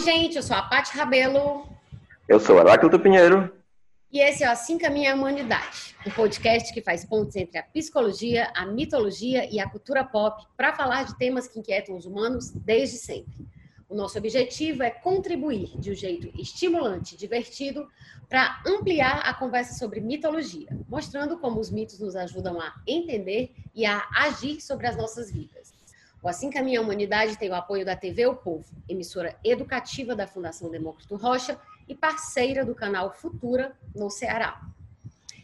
Oi, gente, eu sou a Paty Rabelo. Eu sou Heráclito Pinheiro. E esse é o Assim Caminha a Humanidade, um podcast que faz pontos entre a psicologia, a mitologia e a cultura pop para falar de temas que inquietam os humanos desde sempre. O nosso objetivo é contribuir de um jeito estimulante e divertido para ampliar a conversa sobre mitologia, mostrando como os mitos nos ajudam a entender e a agir sobre as nossas vidas. O Assim Caminha a Humanidade tem o apoio da TV O Povo, emissora educativa da Fundação Demócrito Rocha e parceira do canal Futura no Ceará.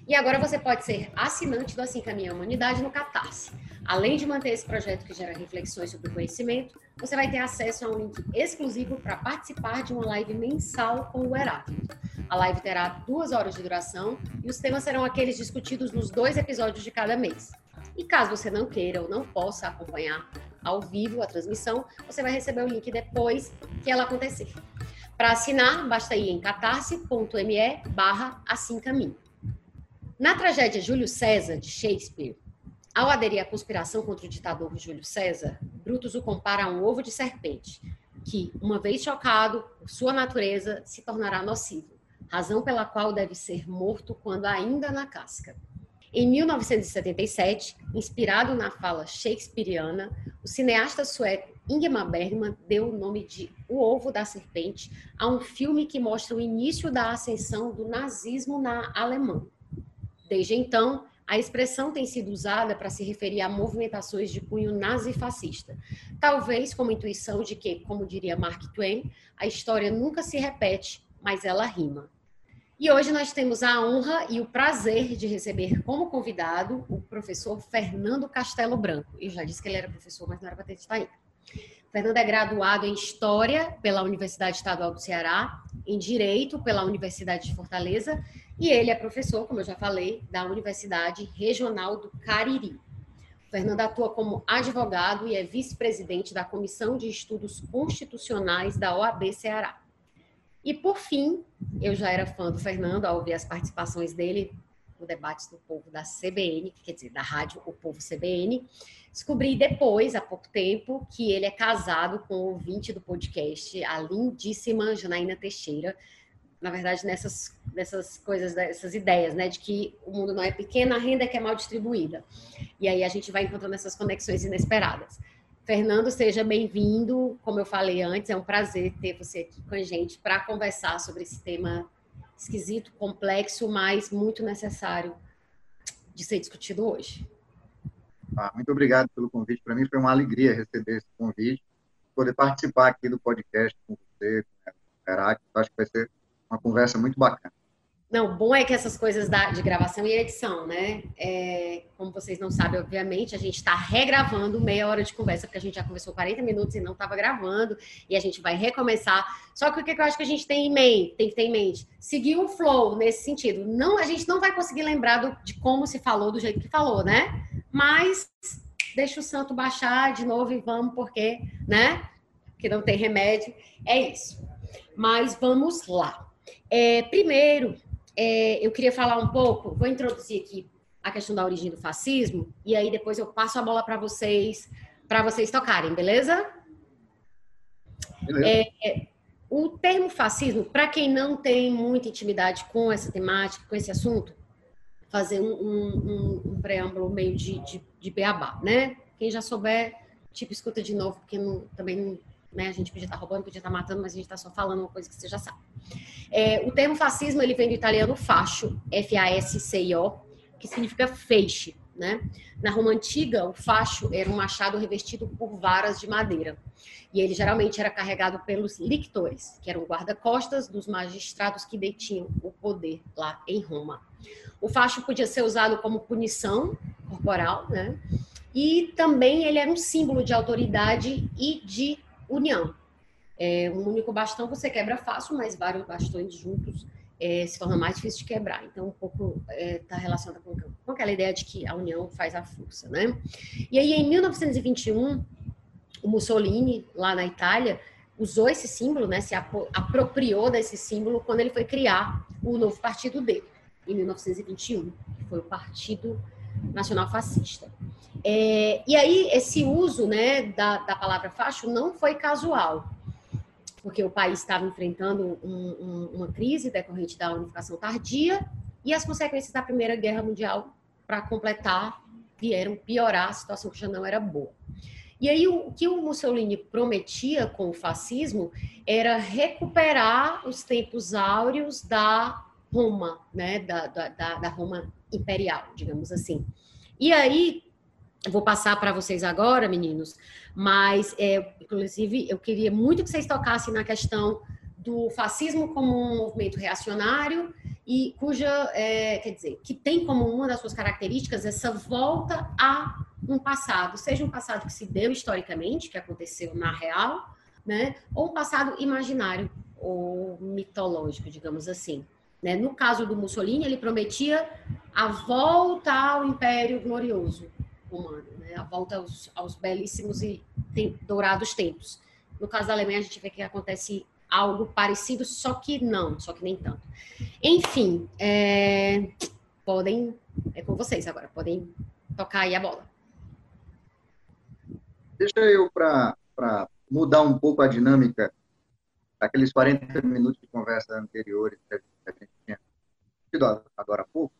E agora você pode ser assinante do Assim Caminha a Humanidade no Catarse. Além de manter esse projeto que gera reflexões sobre conhecimento, você vai ter acesso a um link exclusivo para participar de uma live mensal com o Heráclito. A live terá duas horas de duração e os temas serão aqueles discutidos nos dois episódios de cada mês. E caso você não queira ou não possa acompanhar ao vivo a transmissão, você vai receber o link depois que ela acontecer. Para assinar, basta ir em catarse.me barra assim caminho. Na tragédia Júlio César, de Shakespeare, ao aderir à conspiração contra o ditador Júlio César, Brutus o compara a um ovo de serpente, que, uma vez chocado por sua natureza, se tornará nocivo, razão pela qual deve ser morto quando ainda na casca. Em 1977, inspirado na fala shakespeariana, o cineasta sueco Ingmar Bergman deu o nome de O Ovo da Serpente a um filme que mostra o início da ascensão do nazismo na Alemanha. Desde então, a expressão tem sido usada para se referir a movimentações de cunho nazifascista, talvez como intuição de que, como diria Mark Twain, a história nunca se repete, mas ela rima. E hoje nós temos a honra e o prazer de receber como convidado o professor Fernando Castelo Branco. Eu já disse que ele era professor, mas não era para ter estar aí. Fernando é graduado em História pela Universidade Estadual do Ceará, em Direito pela Universidade de Fortaleza, e ele é professor, como eu já falei, da Universidade Regional do Cariri. Fernando atua como advogado e é vice-presidente da Comissão de Estudos Constitucionais da OAB Ceará. E, por fim, eu já era fã do Fernando ao ouvir as participações dele no debate do povo da CBN, quer dizer, da rádio O Povo CBN. Descobri depois, há pouco tempo, que ele é casado com o ouvinte do podcast, a lindíssima Janaína Teixeira. Na verdade, nessas, nessas coisas, dessas ideias, né, de que o mundo não é pequeno, a renda é que é mal distribuída. E aí a gente vai encontrando essas conexões inesperadas. Fernando, seja bem-vindo. Como eu falei antes, é um prazer ter você aqui com a gente para conversar sobre esse tema esquisito, complexo, mas muito necessário de ser discutido hoje. Ah, muito obrigado pelo convite. Para mim foi uma alegria receber esse convite, poder participar aqui do podcast com você, com o Heráclito. Acho que vai ser uma conversa muito bacana. Não, bom é que essas coisas da, de gravação e edição, né? É, como vocês não sabem, obviamente, a gente está regravando meia hora de conversa, porque a gente já conversou 40 minutos e não estava gravando, e a gente vai recomeçar. Só que o que eu acho que a gente tem em mente, tem que ter em mente? Seguir o flow nesse sentido. Não, a gente não vai conseguir lembrar do, de como se falou, do jeito que falou, né? Mas deixa o santo baixar de novo e vamos, porque, né? Que não tem remédio. É isso. Mas vamos lá. É, primeiro, é, eu queria falar um pouco, vou introduzir aqui a questão da origem do fascismo, e aí depois eu passo a bola para vocês, para vocês tocarem, beleza? beleza. É, é, o termo fascismo, para quem não tem muita intimidade com essa temática, com esse assunto, fazer um, um, um preâmbulo meio de, de, de beabá, né? Quem já souber, tipo, escuta de novo, porque não, também não né? A gente podia estar roubando, podia estar matando, mas a gente está só falando uma coisa que você já sabe. É, o termo fascismo ele vem do italiano fascio, F-A-S-C-I-O, que significa feixe. Né? Na Roma antiga, o facho era um machado revestido por varas de madeira. E ele geralmente era carregado pelos lictores, que eram guarda-costas dos magistrados que detinham o poder lá em Roma. O facho podia ser usado como punição corporal, né? E também ele era um símbolo de autoridade e de união. É, um único bastão você quebra fácil, mas vários bastões juntos é, se torna mais difícil de quebrar. Então, um pouco está é, tá relacionado com, com, aquela ideia de que a união faz a força, né? E aí, em 1921, o Mussolini, lá na Itália, usou esse símbolo, né? Se apropriou desse símbolo quando ele foi criar o novo partido dele, em 1921, que foi o Partido Nacional Fascista. É, e aí, esse uso né, da, da palavra facho não foi casual. porque o país estava enfrentando um, um, uma crise decorrente da unificação tardia e as consequências da Primeira Guerra Mundial, para completar, vieram piorar a situação que já não era boa. E aí, o que o Mussolini prometia com o fascismo era recuperar os tempos áureos da Roma, né, da, da, da Roma imperial, digamos assim. E aí, vou passar para vocês agora, meninos, mas, é, inclusive, eu queria muito que vocês tocassem na questão do fascismo como um movimento reacionário e cuja, é, quer dizer, que tem como uma das suas características essa volta a um passado, seja um passado que se deu historicamente, que aconteceu na real, né, ou um passado imaginário ou mitológico, digamos assim. Né? No caso do Mussolini, ele prometia a volta ao Império Glorioso romano, né? a volta aos, aos belíssimos e tem, dourados tempos. No caso da Alemanha, a gente vê que acontece algo parecido, só que não, só que nem tanto. Enfim, é, podem, é com vocês agora, podem tocar aí a bola. Deixa eu, para mudar um pouco a dinâmica daqueles 40 minutos de conversa anteriores que a gente tinha tido agora há pouco.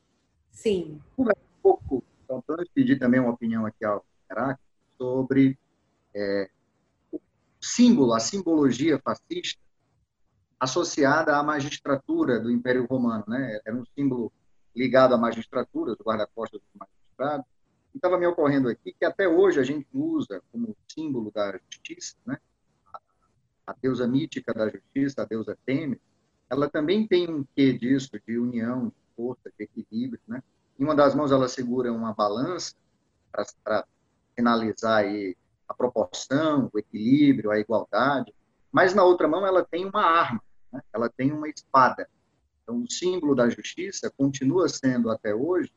Sim. Conversa um pouco, então, vamos pedir também uma opinião aqui ao Heráclito sobre é, o símbolo, a simbologia fascista associada à magistratura do Império Romano, né? Era um símbolo ligado à magistratura, os guarda-costas dos magistrados. E estava me ocorrendo aqui que até hoje a gente usa como símbolo da justiça, né? A deusa mítica da justiça, a deusa Temis, ela também tem um quê disso, de união, de força, de equilíbrio, né? Em uma das mãos ela segura uma balança para finalizar aí a proporção, o equilíbrio, a igualdade, mas na outra mão ela tem uma arma, né? ela tem uma espada. Então, o símbolo da justiça continua sendo até hoje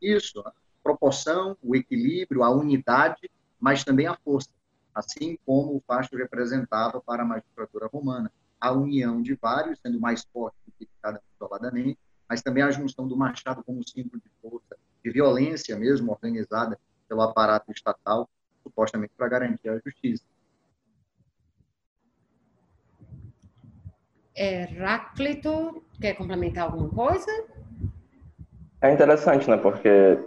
isso, a proporção, o equilíbrio, a unidade, mas também a força, assim como o facho representava para a magistratura romana, a união de vários, sendo mais forte do que cada isoladamente, mas também a junção do machado como símbolo de força, de violência mesmo organizada pelo aparato estatal, supostamente para garantir a justiça. Heráclito, quer complementar alguma coisa? É interessante, né? Porque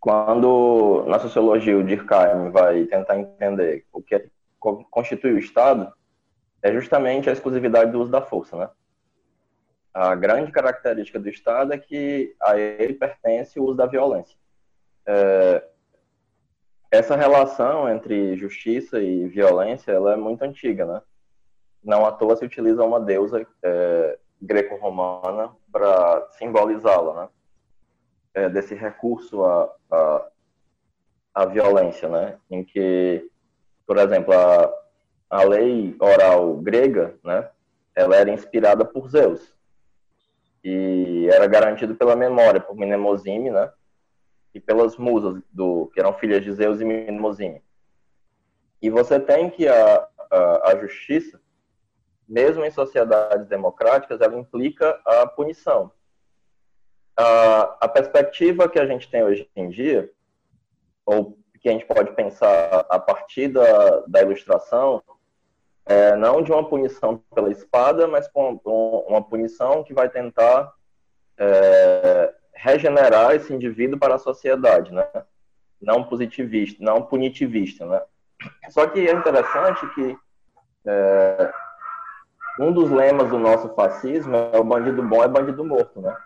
quando na sociologia o Durkheim vai tentar entender o que é, constitui o Estado, é justamente a exclusividade do uso da força, né? A grande característica do Estado é que a ele pertence o uso da violência. É, essa relação entre justiça e violência ela é muito antiga, né? não à toa se utiliza uma deusa é, greco-romana para simbolizá-la, né? É, desse recurso à, à, à, violência, né? Em que, por exemplo, a, a lei oral grega, né? Ela era inspirada por Zeus e era garantido pela memória, por Mnemosine, né? E pelas musas do que eram filhas de Zeus e Mnemosine. E você tem que a, a, a justiça mesmo em sociedades democráticas, ela implica a punição. A, a perspectiva que a gente tem hoje em dia, ou que a gente pode pensar a partir da, da ilustração, é não de uma punição pela espada, mas com uma punição que vai tentar é, regenerar esse indivíduo para a sociedade, né? Não positivista, não punitivista, né? Só que é interessante que é, um dos lemas do nosso fascismo é o bandido bom é bandido morto, né?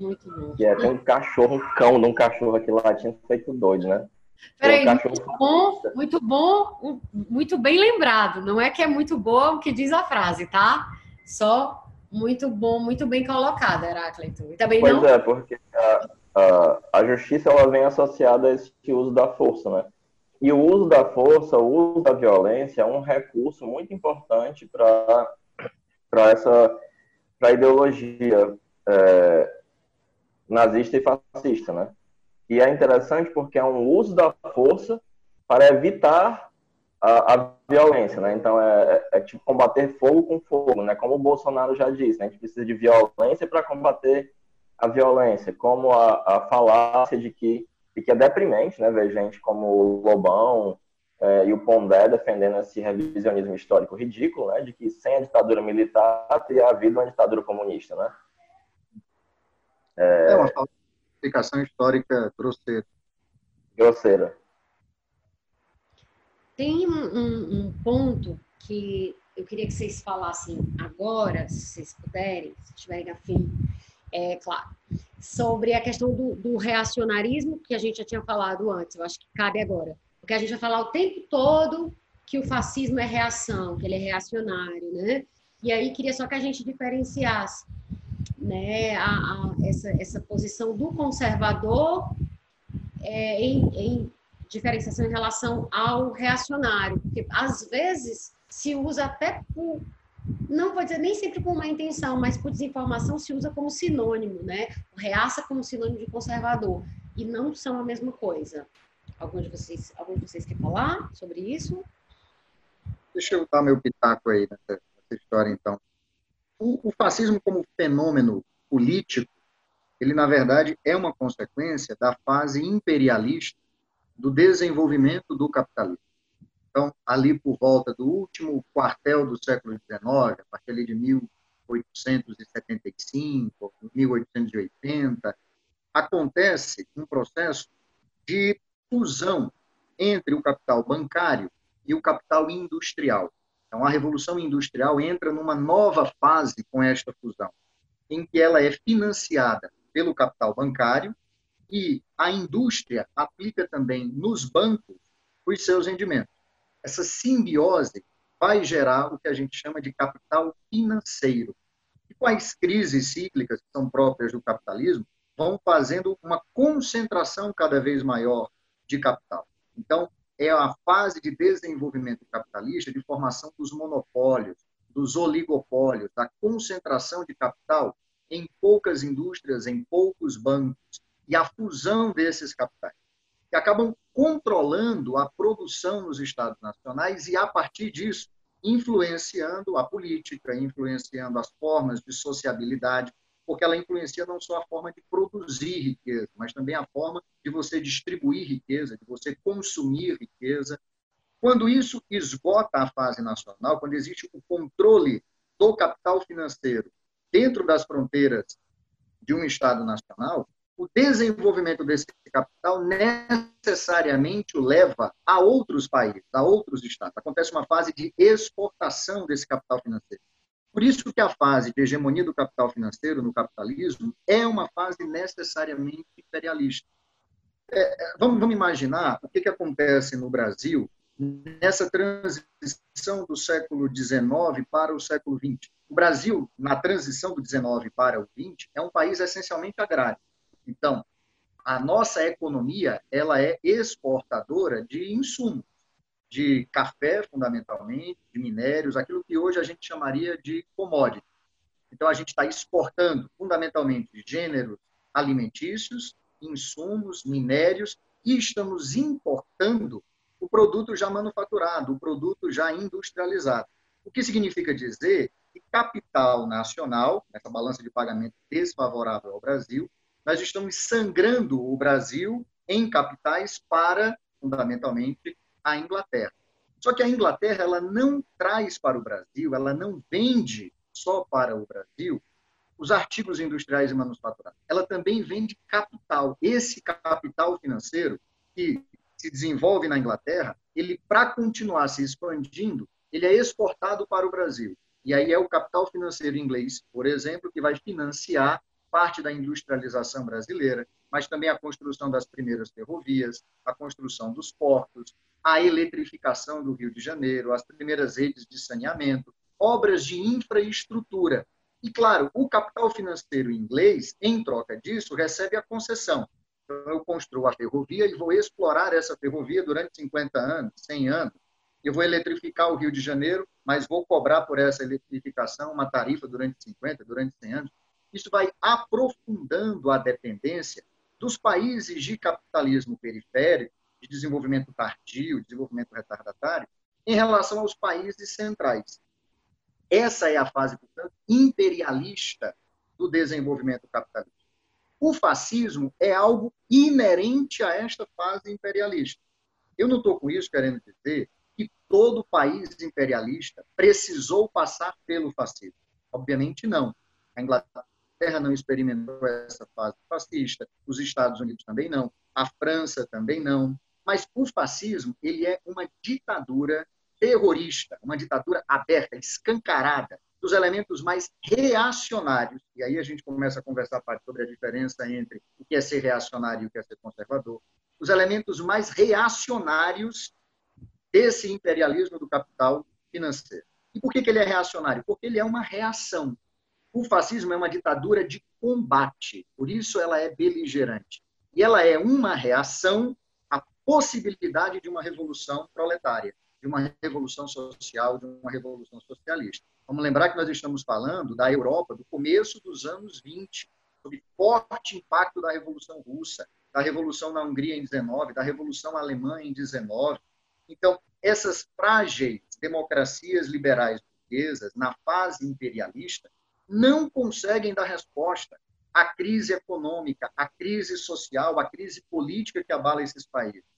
Muito bom. Que é, tem um cachorro, um cão de um cachorro aqui lá, tinha feito doido, né? Peraí, muito bom, muito bom, muito bem lembrado. Não é que é muito boa o que diz a frase, tá? Só muito bom, muito bem colocado, Heráclito. E também pois não... é, porque a, a, a justiça ela vem associada a esse uso da força, né? E o uso da força, o uso da violência é um recurso muito importante para essa pra ideologia é, nazista e fascista, né? E é interessante porque é um uso da força para evitar a, a violência, né? Então é, é, é, tipo combater fogo com fogo, né? Como o Bolsonaro já disse, né? a gente precisa de violência para combater a violência, como a, a falácia de que e que é deprimente, né, ver gente como o Lobão, é, e o Pondé defendendo esse revisionismo histórico ridículo, né, de que sem a ditadura militar teria havido uma ditadura comunista, né? É, é uma explicação histórica grosseira. Grosseira. Tem um, um, um, ponto que eu queria que vocês falassem agora, se vocês puderem, se tiverem afim, é claro, sobre a questão do, do reacionarismo, que a gente já tinha falado antes, eu acho que cabe agora. Porque a gente vai falar o tempo todo que o fascismo é reação, que ele é reacionário, né? E aí queria só que a gente diferenciasse né, a, a, essa, essa posição do conservador é, em, em diferenciação em relação ao reacionário, porque às vezes se usa até por, não vou dizer nem sempre com má intenção, mas por desinformação se usa como sinônimo, né? Reaça como sinônimo de conservador, e não são a mesma coisa. Algum de vocês, algum de vocês quer falar sobre isso? Deixa eu dar meu pitaco aí nessa, nessa história, então. O, o fascismo como fenômeno político, ele, na verdade, é uma consequência da fase imperialista do desenvolvimento do capitalismo. Então, ali por volta do último quartel do século XIX, a partir de 1875, 1880, acontece um processo de fusão entre o capital bancário e o capital industrial. Então, a Revolução Industrial entra numa nova fase com esta fusão, em que ela é financiada pelo capital bancário e a indústria aplica também nos bancos os seus rendimentos. Essa simbiose vai gerar o que a gente chama de capital financeiro. E quais crises cíclicas que são próprias do capitalismo vão fazendo uma concentração cada vez maior de capital. Então, é a fase de desenvolvimento capitalista, de formação dos monopólios, dos oligopólios, da concentração de capital em poucas indústrias, em poucos bancos, e a fusão desses capitais, que acabam controlando a produção nos estados nacionais e, a partir disso, influenciando a política, influenciando as formas de sociabilidade, porque ela influencia não só a forma de produzir riqueza, mas também a forma de você distribuir riqueza, de você consumir riqueza. Quando isso esgota a fase nacional, quando existe o controle do capital financeiro dentro das fronteiras de um Estado nacional, o desenvolvimento desse capital necessariamente o leva a outros países, a outros estados. Acontece uma fase de exportação desse capital financeiro. Por isso que a fase de hegemonia do capital financeiro no capitalismo é uma fase necessariamente imperialista. É, é vamos, vamos, imaginar o que, que acontece no Brasil nessa transição do século XIX para o século XX. O Brasil, na transição do XIX para o XX, é um país essencialmente agrário. Então, a nossa economia ela é exportadora de insumos de café, fundamentalmente, de minérios, aquilo que hoje a gente chamaria de commodity. Então, a gente está exportando, fundamentalmente, gêneros alimentícios, insumos, minérios, e estamos importando o produto já manufaturado, o produto já industrializado. O que significa dizer que capital nacional, essa balança de pagamento desfavorável ao Brasil, nós estamos sangrando o Brasil em capitais para, fundamentalmente, a Inglaterra. Só que a Inglaterra ela não traz para o Brasil, ela não vende só para o Brasil os artigos industriais e manufaturados. Ela também vende capital. Esse capital financeiro que se desenvolve na Inglaterra, ele para continuar se expandindo, ele é exportado para o Brasil. E aí é o capital financeiro inglês, por exemplo, que vai financiar parte da industrialização brasileira, mas também a construção das primeiras ferrovias, a construção dos portos, a eletrificação do Rio de Janeiro, as primeiras redes de saneamento, obras de infraestrutura. E, claro, o capital financeiro inglês, em troca disso, recebe a concessão. Então, eu construo a ferrovia e vou explorar essa ferrovia durante 50 anos, 100 anos. Eu vou eletrificar o Rio de Janeiro, mas vou cobrar por essa eletrificação uma tarifa durante 50, durante 100 anos. Isso vai aprofundando a dependência dos países de capitalismo periférico de desenvolvimento tardio, desenvolvimento retardatário, em relação aos países centrais. Essa é a fase, portanto, imperialista do desenvolvimento capitalista. O fascismo é algo inerente a esta fase imperialista. Eu não estou com isso querendo dizer que todo país imperialista precisou passar pelo fascismo. Obviamente não. A Inglaterra não experimentou essa fase fascista, os Estados Unidos também não, a França também não. Mas o fascismo ele é uma ditadura terrorista, uma ditadura aberta, escancarada, dos elementos mais reacionários. E aí a gente começa a conversar sobre a diferença entre o que é ser reacionário e o que é ser conservador. Os elementos mais reacionários desse imperialismo do capital financeiro. E por que, que ele é reacionário? Porque ele é uma reação. O fascismo é uma ditadura de combate, por isso ela é beligerante. E ela é uma reação possibilidade de uma revolução proletária de uma revolução social, de uma revolução socialista. Vamos lembrar que nós estamos falando da Europa do começo dos anos 20, sob forte impacto da Revolução Russa, da Revolução na Hungria em 19, da Revolução Alemã em 19. Então, essas frágeis democracias liberais burguesas, na fase imperialista, não conseguem dar resposta à crise econômica, à crise social, à crise política que abala esses países.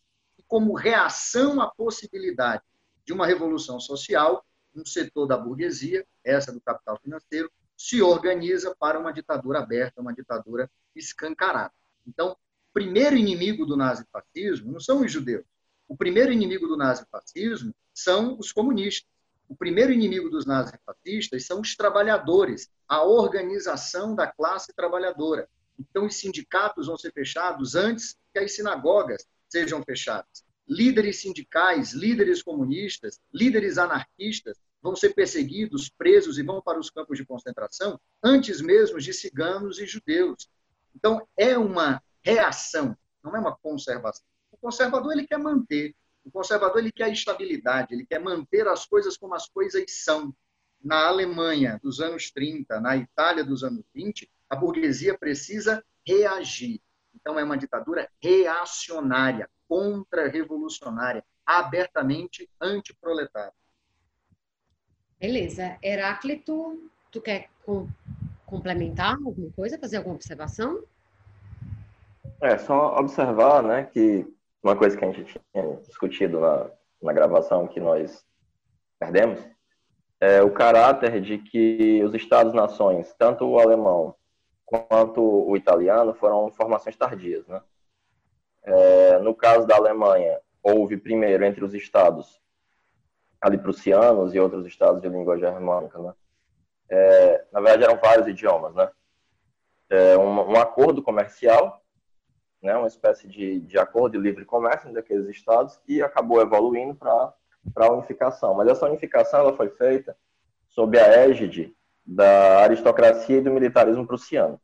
Como reação à possibilidade de uma revolução social, um setor da burguesia, essa do capital financeiro, se organiza para uma ditadura aberta, uma ditadura escancarada. Então, primeiro inimigo do nazifascismo não são os judeus. O primeiro inimigo do nazifascismo são os comunistas. O primeiro inimigo dos nazifascistas são os trabalhadores, a organização da classe trabalhadora. Então, os sindicatos vão ser fechados antes que as sinagogas sejam fechadas líderes sindicais, líderes comunistas, líderes anarquistas vão ser perseguidos, presos e vão para os campos de concentração antes mesmo de ciganos e judeus. Então, é uma reação, não é uma conservação. O conservador ele quer manter, o conservador ele quer estabilidade, ele quer manter as coisas como as coisas são. Na Alemanha dos anos 30, na Itália dos anos 20, a burguesia precisa reagir. Então, é uma ditadura reacionária, contra-revolucionária, abertamente antiproletária. Beleza. Heráclito, tu quer com, complementar alguma coisa, fazer alguma observação? É, só observar, né, que uma coisa que a gente tinha discutido na, na gravação que nós perdemos, é o caráter de que os Estados-nações, tanto o alemão quanto o italiano, foram formações tardias, né? É, no caso da Alemanha, houve primeiro entre os estados ali prussianos e outros estados de língua germânica, né? É, na verdade eram vários idiomas, né? É, um, um, acordo comercial, né? Uma espécie de, de acordo de livre comércio daqueles estados e acabou evoluindo para para a unificação. Mas essa unificação ela foi feita sob a égide da aristocracia e do militarismo prussiano.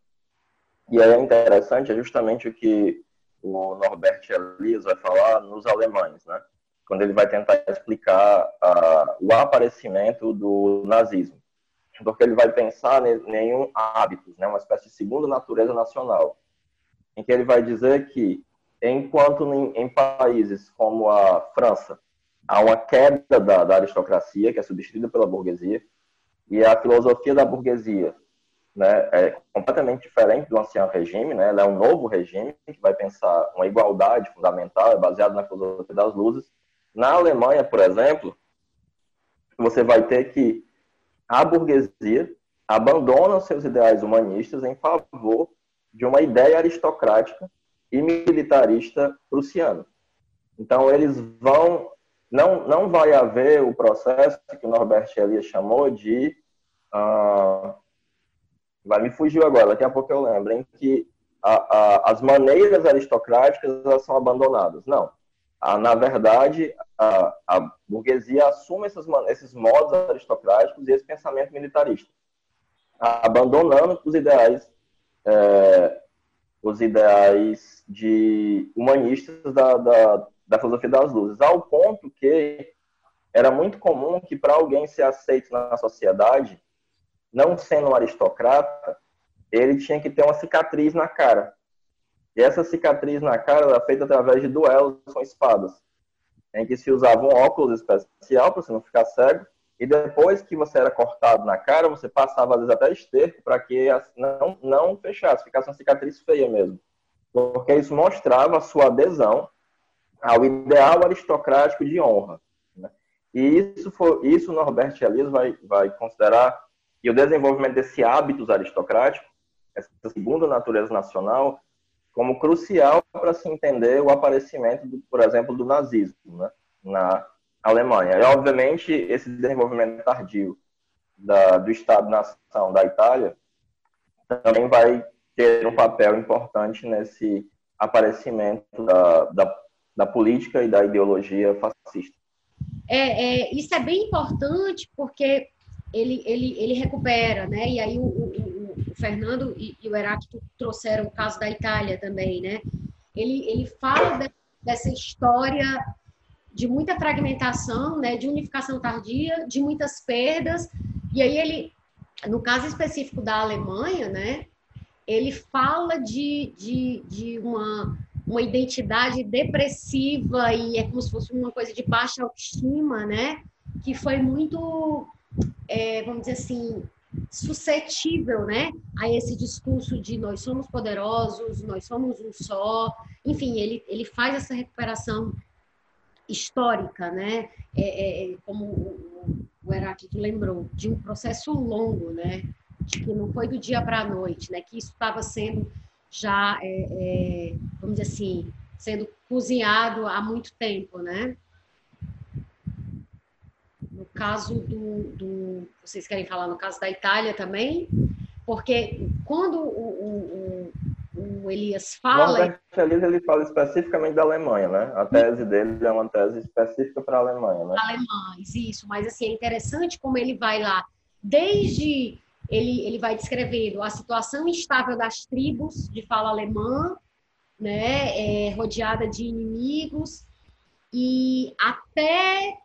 E aí é interessante, é justamente o que o Norbert Elias vai falar nos alemães, né? quando ele vai tentar explicar uh, o aparecimento do nazismo. Porque ele vai pensar em nenhum hábitos, né? uma espécie de segunda natureza nacional, em que ele vai dizer que, enquanto em, em países como a França, há uma queda da, da aristocracia, que é substituída pela burguesia, e a filosofia da burguesia né, é completamente diferente do ancião regime, né? Ela é um novo regime que vai pensar uma igualdade fundamental, é baseado na filosofia das luzes. Na Alemanha, por exemplo, você vai ter que a burguesia abandona seus ideais humanistas em favor de uma ideia aristocrática e militarista prussiana. Então eles vão não não vai haver o processo que o Norbert Elias chamou de uh, vai me fugiu agora, daqui a pouco eu lembro, em que a, a, as maneiras aristocráticas elas são abandonadas. Não. Na verdade, a, a burguesia assume esses, esses modos aristocráticos e esse pensamento militarista, abandonando os ideais, é, os ideais de humanistas da, da, da filosofia das luzes, ao ponto que era muito comum que para alguém ser aceito na sociedade, não sendo um aristocrata, ele tinha que ter uma cicatriz na cara. E essa cicatriz na cara era feita através de duelos com espadas, em que se usava um óculos especial para você não ficar cego, e depois que você era cortado na cara, você passava às vezes até esterco para que não, não fechasse, ficasse uma cicatriz feia mesmo. Porque isso mostrava a sua adesão ao ideal aristocrático de honra. Né? E isso, for, isso Norbert Elias vai, vai considerar que o desenvolvimento desse hábitos aristocrático, essa segunda natureza nacional, como crucial para se entender o aparecimento, do, por exemplo, do nazismo né? na Alemanha. E, obviamente, esse desenvolvimento tardio da, do Estado-nação da Itália também vai ter um papel importante nesse aparecimento da, da, da política e da ideologia fascista. É, é, isso é bem importante porque ele, ele, ele recupera, né? E aí o, o, o Fernando e, e, o Heráclito trouxeram o caso da Itália também, né? Ele, ele fala de, dessa história de muita fragmentação, né? De unificação tardia, de muitas perdas. E aí ele, no caso específico da Alemanha, né? ele fala de, de, de uma, uma identidade depressiva e é como se fosse uma coisa de baixa autoestima, né? Que foi muito, é, vamos dizer assim, suscetível, né? A esse discurso de nós somos poderosos, nós somos um só. Enfim, ele, ele faz essa recuperação histórica, né? É, é, como o, o Heráclito lembrou, de um processo longo, né? de que não foi do dia para a noite, né? Que isso estava sendo já, é, é, vamos dizer assim, sendo cozinhado há muito tempo, né? No caso do, do, vocês querem falar no caso da Itália também, porque quando o, o, o, o Elias fala, o Elias ele fala especificamente da Alemanha, né? A tese dele é uma tese específica para a Alemanha, né? Alemães, isso. Mas assim é interessante como ele vai lá desde ele, ele vai descrevendo a situação instável das tribos de fala alemã, né, é, rodeada de inimigos, e até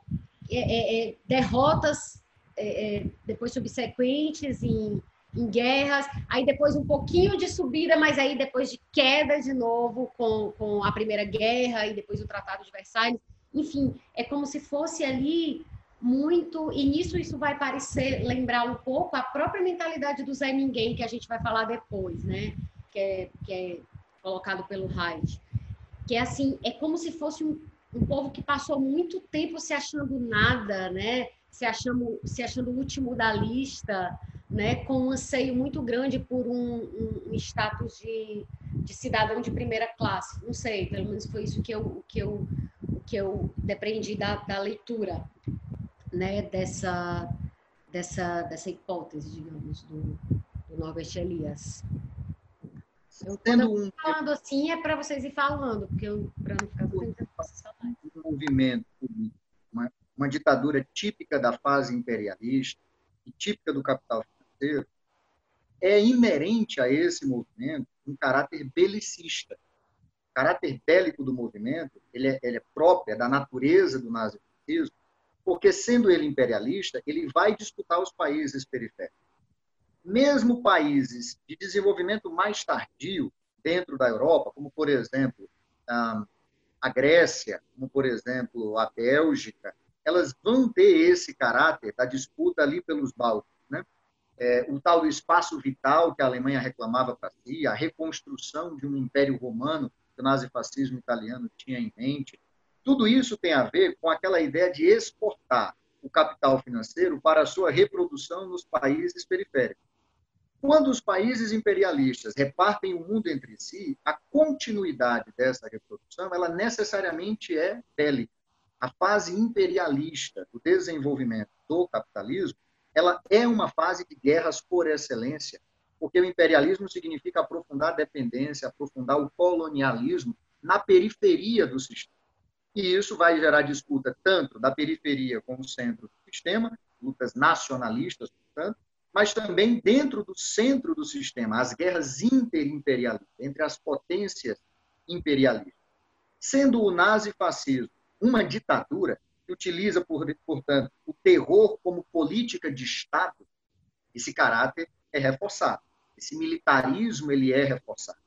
é, é, é derrotas é, é, depois subsequentes em, em guerras, aí depois um pouquinho de subida, mas aí depois de queda de novo com, com a Primeira Guerra e depois o Tratado de Versalhes. Enfim, é como se fosse ali muito, e nisso isso vai parecer lembrar um pouco a própria mentalidade do Zé Ninguém, que a gente vai falar depois, né? Que é, que é colocado pelo Hyde. Que é assim, é como se fosse um, um povo que passou muito tempo se achando nada, né? Se achando, se achando o último da lista, né? Com um anseio muito grande por um, um, status de, de cidadão de primeira classe. Não sei, pelo menos foi isso que eu, que eu, que eu depreendi da, da leitura né, dessa, dessa, dessa hipótese, digamos, do, do Norbert Elias. Eu, um falando assim é para vocês ir falando, porque para não ficar tentando um movimento, uma, uma ditadura típica da fase imperialista e típica do capital financeiro, é inerente a esse movimento um caráter belicista. O caráter bélico do movimento, ele é, ele é próprio, é da natureza do nazifascismo, porque sendo ele imperialista, ele vai disputar os países periféricos. Mesmo países de desenvolvimento mais tardio dentro da Europa, como por exemplo a Grécia, como por exemplo a Bélgica, elas vão ter esse caráter da disputa ali pelos Bálticos, né? É, o tal espaço vital que a Alemanha reclamava para si, a reconstrução de um império romano que o nazifascismo italiano tinha em mente, tudo isso tem a ver com aquela ideia de exportar o capital financeiro para a sua reprodução nos países periféricos. Quando os países imperialistas repartem o mundo entre si, a continuidade dessa reprodução, ela necessariamente é bélica. A fase imperialista do desenvolvimento do capitalismo, ela é uma fase de guerras por excelência, porque o imperialismo significa aprofundar a dependência, aprofundar o colonialismo na periferia do sistema. E isso vai gerar disputa tanto da periferia com o centro do sistema, lutas nacionalistas, portanto, mas também dentro do centro do sistema, as guerras interimperialistas, entre as potências imperialistas. Sendo o nazifascismo uma ditadura que utiliza, portanto, o terror como política de Estado, esse caráter é reforçado. Esse militarismo ele é reforçado.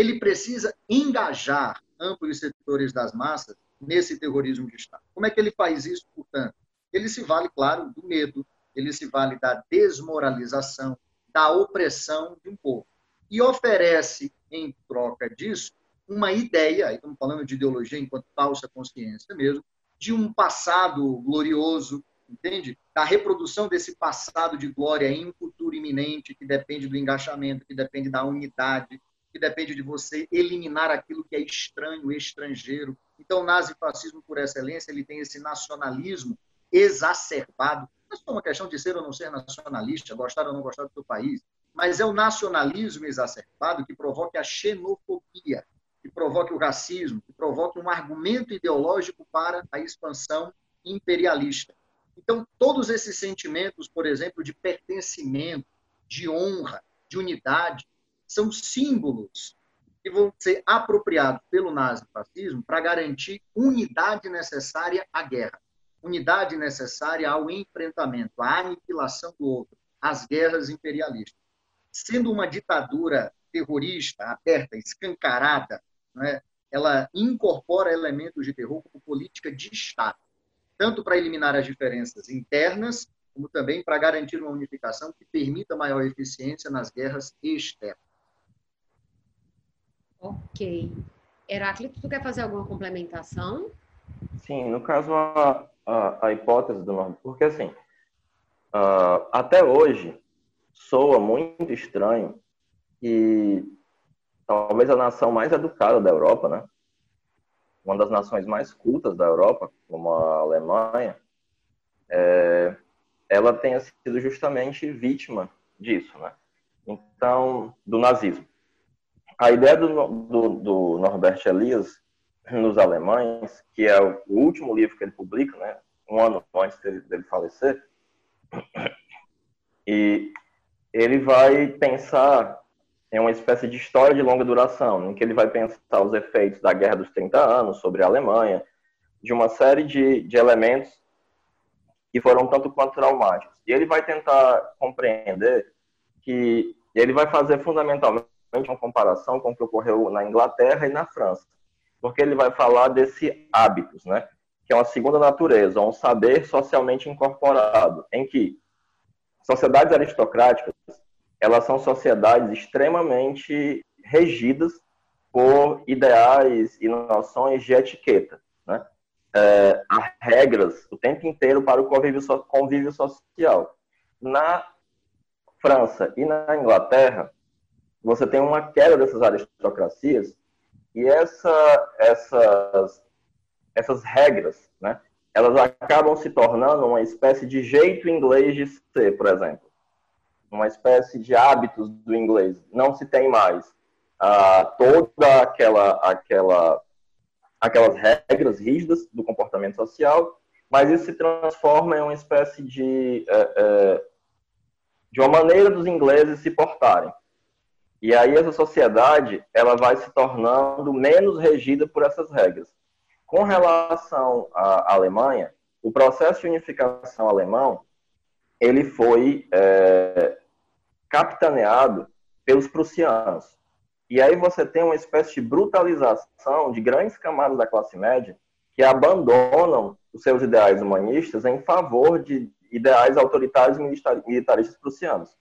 Ele precisa engajar amplos setores das massas nesse terrorismo de Estado. Como é que ele faz isso, portanto? Ele se vale, claro, do medo, ele se vale da desmoralização, da opressão de um povo. E oferece, em troca disso, uma ideia, estamos falando de ideologia enquanto falsa consciência mesmo, de um passado glorioso, entende? Da reprodução desse passado de glória em um futuro iminente, que depende do engajamento, que depende da unidade, que depende de você eliminar aquilo que é estranho, estrangeiro. Então, o nazifascismo, por excelência, ele tem esse nacionalismo exacerbado. Não é só uma questão de ser ou não ser nacionalista, gostar ou não gostar do seu país, mas é o nacionalismo exacerbado que provoca a xenofobia, que provoque o racismo, que provoque um argumento ideológico para a expansão imperialista. Então, todos esses sentimentos, por exemplo, de pertencimento, de honra, de unidade, são símbolos que vão ser apropriados pelo nazifascismo para garantir unidade necessária à guerra, unidade necessária ao enfrentamento, à aniquilação do outro, às guerras imperialistas. Sendo uma ditadura terrorista, aberta, escancarada, né, ela incorpora elementos de terror como política de Estado, tanto para eliminar as diferenças internas, como também para garantir uma unificação que permita maior eficiência nas guerras externas. Ok. Heráclito, tu quer fazer alguma complementação? Sim, no caso, a, a, a hipótese do nome, porque assim, uh, até hoje, soa muito estranho e talvez a nação mais educada da Europa, né? Uma das nações mais cultas da Europa, como a Alemanha, é, ela tenha sido justamente vítima disso, né? Então, do nazismo. A ideia do, do, do Norbert Elias nos Alemães, que é o último livro que ele publica, né? Um ano antes dele, dele falecer, e ele vai pensar é uma espécie de história de longa duração, em que ele vai pensar os efeitos da Guerra dos 30 Anos sobre a Alemanha, de uma série de, de elementos que foram tanto quanto traumáticos. E ele vai tentar compreender que ele vai fazer fundamentalmente uma comparação com o que ocorreu na Inglaterra e na França, porque ele vai falar desse hábitos, né? Que é uma segunda natureza, um saber socialmente incorporado, em que sociedades aristocráticas elas são sociedades extremamente regidas por ideais e noções de etiqueta. Né? É, há regras o tempo inteiro para o convívio, convívio social. Na França e na Inglaterra, você tem uma queda dessas aristocracias e essa, essas, essas regras, né, elas acabam se tornando uma espécie de jeito inglês de ser, por exemplo uma espécie de hábitos do inglês. Não se tem mais ah, toda aquela, aquela, aquelas regras rígidas do comportamento social, mas isso se transforma em uma espécie de, é, é, de uma maneira dos ingleses se portarem. E aí essa sociedade ela vai se tornando menos regida por essas regras. Com relação à Alemanha, o processo de unificação alemão ele foi é, capitaneado pelos prussianos. E aí você tem uma espécie de brutalização de grandes camadas da classe média que abandonam os seus ideais humanistas em favor de ideais autoritários militaristas prussianos.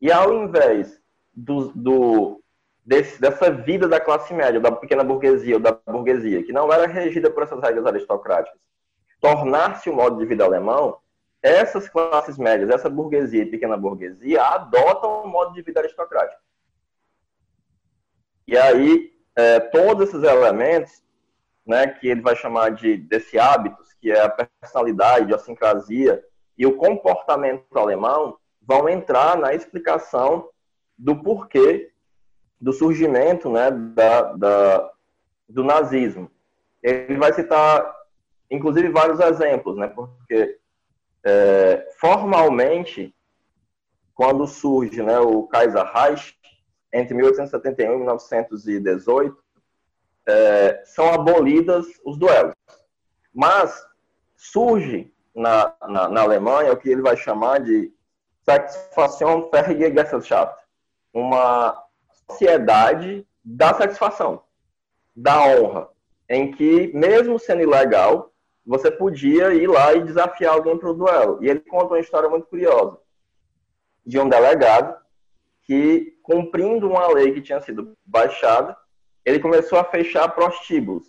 E ao invés do, do desse, dessa vida da classe média, da pequena burguesia ou da burguesia, que não era regida por essas regras aristocráticas, tornar-se o modo de vida alemão, essas classes médias, essa burguesia e pequena burguesia adotam o modo de vida aristocrático. E aí, é, todos esses elementos, né, que ele vai chamar de desse hábitos, que é a personalidade, a idiosincrasia e o comportamento alemão, vão entrar na explicação do porquê do surgimento né, da, da, do nazismo. Ele vai citar, inclusive, vários exemplos, né, porque é, formalmente, quando surge né, o Kaiser Reich, entre 1871 e 1918, é, são abolidas os duelos. Mas surge na, na, na, Alemanha o que ele vai chamar de Satisfação Gesellschaft, uma sociedade da satisfação, da honra, em que, mesmo sendo ilegal, você podia ir lá e desafiar alguém para o duelo. E ele conta uma história muito curiosa de um delegado que, cumprindo uma lei que tinha sido baixada, ele começou a fechar prostíbulos.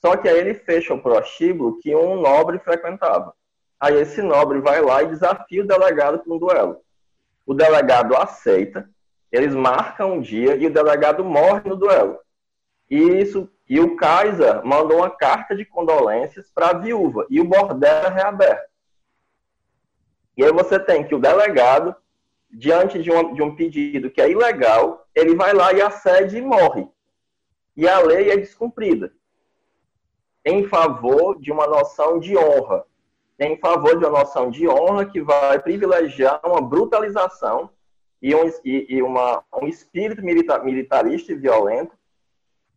Só que aí ele fecha o prostíbulo que um nobre frequentava. Aí esse nobre vai lá e desafia o delegado para um duelo. O delegado aceita, eles marcam um dia e o delegado morre no duelo. E, isso, e o Kaiser mandou uma carta de condolências para a viúva e o bordel é reaberto. E aí você tem que o delegado, diante de, uma, de um pedido que é ilegal, ele vai lá e acede e morre. E a lei é descumprida. Em favor de uma noção de honra. Em favor de uma noção de honra que vai privilegiar uma brutalização e um, e, e uma, um espírito militar, militarista e violento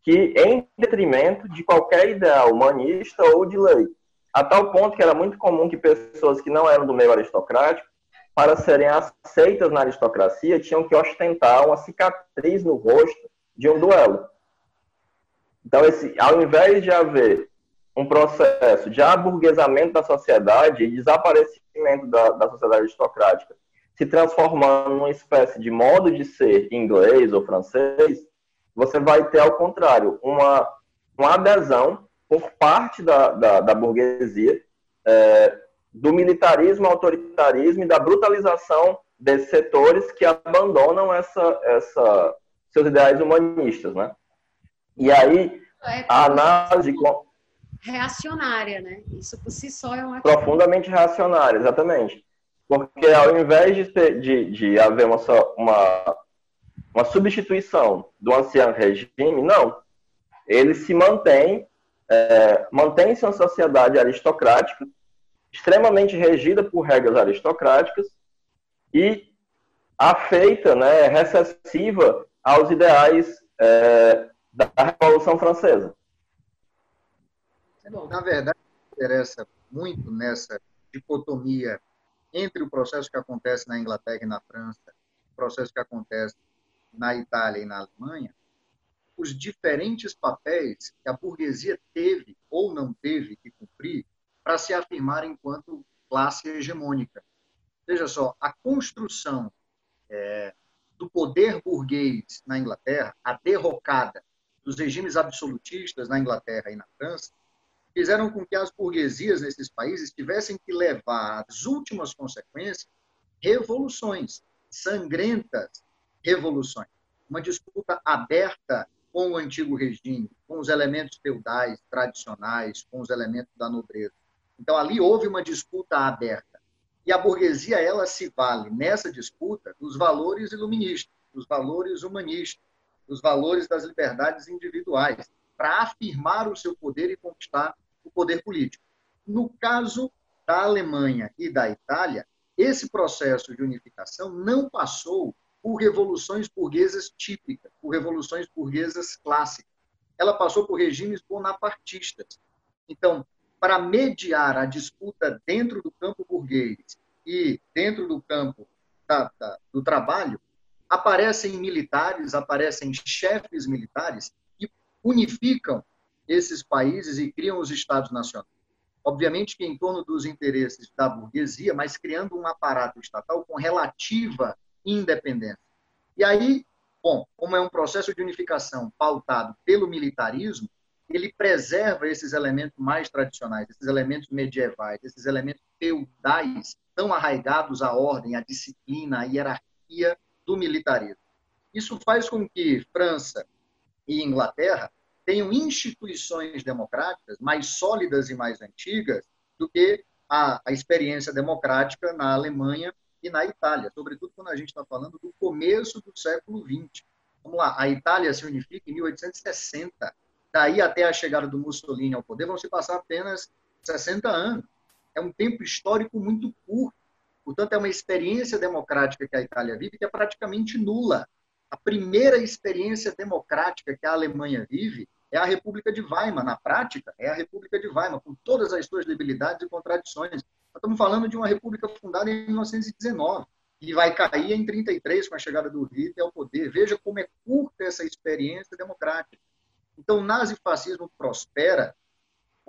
que em detrimento de qualquer ideal humanista ou de lei. A tal ponto que era muito comum que pessoas que não eram do meio aristocrático, para serem aceitas na aristocracia, tinham que ostentar uma cicatriz no rosto de um duelo. Então, esse, ao invés de haver um processo de aburguesamento da sociedade e desaparecimento da, da sociedade aristocrática se transformando numa espécie de modo de ser inglês ou francês, você vai ter, ao contrário, uma, uma adesão por parte da, da, da burguesia é, do militarismo, autoritarismo e da brutalização desses setores que abandonam essa, essa, seus ideais humanistas, né? E aí, é a análise... Reacionária, né? Isso por si só é uma... Profundamente reacionária, exatamente. Porque ao invés de, de, de haver uma, uma, uma substituição do ancião regime, não. Ele se mantém, é, mantém-se uma sociedade aristocrática, extremamente regida por regras aristocráticas e afeita, né, recessiva aos ideais é, da Revolução Francesa. Na verdade, interessa muito nessa dicotomia entre o processo que acontece na Inglaterra e na França, o processo que acontece na Itália e na Alemanha, os diferentes papéis que a burguesia teve ou não teve que cumprir para se afirmar enquanto classe hegemônica. Veja só, a construção é, do poder burguês na Inglaterra, a derrocada dos regimes absolutistas na Inglaterra e na França, fizeram com que as burguesias nesses países tivessem que levar às últimas consequências revoluções, sangrentas revoluções. Uma disputa aberta com o antigo regime, com os elementos feudais, tradicionais, com os elementos da nobreza. Então, ali houve uma disputa aberta. E a burguesia, ela se vale nessa disputa dos valores iluministas, dos valores humanistas, dos valores das liberdades individuais, para afirmar o seu poder e conquistar o poder político. No caso da Alemanha e da Itália, esse processo de unificação não passou por revoluções burguesas típicas, por revoluções burguesas clássicas. Ela passou por regimes bonapartistas. Então, para mediar a disputa dentro do campo burguês e dentro do campo da, da, do trabalho, aparecem militares, aparecem chefes militares que unificam esses países e criam os estados nacionais. Obviamente que em torno dos interesses da burguesia, mas criando um aparato estatal com relativa independência. E aí, bom, como é um processo de unificação pautado pelo militarismo, ele preserva esses elementos mais tradicionais, esses elementos medievais, esses elementos feudais, tão arraigados à ordem, à disciplina, à hierarquia do militarismo. Isso faz com que França e Inglaterra tenham instituições democráticas mais sólidas e mais antigas do que a, a experiência democrática na Alemanha e na Itália, sobretudo quando a gente está falando do começo do século XX. Vamos lá, a Itália se unifica em 1860, daí até a chegada do Mussolini ao poder vão se passar apenas 60 anos. É um tempo histórico muito curto. Portanto, é uma experiência democrática que a Itália vive que é praticamente nula. A primeira experiência democrática que a Alemanha vive é a República de Weimar. Na prática, é a República de Weimar, com todas as suas debilidades e contradições. Nós estamos falando de uma república fundada em 1919 e vai cair em 33 com a chegada do Hitler ao poder. Veja como é curta essa experiência democrática. Então, o nazifascismo prospera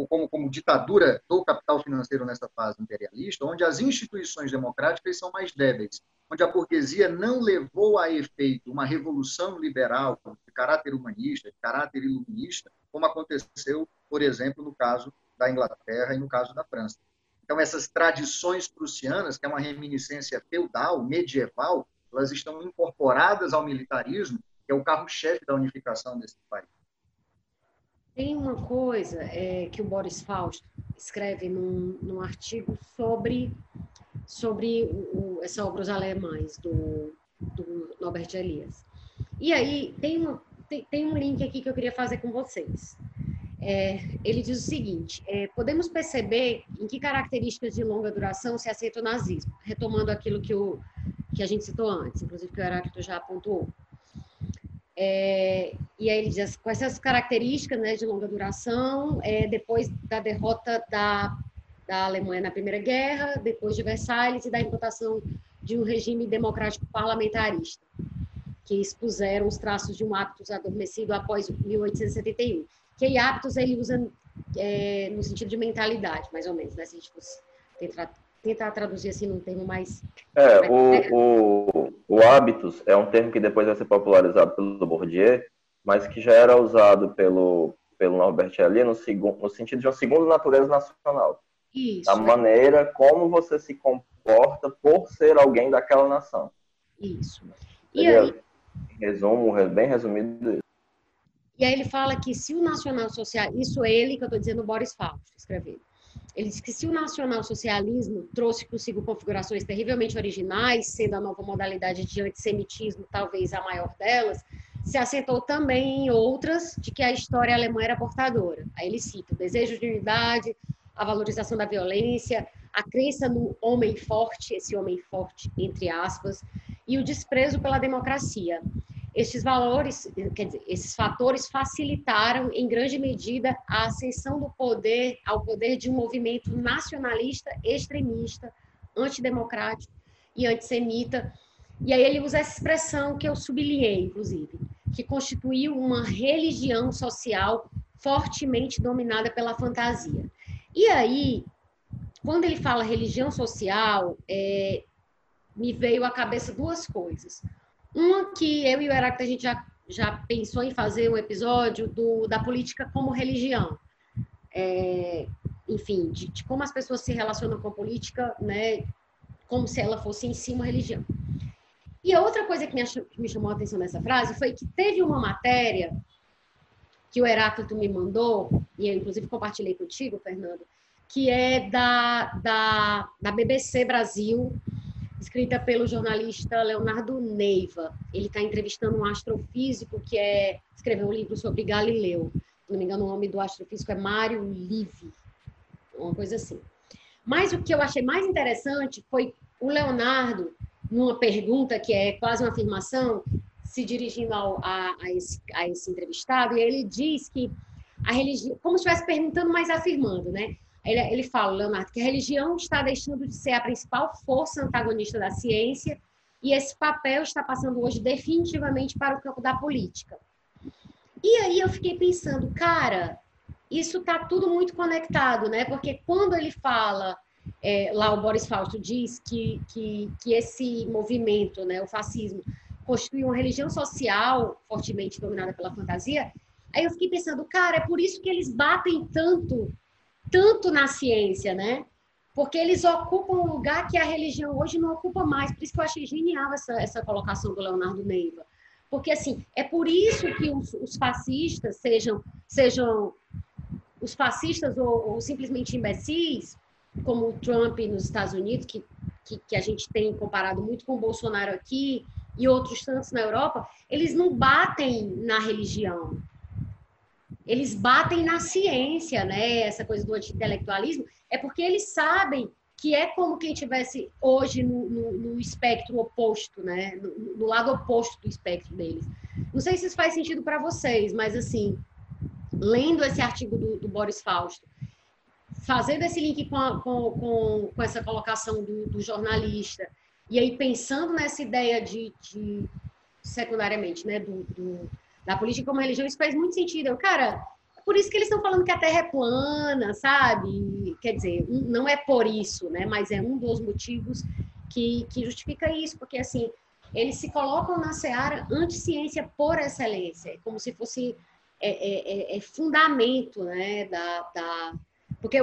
como, como ditadura do capital financeiro nessa fase imperialista, onde as instituições democráticas são mais débeis, onde a burguesia não levou a efeito uma revolução liberal de caráter humanista, de caráter iluminista, como aconteceu, por exemplo, no caso da Inglaterra e no caso da França. Então, essas tradições prussianas, que é uma reminiscência feudal, medieval, elas estão incorporadas ao militarismo, que é o carro-chefe da unificação desse país. Tem uma coisa é, que o Boris Fausto escreve num, num artigo sobre, sobre o, essa obra Os Alemães, do, do Norbert Elias. E aí, tem, uma, tem, tem um link aqui que eu queria fazer com vocês. É, ele diz o seguinte: é, podemos perceber em que características de longa duração se aceita o nazismo, retomando aquilo que, o, que a gente citou antes, inclusive que o Heráclito já apontou. É, e aí ele diz com essas características né, de longa duração, é, depois da derrota da, da Alemanha na Primeira Guerra, depois de Versalhes e da implantação de um regime democrático parlamentarista, que expuseram os traços de um hábito adormecido após 1871 que hábitos ele usa é, no sentido de mentalidade, mais ou menos, né? Se a gente fosse tentar, tentar traduzir assim num termo mais. É, mais o, o, o hábitos é um termo que depois vai ser popularizado pelo Bourdieu, mas que já era usado pelo, pelo Norbert Elias no, segundo, no sentido de uma segunda natureza nacional. Isso. A é. maneira como você se comporta por ser alguém daquela nação. Isso. E aí? Resumo, bem resumido isso. E aí ele fala que se o nacional-social, isso é ele que eu estou dizendo, Boris Fausto, escrevendo. Ele diz que se o nacional-socialismo trouxe consigo configurações terrivelmente originais, sendo a nova modalidade de antissemitismo talvez a maior delas, se assentou também em outras de que a história alemã era portadora. Aí ele cita o desejo de unidade, a valorização da violência, a crença no homem forte, esse homem forte entre aspas, e o desprezo pela democracia. Estes valores, quer dizer, esses fatores facilitaram em grande medida a ascensão do poder ao poder de um movimento nacionalista, extremista, antidemocrático e antissemita. E aí ele usa essa expressão que eu sublinhei, inclusive, que constituiu uma religião social fortemente dominada pela fantasia. E aí, quando ele fala religião social, é, me veio à cabeça duas coisas. Uma que eu e o Heráclito a gente já, já pensou em fazer um episódio do, da política como religião. É, enfim, de, de, como as pessoas se relacionam com a política, né, como se ela fosse em si uma religião. E a outra coisa que me, achou, que me chamou a atenção nessa frase foi que teve uma matéria que o Heráclito me mandou, e eu inclusive compartilhei contigo, Fernando, que é da, da, da BBC Brasil, escrita pelo jornalista Leonardo Neiva. Ele está entrevistando um astrofísico que é, escreveu um livro sobre Galileu. Se não me engano, o nome do astrofísico é Mário Livi, uma coisa assim. Mas o que eu achei mais interessante foi o Leonardo, numa pergunta que é quase uma afirmação, se dirigindo ao, a, a, esse, a esse entrevistado, e ele diz que a religião, como se estivesse perguntando, mas afirmando, né? Ele, ele fala, Leonardo, que a religião está deixando de ser a principal força antagonista da ciência e esse papel está passando hoje definitivamente para o campo da política. E aí eu fiquei pensando, cara, isso está tudo muito conectado, né? Porque quando ele fala, é, lá o Boris Fausto diz que, que, que esse movimento, né, o fascismo, constitui uma religião social fortemente dominada pela fantasia, aí eu fiquei pensando, cara, é por isso que eles batem tanto tanto na ciência, né? Porque eles ocupam um lugar que a religião hoje não ocupa mais. Por isso que eu achei genial essa, essa colocação do Leonardo Neiva. Porque, assim, é por isso que os, os fascistas, sejam, sejam os fascistas ou, ou, simplesmente imbecis, como o Trump nos Estados Unidos, que, que, que a gente tem comparado muito com o Bolsonaro aqui, e outros tantos na Europa, eles não batem na religião, eles batem na ciência, né? Essa coisa do anti-intelectualismo, é porque eles sabem que é como quem tivesse hoje no, no, no espectro oposto, né? No, no, lado oposto do espectro deles. Não sei se isso faz sentido para vocês, mas assim, lendo esse artigo do, do Boris Fausto, fazendo esse link com, a, com, com, com, essa colocação do, do, jornalista, e aí pensando nessa ideia de, de secundariamente, né, do, do da política como religião, isso faz muito sentido. Eu, cara, por isso que eles estão falando que a Terra é plana, sabe? Quer dizer, não é por isso, né? Mas é um dos motivos que, que justifica isso, porque assim, eles se colocam na seara anti-ciência por excelência, como se fosse é, é, é, é fundamento, né? Da, da... Porque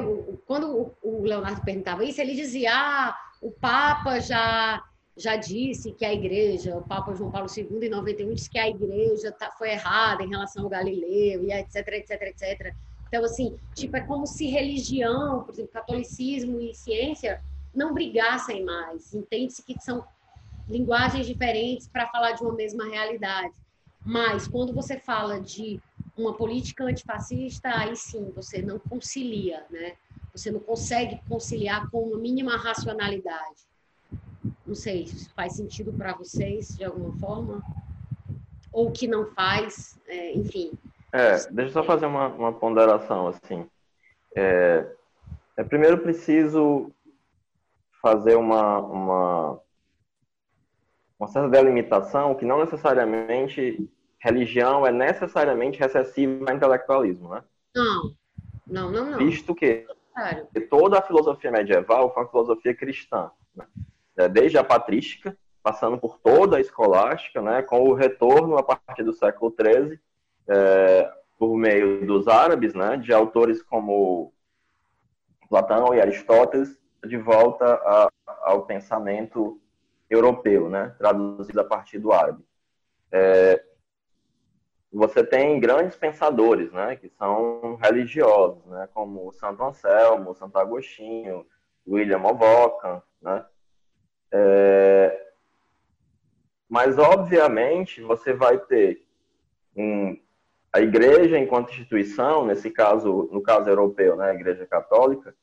quando o Leonardo perguntava isso, ele dizia, ah, o Papa já já disse que a igreja, o Papa João Paulo II, em 91, disse que a igreja tá, foi errada em relação ao Galileu, e etc, etc, etc. Então, assim, tipo, é como se religião, por exemplo, catolicismo e ciência não brigassem mais. Entende-se que são linguagens diferentes para falar de uma mesma realidade. Mas, quando você fala de uma política antifascista, aí sim, você não concilia, né? Você não consegue conciliar com uma mínima racionalidade. Não sei se faz sentido para vocês de alguma forma, ou que não faz, é, enfim. É, deixa eu só fazer uma, uma ponderação, assim. É, é, primeiro preciso fazer uma, uma, uma certa delimitação que não necessariamente religião é necessariamente recessiva a intelectualismo, né? Não, não, não, não. Visto que claro. toda a filosofia medieval foi uma filosofia cristã. Né? É, desde a patrística, passando por toda a escolástica, né, com o retorno a partir do século XIII, é, por meio dos árabes, né, de autores como Platão e Aristóteles, de volta a, ao pensamento europeu, né, traduzido a partir do árabe. É, você tem grandes pensadores, né, que são religiosos, né, como Santo Anselmo, Santo Agostinho, William of Ockham, né, é, mas, obviamente, você vai ter um, a igreja enquanto instituição, nesse caso, no caso europeu, né, a igreja católica,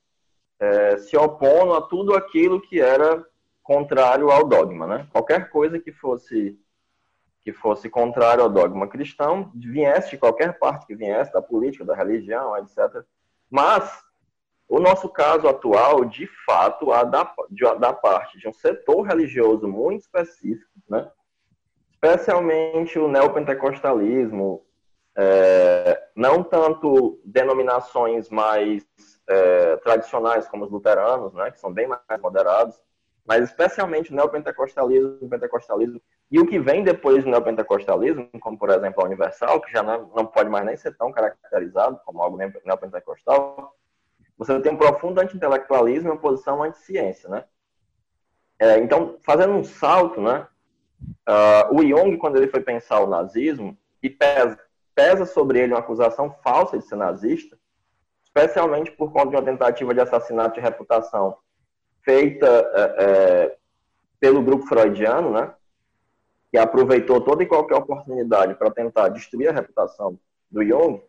é, se opondo a tudo aquilo que era contrário ao dogma, né? Qualquer coisa que fosse que fosse contrário ao dogma cristão, viesse de qualquer parte que viesse, da política, da religião, etc. Mas o nosso caso atual, de fato, a da, de, da parte de um setor religioso muito específico, né? especialmente o neopentecostalismo, é, não tanto denominações mais é, tradicionais como os luteranos, né, que são bem mais moderados, mas especialmente o neopentecostalismo, o pentecostalismo e o que vem depois do neopentecostalismo, como por exemplo a Universal, que já não, não pode mais nem ser tão caracterizado como algo neopentecostal, você tem um profundo anti-intelectualismo e uma posição anti-ciência, né? É, então, fazendo um salto, né? Uh, o Jung, quando ele foi pensar o nazismo, e pesa, pesa sobre ele uma acusação falsa de ser nazista, especialmente por conta de uma tentativa de assassinato de reputação feita é, é, pelo grupo freudiano, né? Que aproveitou toda e qualquer oportunidade para tentar destruir a reputação do Jung.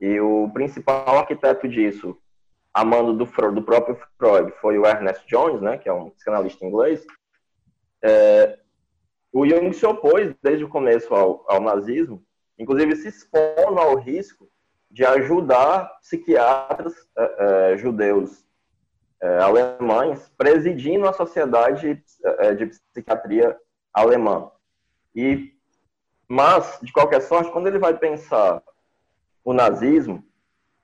E o principal arquiteto disso a mando do, do próprio Freud foi o Ernest Jones, né, que é um psicanalista inglês, é, o Jung se opôs desde o começo ao, ao, nazismo, inclusive se expondo ao risco de ajudar psiquiatras é, é, judeus é, alemães presidindo a sociedade é, de psiquiatria alemã. E, mas, de qualquer sorte, quando ele vai pensar o nazismo,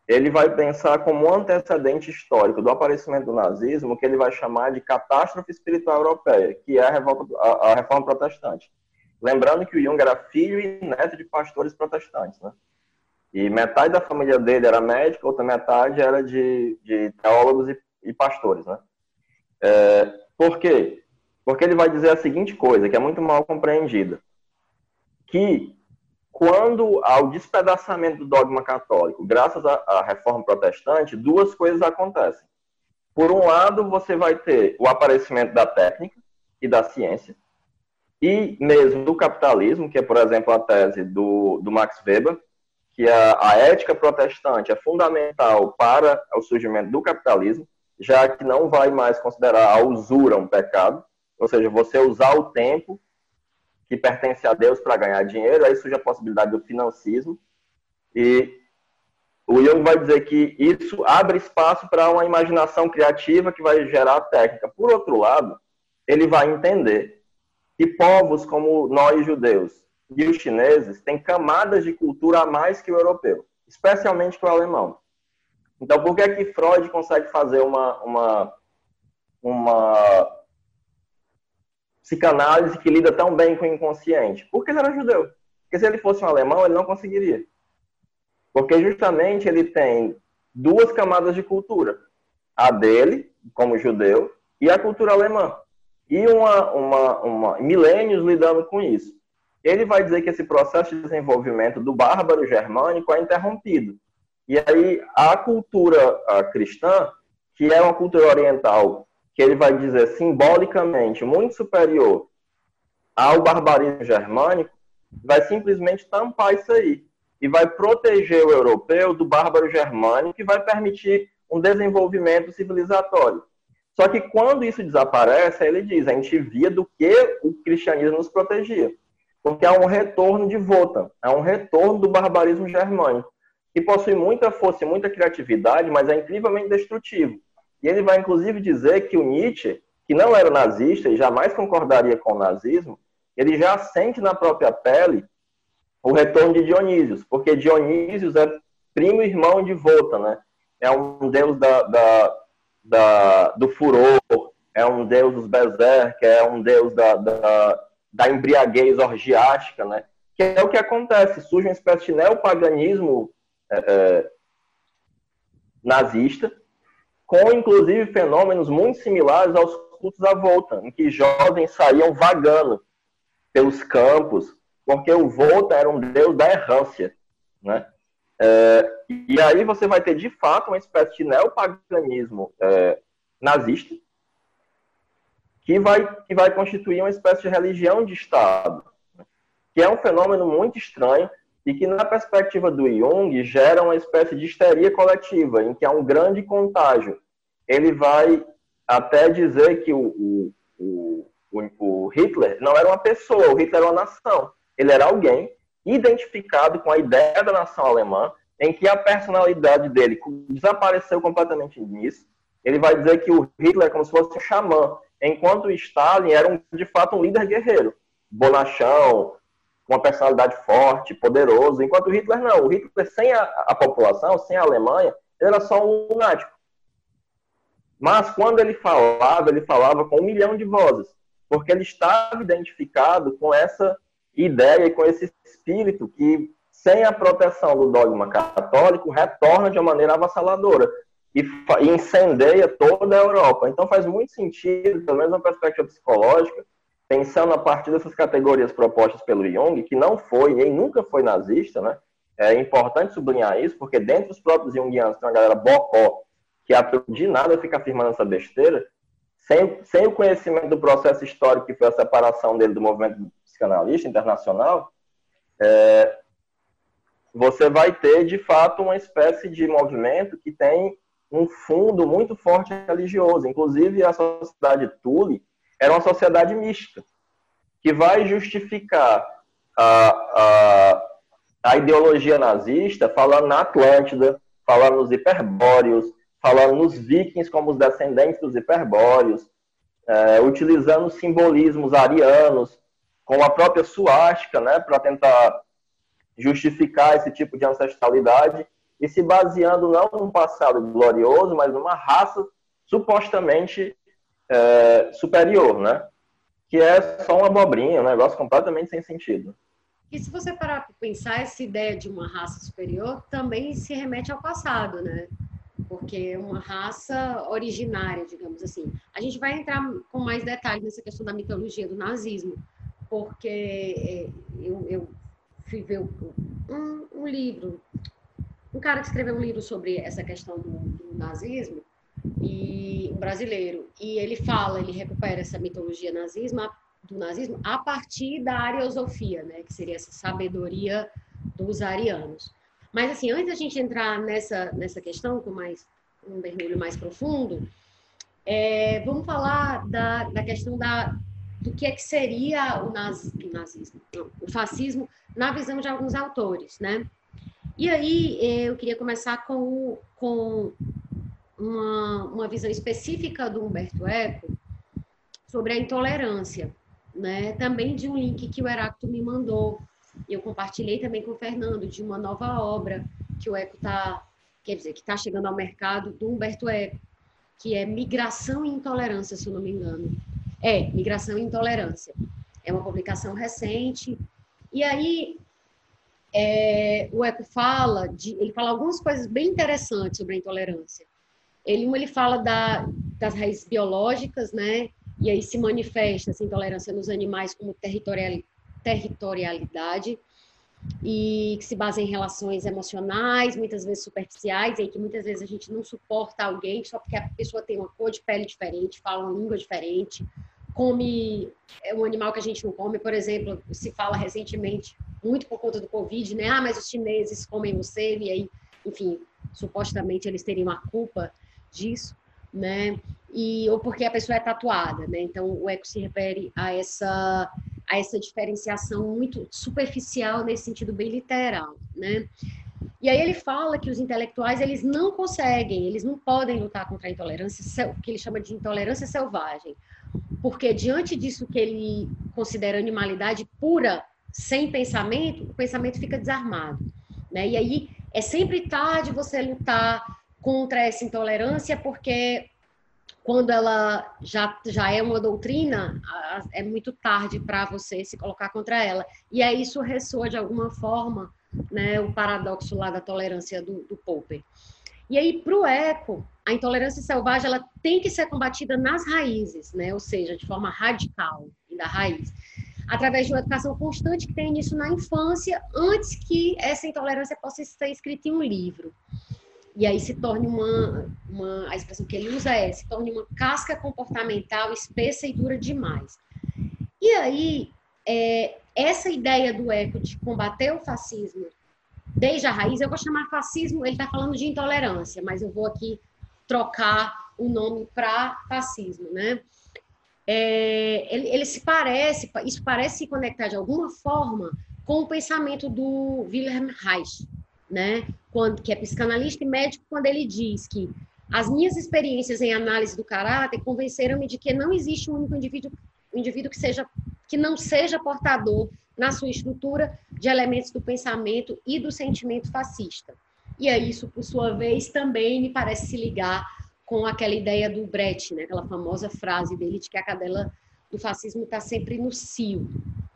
ele vai pensar como um antecedente histórico do aparecimento do nazismo, que ele vai chamar de catástrofe espiritual europeia, que é a, revolta, a, a reforma protestante. Lembrando que o Jung era filho e neto de pastores protestantes, né? E metade da família dele era médica, outra metade era de, de teólogos e, e, pastores, né? É, por quê? Porque ele vai dizer a seguinte coisa, que é muito mal compreendida, que quando ao despedaçamento do dogma católico, graças à, à reforma protestante, duas coisas acontecem. Por um lado, você vai ter o aparecimento da técnica e da ciência, e mesmo do capitalismo, que é, por exemplo, a tese do, do Max Weber, que a, a ética protestante é fundamental para o surgimento do capitalismo, já que não vai mais considerar a usura um pecado, ou seja, você usar o tempo que pertence a Deus para ganhar dinheiro, aí surge a possibilidade do financismo. E o Jung vai dizer que isso abre espaço para uma imaginação criativa que vai gerar técnica. Por outro lado, ele vai entender que povos como nós judeus e os chineses têm camadas de cultura a mais que o europeu. especialmente com o alemão. Então, por que é que Freud consegue fazer uma, uma, uma psicanálise que lida tão bem com o inconsciente? Porque ele era judeu. Porque se ele fosse um alemão, ele não conseguiria. Porque justamente ele tem duas camadas de cultura. A dele, como judeu, e a cultura alemã. E uma, uma, uma milênios lidando com isso. Ele vai dizer que esse processo de desenvolvimento do bárbaro germânico é interrompido. E aí a cultura a cristã, que é uma cultura oriental, que ele vai dizer simbolicamente muito superior ao barbarismo germânico, vai simplesmente tampar isso aí e vai proteger o europeu do bárbaro germânico e vai permitir um desenvolvimento civilizatório. Só que quando isso desaparece, ele diz, a gente via do que o cristianismo nos protegia. Porque há um retorno de Wotan, há um retorno do barbarismo germânico, que possui muita força e muita criatividade, mas é incrivelmente destrutivo. E ele vai, inclusive, dizer que o Nietzsche, que não era nazista e jamais concordaria com o nazismo, ele já sente na própria pele o retorno de Dionísios, porque Dionísios é primo irmão de Volta, né? É um deus da, da, da, do furor, é um deus dos berserk, é um deus da, da, da embriaguez orgiástica, né? Que é o que acontece, surge uma espécie de neopaganismo é, é, nazista, com inclusive fenômenos muito similares aos cultos à volta, em que jovens saíam vagando pelos campos, porque o Volta era um deus da errância, né? É, e aí você vai ter, de fato, uma espécie de neopaganismo é, nazista, que vai, que vai constituir uma espécie de religião de Estado, né? que é um fenômeno muito estranho e que, na perspectiva do Jung, gera uma espécie de histeria coletiva, em que há um grande contágio. Ele vai até dizer que o, o, o, o Hitler não era uma pessoa, o Hitler era uma nação ele era alguém identificado com a ideia da nação alemã, em que a personalidade dele desapareceu completamente nisso. Ele vai dizer que o Hitler é como se fosse um xamã, enquanto Stalin era, um, de fato, um líder guerreiro, bonachão, uma personalidade forte, poderoso, enquanto Hitler não. O Hitler, sem a, a população, sem a Alemanha, ele era só um lunático. Mas quando ele falava, ele falava com um milhão de vozes, porque ele estava identificado com essa ideia e com esse espírito que, sem a proteção do dogma católico, retorna de uma maneira avassaladora e incendeia toda a Europa. Então faz muito sentido, pelo menos na perspectiva psicológica, pensando a partir dessas categorias propostas pelo Jung, que não foi nem nunca foi nazista, né? É importante sublinhar isso, porque dentro dos próprios Jungianos tem uma galera bocó que de nada fica afirmando essa besteira, sem, sem o conhecimento do processo histórico que foi a separação dele do movimento psicanalista internacional, é, você vai ter, de fato, uma espécie de movimento que tem um fundo muito forte religioso. Inclusive, a sociedade Tule era uma sociedade mística, que vai justificar a, a, a ideologia nazista falando na Atlântida, falando nos hiperbóreos, falando nos vikings como os descendentes dos hiperbóreos, é, utilizando simbolismos arianos, com a própria suástica, né, para tentar justificar esse tipo de ancestralidade e se baseando não num passado glorioso, mas numa raça supostamente é, superior, né? Que é só uma abobrinha, um negócio completamente sem sentido. E se você parar para pensar, essa ideia de uma raça superior também se remete ao passado, né? Porque uma raça originária, digamos assim. A gente vai entrar com mais detalhes nessa questão da mitologia do nazismo, porque é, eu, eu fui ver um, um, livro, um cara que escreveu um livro sobre essa questão do, do nazismo, e brasileiro, e ele fala, ele recupera essa mitologia nazismo, do nazismo a partir da ariosofia, né, que seria essa sabedoria dos arianos. Mas assim, antes da gente entrar nessa nessa questão com mais um mergulho mais profundo, é, vamos falar da, da questão da, do que é que seria o, naz, o nazismo, o fascismo na visão de alguns autores, né? E aí eu queria começar com, com uma, uma visão específica do Humberto Eco sobre a intolerância, né? Também de um link que o Heráclito me mandou. Eu compartilhei também com o Fernando de uma nova obra que o Eco está, quer dizer, que está chegando ao mercado do Humberto Eco, que é Migração e Intolerância, se eu não me engano. É, Migração e Intolerância. É uma publicação recente. E aí, é, o Eco fala, de, ele fala algumas coisas bem interessantes sobre a intolerância. Ele, ele fala da, das raízes biológicas, né? E aí se manifesta essa intolerância nos animais como territorial, territorialidade e que se baseia em relações emocionais, muitas vezes superficiais, e que muitas vezes a gente não suporta alguém só porque a pessoa tem uma cor de pele diferente, fala uma língua diferente, come é um animal que a gente não come, por exemplo, se fala recentemente, muito por conta do Covid, né? Ah, mas os chineses comem morcego, e aí, enfim, supostamente eles teriam a culpa disso, né? E, ou porque a pessoa é tatuada, né? Então, o eco se refere a essa, a essa diferenciação muito superficial, nesse sentido bem literal, né? E aí ele fala que os intelectuais, eles não conseguem, eles não podem lutar contra a intolerância, o que ele chama de intolerância selvagem, porque diante disso que ele considera animalidade pura, sem pensamento, o pensamento fica desarmado, né? E aí é sempre tarde você lutar contra essa intolerância, porque quando ela já, já é uma doutrina, é muito tarde para você se colocar contra ela. E aí isso ressoa de alguma forma né, o paradoxo lá da tolerância do, do Popper. E aí, para o eco, a intolerância selvagem ela tem que ser combatida nas raízes, né? ou seja, de forma radical e da raiz, através de uma educação constante que tem início na infância, antes que essa intolerância possa ser escrita em um livro e aí se torne uma, uma, a expressão que ele usa é, se torne uma casca comportamental espessa e dura demais. E aí, é, essa ideia do eco de combater o fascismo desde a raiz, eu vou chamar fascismo, ele está falando de intolerância, mas eu vou aqui trocar o nome para fascismo, né? É, ele, ele, se parece, isso parece se conectar de alguma forma com o pensamento do Wilhelm Reich, né? Quando, que é psicanalista e médico, quando ele diz que as minhas experiências em análise do caráter convenceram-me de que não existe um único indivíduo, indivíduo que seja que não seja portador na sua estrutura de elementos do pensamento e do sentimento fascista. E aí isso, por sua vez, também me parece se ligar com aquela ideia do Brecht, né? aquela famosa frase dele de que a cadela do fascismo está sempre no cio,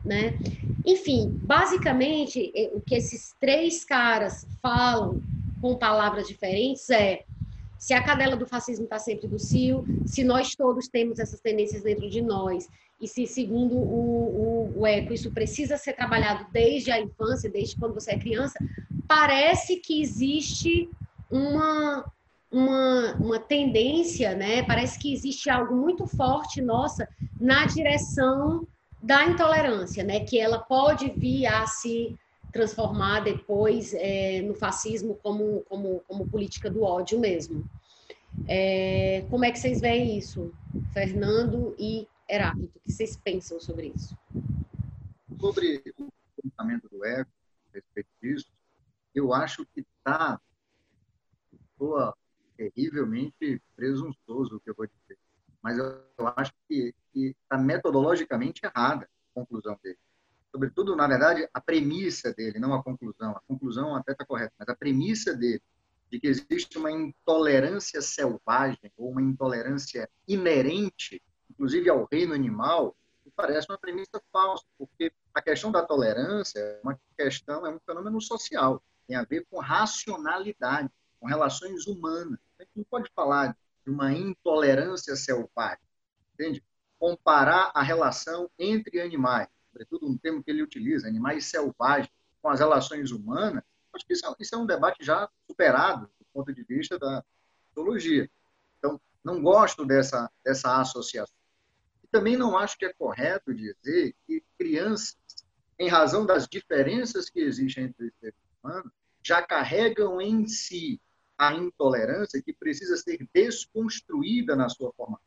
né? Enfim, basicamente, é, o que esses três caras falam com palavras diferentes é se a cadela do fascismo está sempre do cio, se nós todos temos essas tendências dentro de nós, e se, segundo o, o, o Eco, isso precisa ser trabalhado desde a infância, desde quando você é criança, parece que existe uma, uma, uma tendência, né? parece que existe algo muito forte nossa na direção da intolerância, né? Que ela pode vir a se transformar depois é, no fascismo como, como, como política do ódio mesmo. É, como é que vocês veem isso, Fernando e Heráclito? O que vocês pensam sobre isso? Sobre o comportamento do ego, a respeito disso, eu acho que está terrivelmente presunçoso o que eu vou dizer mas eu, acho que está metodologicamente errada a conclusão dele. Sobretudo, na verdade, a premissa dele, não a conclusão. A conclusão até está correta, mas a premissa dele de que existe uma intolerância selvagem ou uma intolerância inerente, inclusive ao reino animal, parece uma premissa falsa, porque a questão da tolerância é uma questão, é um fenômeno social, tem a ver com racionalidade, com relações humanas. A gente não pode falar de uma intolerância selvagem, entende? Comparar a relação entre animais, sobretudo um termo que ele utiliza, animais selvagens, com as relações humanas, acho que isso é, isso é um debate já superado do ponto de vista da biologia. Então, não gosto dessa, dessa associação. E também não acho que é correto dizer que crianças, em razão das diferenças que existem entre os seres humanos, já carregam em si a intolerância que precisa ser desconstruída na sua formação.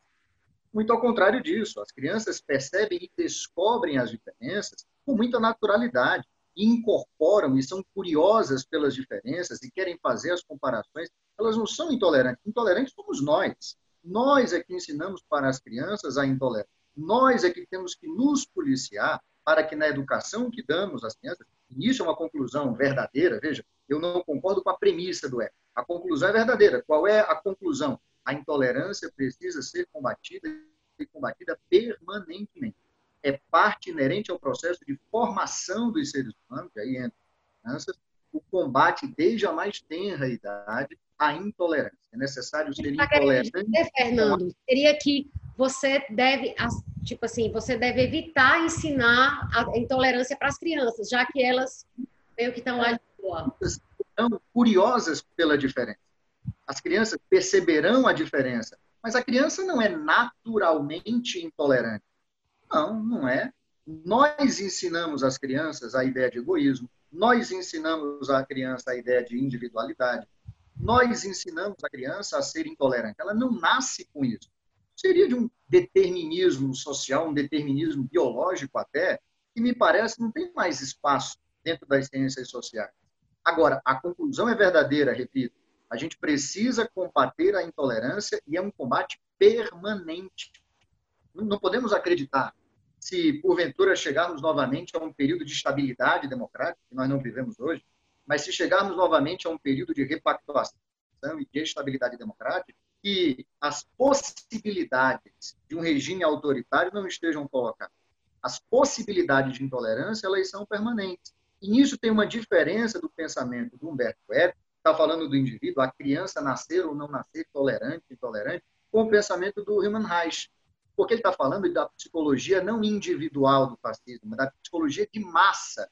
Muito ao contrário disso, as crianças percebem e descobrem as diferenças com muita naturalidade, e incorporam e são curiosas pelas diferenças e querem fazer as comparações. Elas não são intolerantes. Intolerantes somos nós. Nós é que ensinamos para as crianças a intolerância. Nós é que temos que nos policiar para que na educação que damos às crianças e isso é uma conclusão verdadeira, veja, eu não concordo com a premissa do Eco. A conclusão é verdadeira. Qual é a conclusão? A intolerância precisa ser combatida e combatida permanentemente. É parte inerente ao processo de formação dos seres humanos, e aí entra crianças, o combate desde a mais tenra idade à intolerância. É necessário ser intolerante. Dizer, Fernando, seria que você deve, tipo assim, você deve evitar ensinar a intolerância para as crianças, já que elas meio que estão lá de boa. Estão curiosas pela diferença. As crianças perceberão a diferença, mas a criança não é naturalmente intolerante. Não, não é. Nós ensinamos às crianças a ideia de egoísmo, nós ensinamos à criança a ideia de individualidade, nós ensinamos a criança a ser intolerante. Ela não nasce com isso. Seria de um determinismo social, um determinismo biológico até, que me parece não tem mais espaço dentro das ciências sociais. Agora, a conclusão é verdadeira, repito. A gente precisa combater a intolerância e é um combate permanente. Não podemos acreditar se porventura chegarmos novamente a um período de estabilidade democrática, que nós não vivemos hoje, mas se chegarmos novamente a um período de repactuação e de estabilidade democrática, que as possibilidades de um regime autoritário não estejam colocadas. As possibilidades de intolerância, elas são permanentes. E nisso tem uma diferença do pensamento do Humberto Eco, está falando do indivíduo, a criança nascer ou não nascer tolerante, intolerante, com o pensamento do Hermann Reich, porque ele está falando da psicologia não individual do fascismo, mas da psicologia de massa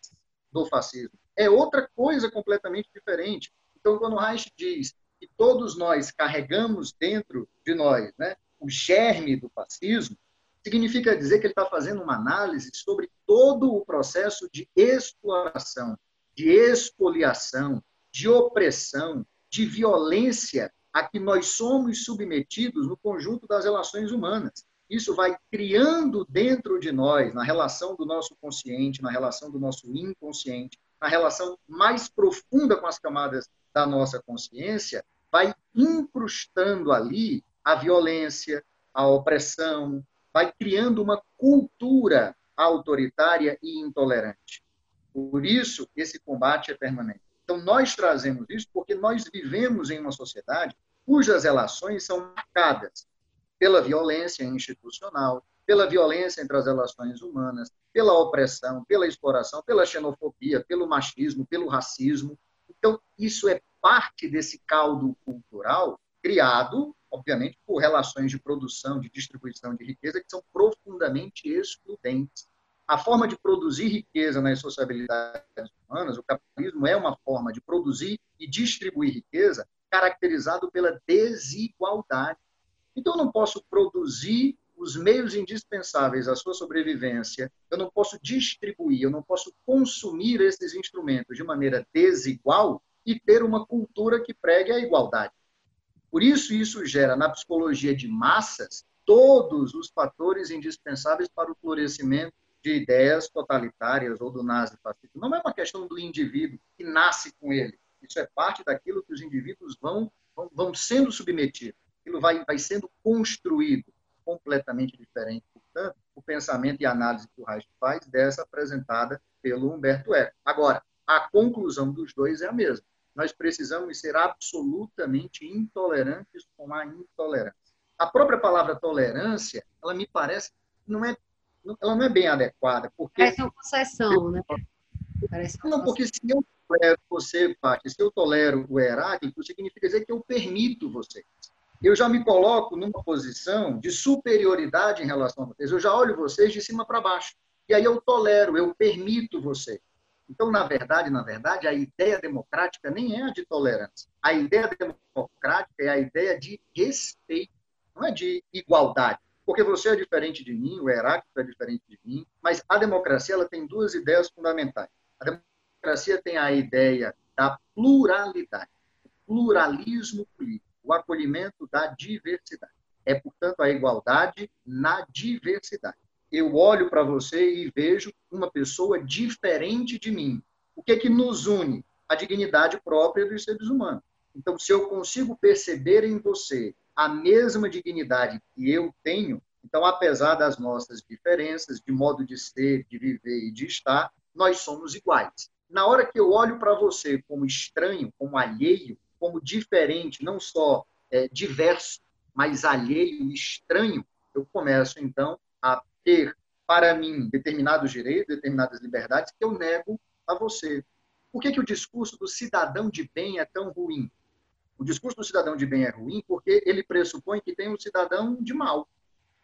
do fascismo. É outra coisa completamente diferente. Então, quando Reich diz que todos nós carregamos dentro de nós né, o germe do fascismo, significa dizer que ele está fazendo uma análise sobre todo o processo de exploração, de expoliação, de opressão, de violência a que nós somos submetidos no conjunto das relações humanas. Isso vai criando dentro de nós, na relação do nosso consciente, na relação do nosso inconsciente, na relação mais profunda com as camadas da nossa consciência, vai incrustando ali a violência, a opressão, vai criando uma cultura autoritária e intolerante. Por isso, esse combate é permanente. Então, nós trazemos isso porque nós vivemos em uma sociedade cujas relações são marcadas pela violência institucional, pela violência entre as relações humanas, pela opressão, pela exploração, pela xenofobia, pelo machismo, pelo racismo. Então, isso é parte desse caldo cultural criado, obviamente, por relações de produção, de distribuição de riqueza que são profundamente excludentes. A forma de produzir riqueza nas sociabilidades humanas, o capitalismo é uma forma de produzir e distribuir riqueza caracterizado pela desigualdade. Então, eu não posso produzir os meios indispensáveis à sua sobrevivência, eu não posso distribuir, eu não posso consumir esses instrumentos de maneira desigual e ter uma cultura que pregue a igualdade. Por isso, isso gera na psicologia de massas todos os fatores indispensáveis para o florescimento de ideias totalitárias ou do nazifascismo. Não é uma questão do indivíduo que nasce com ele. Isso é parte daquilo que os indivíduos vão, vão, vão sendo submetidos aquilo vai, vai sendo construído completamente diferente, portanto, o pensamento e análise que o Reich faz dessa apresentada pelo Humberto Eco. Agora, a conclusão dos dois é a mesma. Nós precisamos ser absolutamente intolerantes com a intolerância. A própria palavra tolerância, ela me parece não é ela não é bem adequada, porque parece uma concessão, né? Parece não, porque se eu tolero você, Paty, se eu tolero o Heráclito, significa dizer que eu permito você eu já me coloco numa posição de superioridade em relação a vocês. Eu já olho vocês de cima para baixo. E aí eu tolero, eu permito vocês. Então, na verdade, na verdade, a ideia democrática nem é a de tolerância. A ideia democrática é a ideia de respeito, não é de igualdade. Porque você é diferente de mim, o Heráclito é diferente de mim, mas a democracia ela tem duas ideias fundamentais. A democracia tem a ideia da pluralidade, pluralismo político o acolhimento da diversidade. É, portanto, a igualdade na diversidade. Eu olho para você e vejo uma pessoa diferente de mim. O que é que nos une? A dignidade própria dos seres humanos. Então, se eu consigo perceber em você a mesma dignidade que eu tenho, então, apesar das nossas diferenças de modo de ser, de viver e de estar, nós somos iguais. na hora que eu olho para você como estranho, como alheio, como diferente, não só é, diverso, mas alheio, estranho, eu começo então ter para mim determinados direitos, determinadas liberdades que eu nego a você. Por que, que o discurso do cidadão de bem é tão ruim? O discurso do cidadão de bem é ruim porque ele pressupõe que tem um cidadão de mal.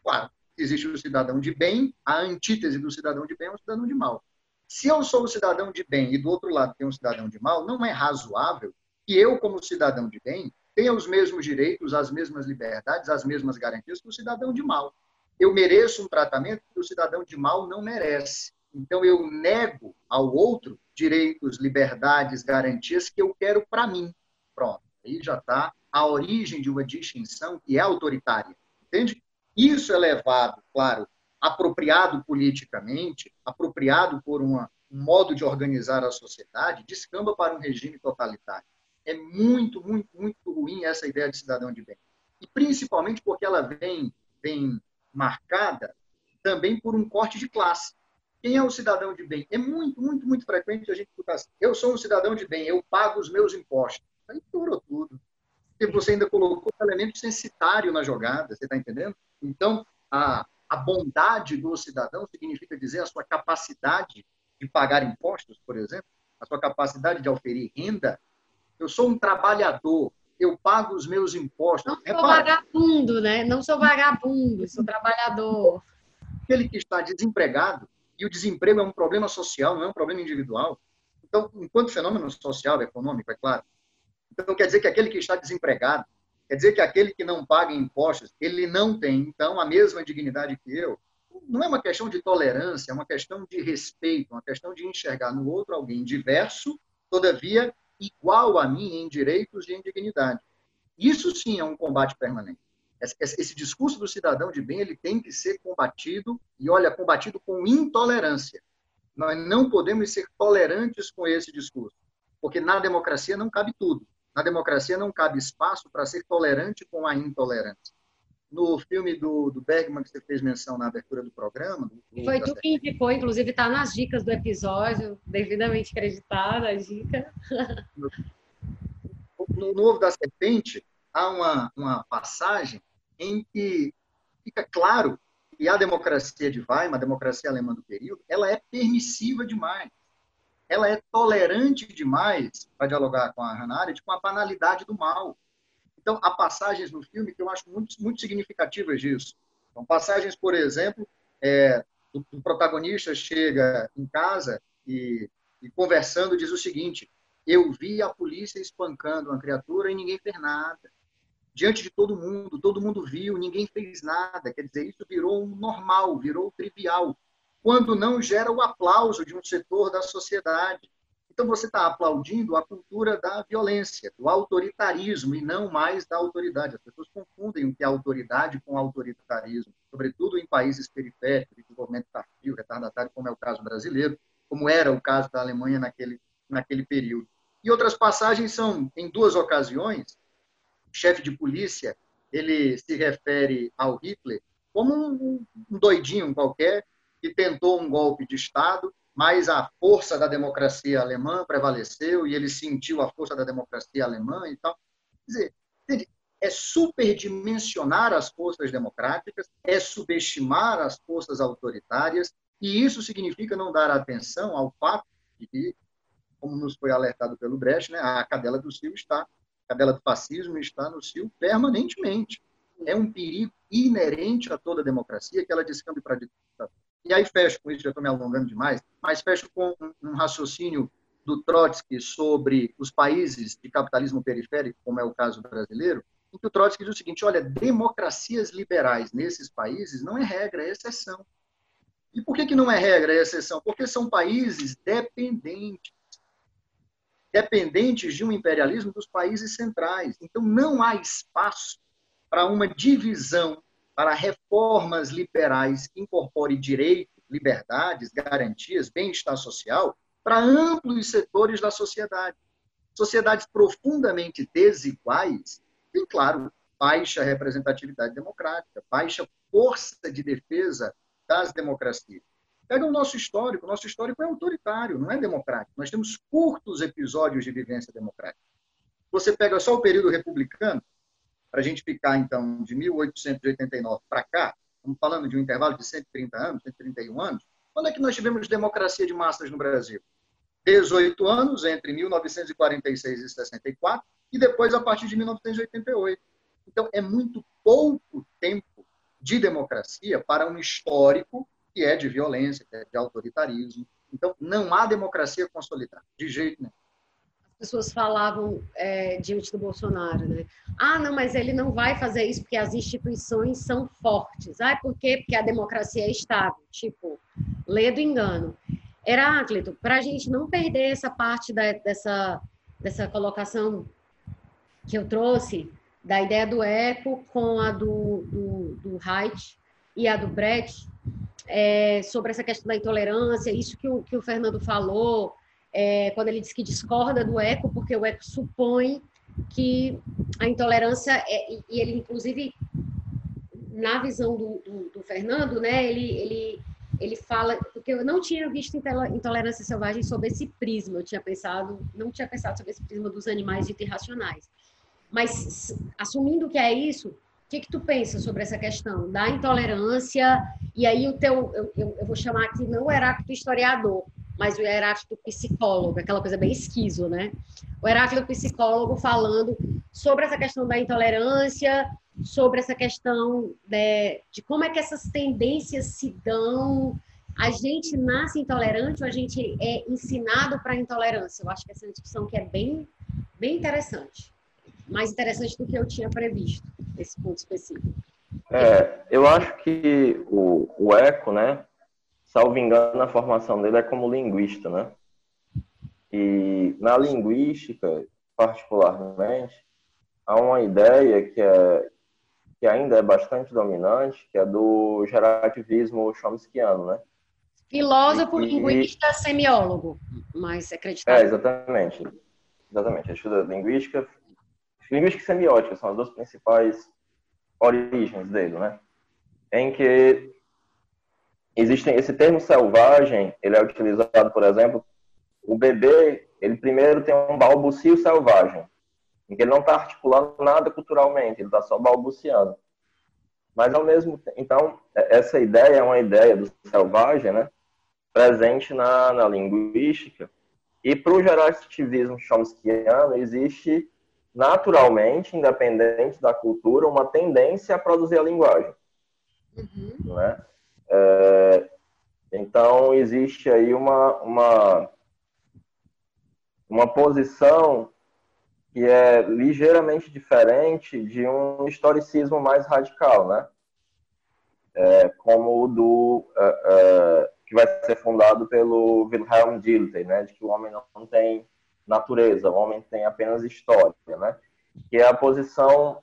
Claro, existe o cidadão de bem, a antítese do cidadão de bem é um cidadão de mal. Se eu sou o cidadão de bem e do outro lado tem um cidadão de mal, não é razoável que eu, como cidadão de bem, tenha os mesmos direitos, as mesmas liberdades, as mesmas garantias que o cidadão de mal. Eu mereço um tratamento que o cidadão de mal não merece. Então eu nego ao outro direitos, liberdades, garantias que eu quero para mim. Pronto. Aí já está a origem de uma distinção que é autoritária. Entende? Isso é levado, claro, apropriado politicamente, apropriado por uma, um modo de organizar a sociedade, descamba para um regime totalitário. É muito, muito, muito ruim essa ideia de cidadão de bem. E principalmente porque ela vem, vem marcada também por um corte de classe. Quem é o cidadão de bem? É muito, muito, muito frequente a gente escutar assim, eu sou um cidadão de bem, eu pago os meus impostos. Aí piorou tudo. Porque você ainda colocou o elemento censitário na jogada, você está entendendo? Então, a, a bondade do cidadão significa dizer a sua capacidade de pagar impostos, por exemplo, a sua capacidade de oferir renda. Eu sou um trabalhador, eu pago os meus impostos. Não sou Repara, vagabundo, né? Não sou vagabundo, sou trabalhador. Aquele que está desempregado, e o desemprego é um problema social, não é um problema individual. Então, enquanto fenômeno social, econômico, é claro. Então, quer dizer que aquele que está desempregado, quer dizer que aquele que não paga impostos, ele não tem, então, a mesma dignidade que eu. Não é uma questão de tolerância, é uma questão de respeito, uma questão de enxergar no outro alguém diverso, todavia igual a mim em direitos e em dignidade. Isso sim é um combate permanente. Esse discurso do cidadão de bem ele tem que ser combatido e olha combatido com intolerância. Nós não podemos ser tolerantes com esse discurso, porque na democracia não cabe tudo. Na democracia não cabe espaço para ser tolerante com a intolerância. No filme do, do Bergman que você fez menção na abertura do programa. Do, Foi tu que indicou, inclusive está nas dicas do episódio, devidamente acreditada a dica. No, no, no Ovo da Serpente, há uma, uma passagem em que fica claro que a democracia de Weimar, a democracia alemã do período, ela é permissiva demais. Ela é tolerante demais, para dialogar com a Hannah Arendt, com a banalidade do mal. Então, há passagens no filme que eu acho muito, muito significativas disso. Então, passagens, por exemplo, é, o, o, protagonista chega em casa e, e conversando diz o seguinte: eu vi a polícia espancando uma criatura e ninguém fez nada diante de todo mundo, todo mundo viu, ninguém fez nada. Quer dizer, isso virou um normal, virou trivial, quando não gera o aplauso de um setor da sociedade. Então você está aplaudindo a cultura da violência, do autoritarismo e não mais da autoridade. As pessoas confundem o que é autoridade com autoritarismo, sobretudo em países periféricos, de desenvolvimento tardio, retardatário, como é o caso brasileiro, como era o caso da Alemanha naquele, naquele período. E outras passagens são, em duas ocasiões, chefe de polícia, ele se refere ao Hitler como um, um doidinho qualquer que tentou um golpe de Estado, mas a força da democracia alemã prevaleceu e ele sentiu a força da democracia alemã e tal. Quer dizer, é superdimensionar as forças democráticas, é subestimar as forças autoritárias, e isso significa não dar atenção ao fato de que, como nos foi alertado pelo Brecht, né, a cadela do Cio está cadela do fascismo está no CIO permanentemente. É um perigo inerente a toda democracia que ela descambe para a ditadura. E aí fecho com isso, já estou me alongando demais, mas fecho com um raciocínio do Trotsky sobre os países de capitalismo periférico, como é o caso brasileiro, em que o Trotsky diz o seguinte: olha, democracias liberais nesses países não é regra, é exceção. E por que, que não é regra, é exceção? Porque são países dependentes dependentes de um imperialismo dos países centrais. Então, não há espaço para uma divisão, para reformas liberais que incorporem direitos, liberdades, garantias, bem-estar social para amplos setores da sociedade. Sociedades profundamente desiguais têm, claro, baixa representatividade democrática, baixa força de defesa das democracias. Pega o nosso histórico. O nosso histórico é autoritário, não é democrático. Nós temos curtos episódios de vivência democrática. Você pega só o período republicano, para a gente ficar, então, de 1889 para cá, estamos falando de um intervalo de 130 anos, 131 anos, quando é que nós tivemos democracia de massas no Brasil? 18 anos, entre 1946 e 64, e depois a partir de 1988. Então, é muito pouco tempo de democracia para um histórico que é de violência, que é de autoritarismo. Então, não há democracia consolidada, de jeito nenhum. As pessoas falavam é, diante do Bolsonaro, né? Ah, não, mas ele não vai fazer isso porque as instituições são fortes. Ah, por quê? Porque a democracia é estável. Tipo, lê do engano. Heráclito, para a gente não perder essa parte da, dessa, dessa colocação que eu trouxe, da ideia do eco com a do, do, do Haidt e a do Brecht, é, sobre essa questão da intolerância, isso que o, que o Fernando falou, é, quando ele diz que discorda do eco, porque o eco supõe que a intolerância, é, e ele, inclusive, na visão do, do, do, Fernando, né, ele, ele, ele fala, porque eu não tinha visto intolerância selvagem sob esse prisma, eu tinha pensado, não tinha pensado sobre esse prisma dos animais irracionais. Mas, assumindo que é isso, que, que tu pensa sobre essa questão da intolerância? E aí o teu, eu, eu, eu vou chamar aqui não o Heráclito historiador, mas o Heráclito psicólogo, aquela coisa bem esquizo, né? O Heráclito psicólogo falando sobre essa questão da intolerância, sobre essa questão de, né, de como é que essas tendências se dão. A gente nasce intolerante ou a gente é ensinado para a intolerância? Eu acho que essa é uma discussão que é bem, bem interessante mais interessante do que eu tinha previsto, esse ponto específico. É, eu acho que o, o Eco, né, salvo engano, a formação dele é como linguista, né? E na linguística, particularmente, há uma ideia que, é, que ainda é bastante dominante, que é do gerativismo chomskiano, né? Filósofo, e, linguista, semiólogo, mas acreditado. É, exatamente. Exatamente. Estuda linguística, linguística e semiótica são as duas principais origens dele, né? Em que existem esse termo selvagem, ele é utilizado, por exemplo, o bebê, ele primeiro tem um balbucio selvagem, em que ele não está articulando nada culturalmente, ele está só balbuciando. Mas ao mesmo tempo, então essa ideia é uma ideia do selvagem, né? Presente na, na linguística. E para o gerativismo chomskiano existe naturalmente, independente da cultura, uma tendência a produzir a linguagem. Uhum. Né? É, então, existe aí uma, uma, uma posição que é ligeiramente diferente de um historicismo mais radical, né? É, como o do é, é que vai ser fundado pelo Wilhelm Dilthey, né? De que o homem não tem natureza, o homem tem apenas história, né? Que é a posição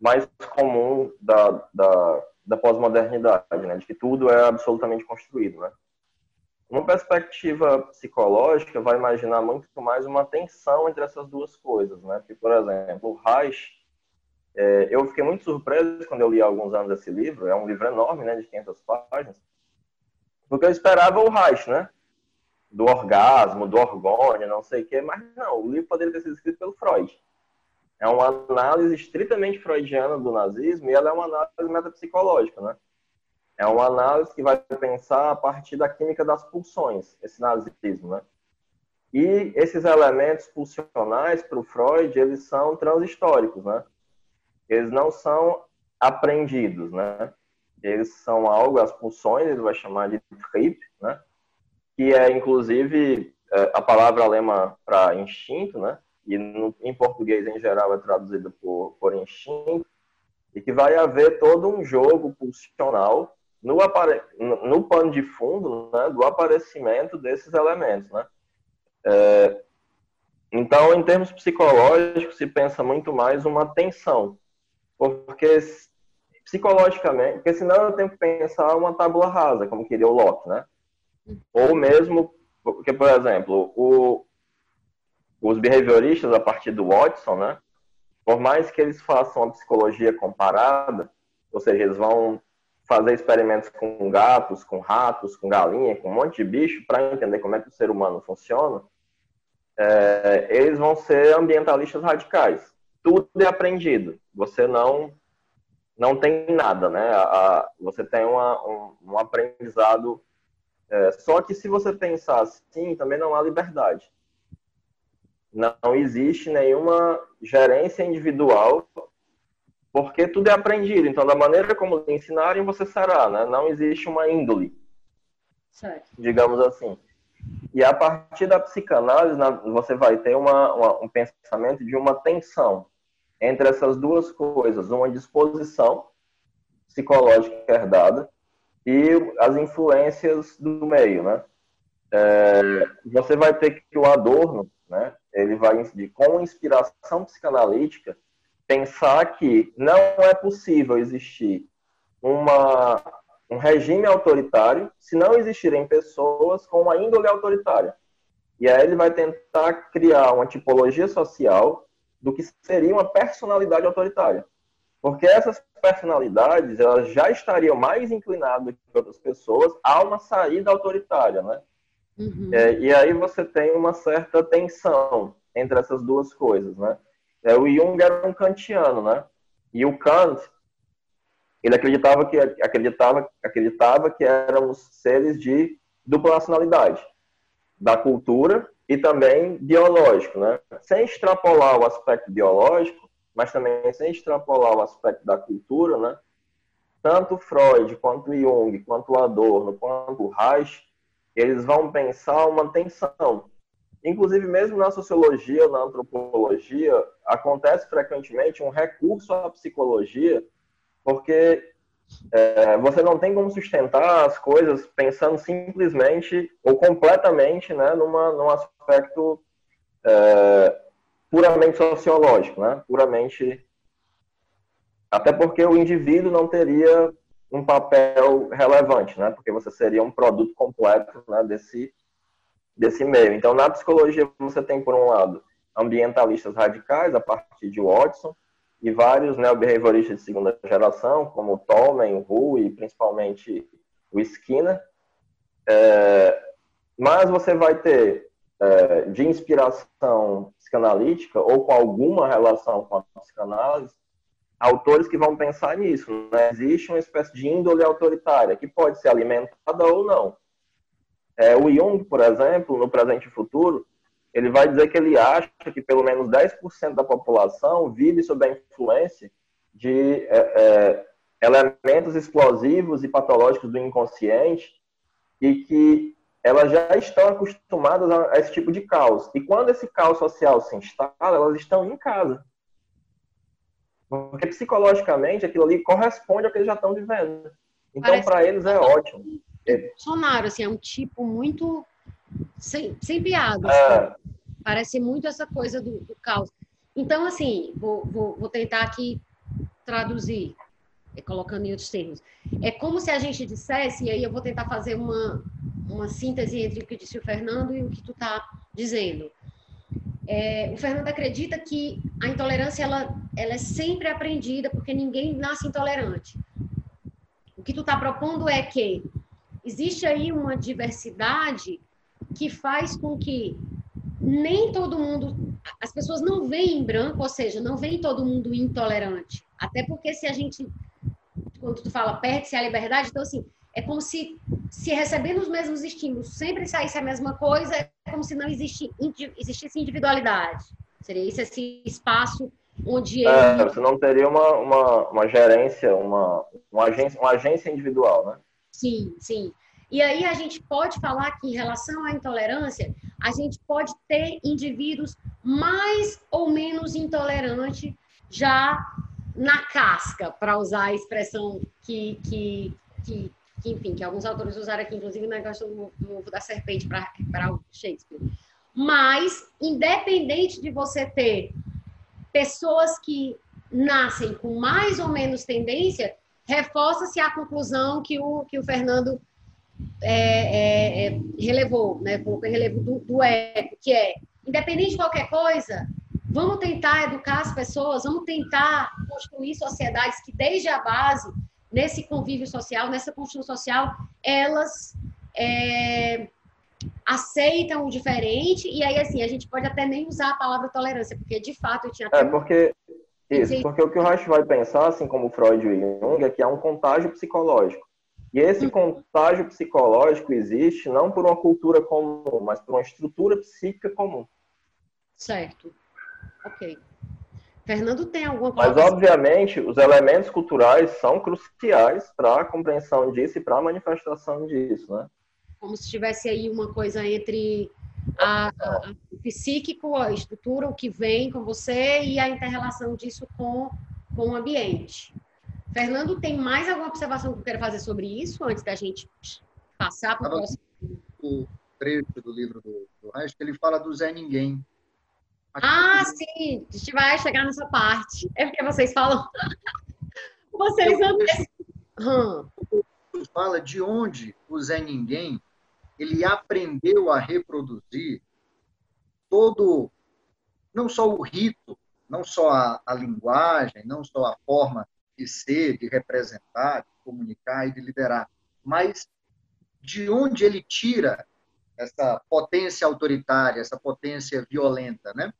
mais comum da, da, da pós-modernidade, né? De que tudo é absolutamente construído, né? Uma perspectiva psicológica vai imaginar muito mais uma tensão entre essas duas coisas, né? Que, por exemplo, o Reich, é, eu fiquei muito surpreso quando eu li há alguns anos esse livro, é um livro enorme, né, de 500 páginas, porque eu esperava o Reich, né? do orgasmo, do orgônio, não sei o quê, mas não, o livro poderia ter sido escrito pelo Freud. É uma análise estritamente freudiana do nazismo e ela é uma análise metapsicológica, né? É uma análise que vai pensar a partir da química das pulsões, esse nazismo, né? E esses elementos pulsionais para o Freud, eles são transhistóricos, né? Eles não são aprendidos, né? Eles são algo, as pulsões, ele vai chamar de trip, né? que é inclusive é, a palavra alemã para instinto, né? E no, em português em geral é traduzida por, por instinto, e que vai haver todo um jogo pulsional no, apare... no pano de fundo né, do aparecimento desses elementos, né? É... Então, em termos psicológicos, se pensa muito mais uma tensão, porque psicologicamente, porque senão eu tenho que pensar uma tábula rasa, como queria o Locke, né? Ou mesmo, porque, por exemplo, o, os behavioristas, a partir do Watson, né, por mais que eles façam a psicologia comparada, ou seja, eles vão fazer experimentos com gatos, com ratos, com galinha, com um monte de bicho, para entender como é que o ser humano funciona, é, eles vão ser ambientalistas radicais. Tudo é aprendido. Você não não tem nada, né? A, a, você tem uma, um, um aprendizado. É, só que se você pensar assim, também não há liberdade. Não existe nenhuma gerência individual, porque tudo é aprendido. Então, da maneira como lhe ensinarem, você será, né? Não existe uma índole, certo. digamos assim. E a partir da psicanálise, você vai ter uma, uma, um pensamento de uma tensão entre essas duas coisas, uma disposição psicológica herdada e as influências do meio, né? É, você vai ter que o Adorno, né? Ele vai com inspiração psicanalítica pensar que não é possível existir uma um regime autoritário se não existirem pessoas com uma índole autoritária. E aí ele vai tentar criar uma tipologia social do que seria uma personalidade autoritária. Porque essas personalidades elas já estariam mais inclinadas que outras pessoas a uma saída autoritária, né? Uhum. É, e aí você tem uma certa tensão entre essas duas coisas, né? É, o Jung era um kantiano, né? E o Kant ele acreditava que acreditava acreditava que éramos seres de dupla nacionalidade, da cultura e também biológico, né? Sem extrapolar o aspecto biológico, mas também sem extrapolar o aspecto da cultura, né? Tanto Freud, quanto Jung, quanto Adorno, quanto Reich, eles vão pensar uma tensão. Inclusive, mesmo na sociologia, na antropologia, acontece frequentemente um recurso à psicologia porque é, você não tem como sustentar as coisas pensando simplesmente ou completamente né, numa, num aspecto é, puramente sociológico, né? puramente. Até porque o indivíduo não teria um papel relevante, né? porque você seria um produto completo né, desse, desse meio. Então, na psicologia, você tem, por um lado, ambientalistas radicais, a partir de Watson, e vários neobehavioristas de segunda geração, como o Tolman, o Hu e principalmente o Skinner. É, mas você vai ter é, de inspiração psicanalítica ou com alguma relação com a psicanálise, autores que vão pensar nisso. Né? Existe uma espécie de índole autoritária que pode ser alimentada ou não. É, o Jung, por exemplo, no Presente e Futuro, ele vai dizer que ele acha que pelo menos 10% da população vive sob a influência de é, é, elementos explosivos e patológicos do inconsciente e que elas já estão acostumadas a, a, esse tipo de caos. E quando esse caos social se instala, elas estão em casa. Porque psicologicamente aquilo ali corresponde ao que eles já estão vivendo. Então, para eles é ótimo. Bolsonaro, assim, é um tipo muito sem, sem piada. É. Parece muito essa coisa do, do caos. Então, assim, vou, vou, vou tentar aqui traduzir, é, colocando em outros termos. É como se a gente dissesse, e aí eu vou tentar fazer uma, uma síntese entre o que disse o Fernando e o que tu está dizendo. É, o Fernando acredita que a intolerância ela, ela é sempre aprendida porque ninguém nasce intolerante. O que tu está propondo é que existe aí uma diversidade que faz com que nem todo mundo, as pessoas não veem em branco, ou seja, não veem todo mundo intolerante. Até porque se a gente, quando tu fala perde-se a liberdade, então assim, é como se, se recebendo os mesmos estímulos sempre saísse a mesma coisa, é como se não existe, existisse individualidade. Seria esse, esse espaço onde é, ele... Você não teria uma, uma, uma gerência, uma, uma, agência, uma agência individual, né? Sim, sim. E aí a gente pode falar que em relação à intolerância, a gente pode ter indivíduos mais ou menos intolerantes já na casca, para usar a expressão que, que, que, que, enfim, que alguns autores usaram aqui, inclusive na questão do, do da serpente para Shakespeare. Mas, independente de você ter pessoas que nascem com mais ou menos tendência, reforça-se a conclusão que o, que o Fernando é, é, é, relevou, né? Colocou relevo do, do eco, que é, independente de qualquer coisa, vamos tentar educar as pessoas, vamos tentar construir sociedades que desde a base nesse convívio social, nessa construção social, elas é, aceitam o diferente, e aí, assim, a gente pode até nem usar a palavra tolerância, porque de fato eu tinha. É, porque. Isso, porque o que o Reich vai pensar, assim como Freud e Jung, é que há um contágio psicológico. E esse contágio psicológico existe não por uma cultura comum, mas por uma estrutura psíquica comum. Certo. Ok. Fernando tem alguma coisa? Mas, obviamente, os elementos culturais são cruciais para a compreensão disso e para a manifestação disso, né? Como se tivesse aí uma coisa entre a, a, o psíquico, a estrutura, o que vem com você e a interrelação disso com, com o ambiente. Fernando, tem mais alguma observação que eu quero fazer sobre isso antes da gente passar para o próximo? O trecho do livro do, do Reich, ele fala do Zé Ninguém, ah, sim, a gente vai chegar nessa parte. É porque vocês falam. vocês não. Hum. Fala de onde o Zé Ninguém ele aprendeu a reproduzir todo, não só o rito, não só a, a linguagem, não só a forma de ser, de representar, de comunicar e de liderar, mas de onde ele tira essa potência autoritária, essa potência violenta, né?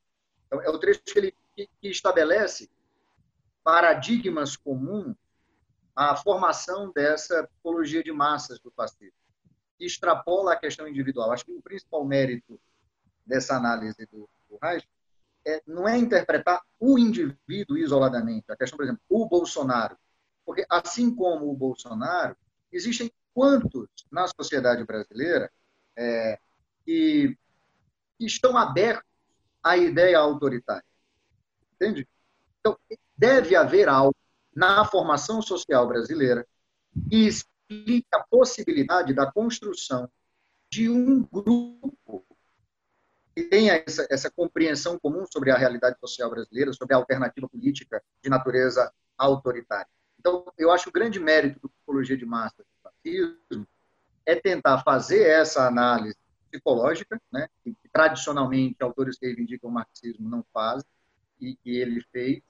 Então, é o trecho que ele que, estabelece paradigmas comuns à formação dessa psicologia de massas do fascismo, que extrapola a questão individual. Acho que o principal mérito dessa análise do, do Reich é, não é interpretar o indivíduo isoladamente. A questão, por exemplo, o Bolsonaro. Porque, assim como o Bolsonaro, existem quantos na sociedade brasileira é, que, que estão abertos a ideia autoritária. Entende? Então, deve haver algo na formação social brasileira que explique a possibilidade da construção de um grupo que tenha essa, essa compreensão comum sobre a realidade social brasileira, sobre a alternativa política de natureza autoritária. Então, eu acho o grande mérito da psicologia de massa do fascismo é tentar fazer essa análise psicológica, né, que tradicionalmente autores que reivindicam o marxismo não fazem, e que ele fez,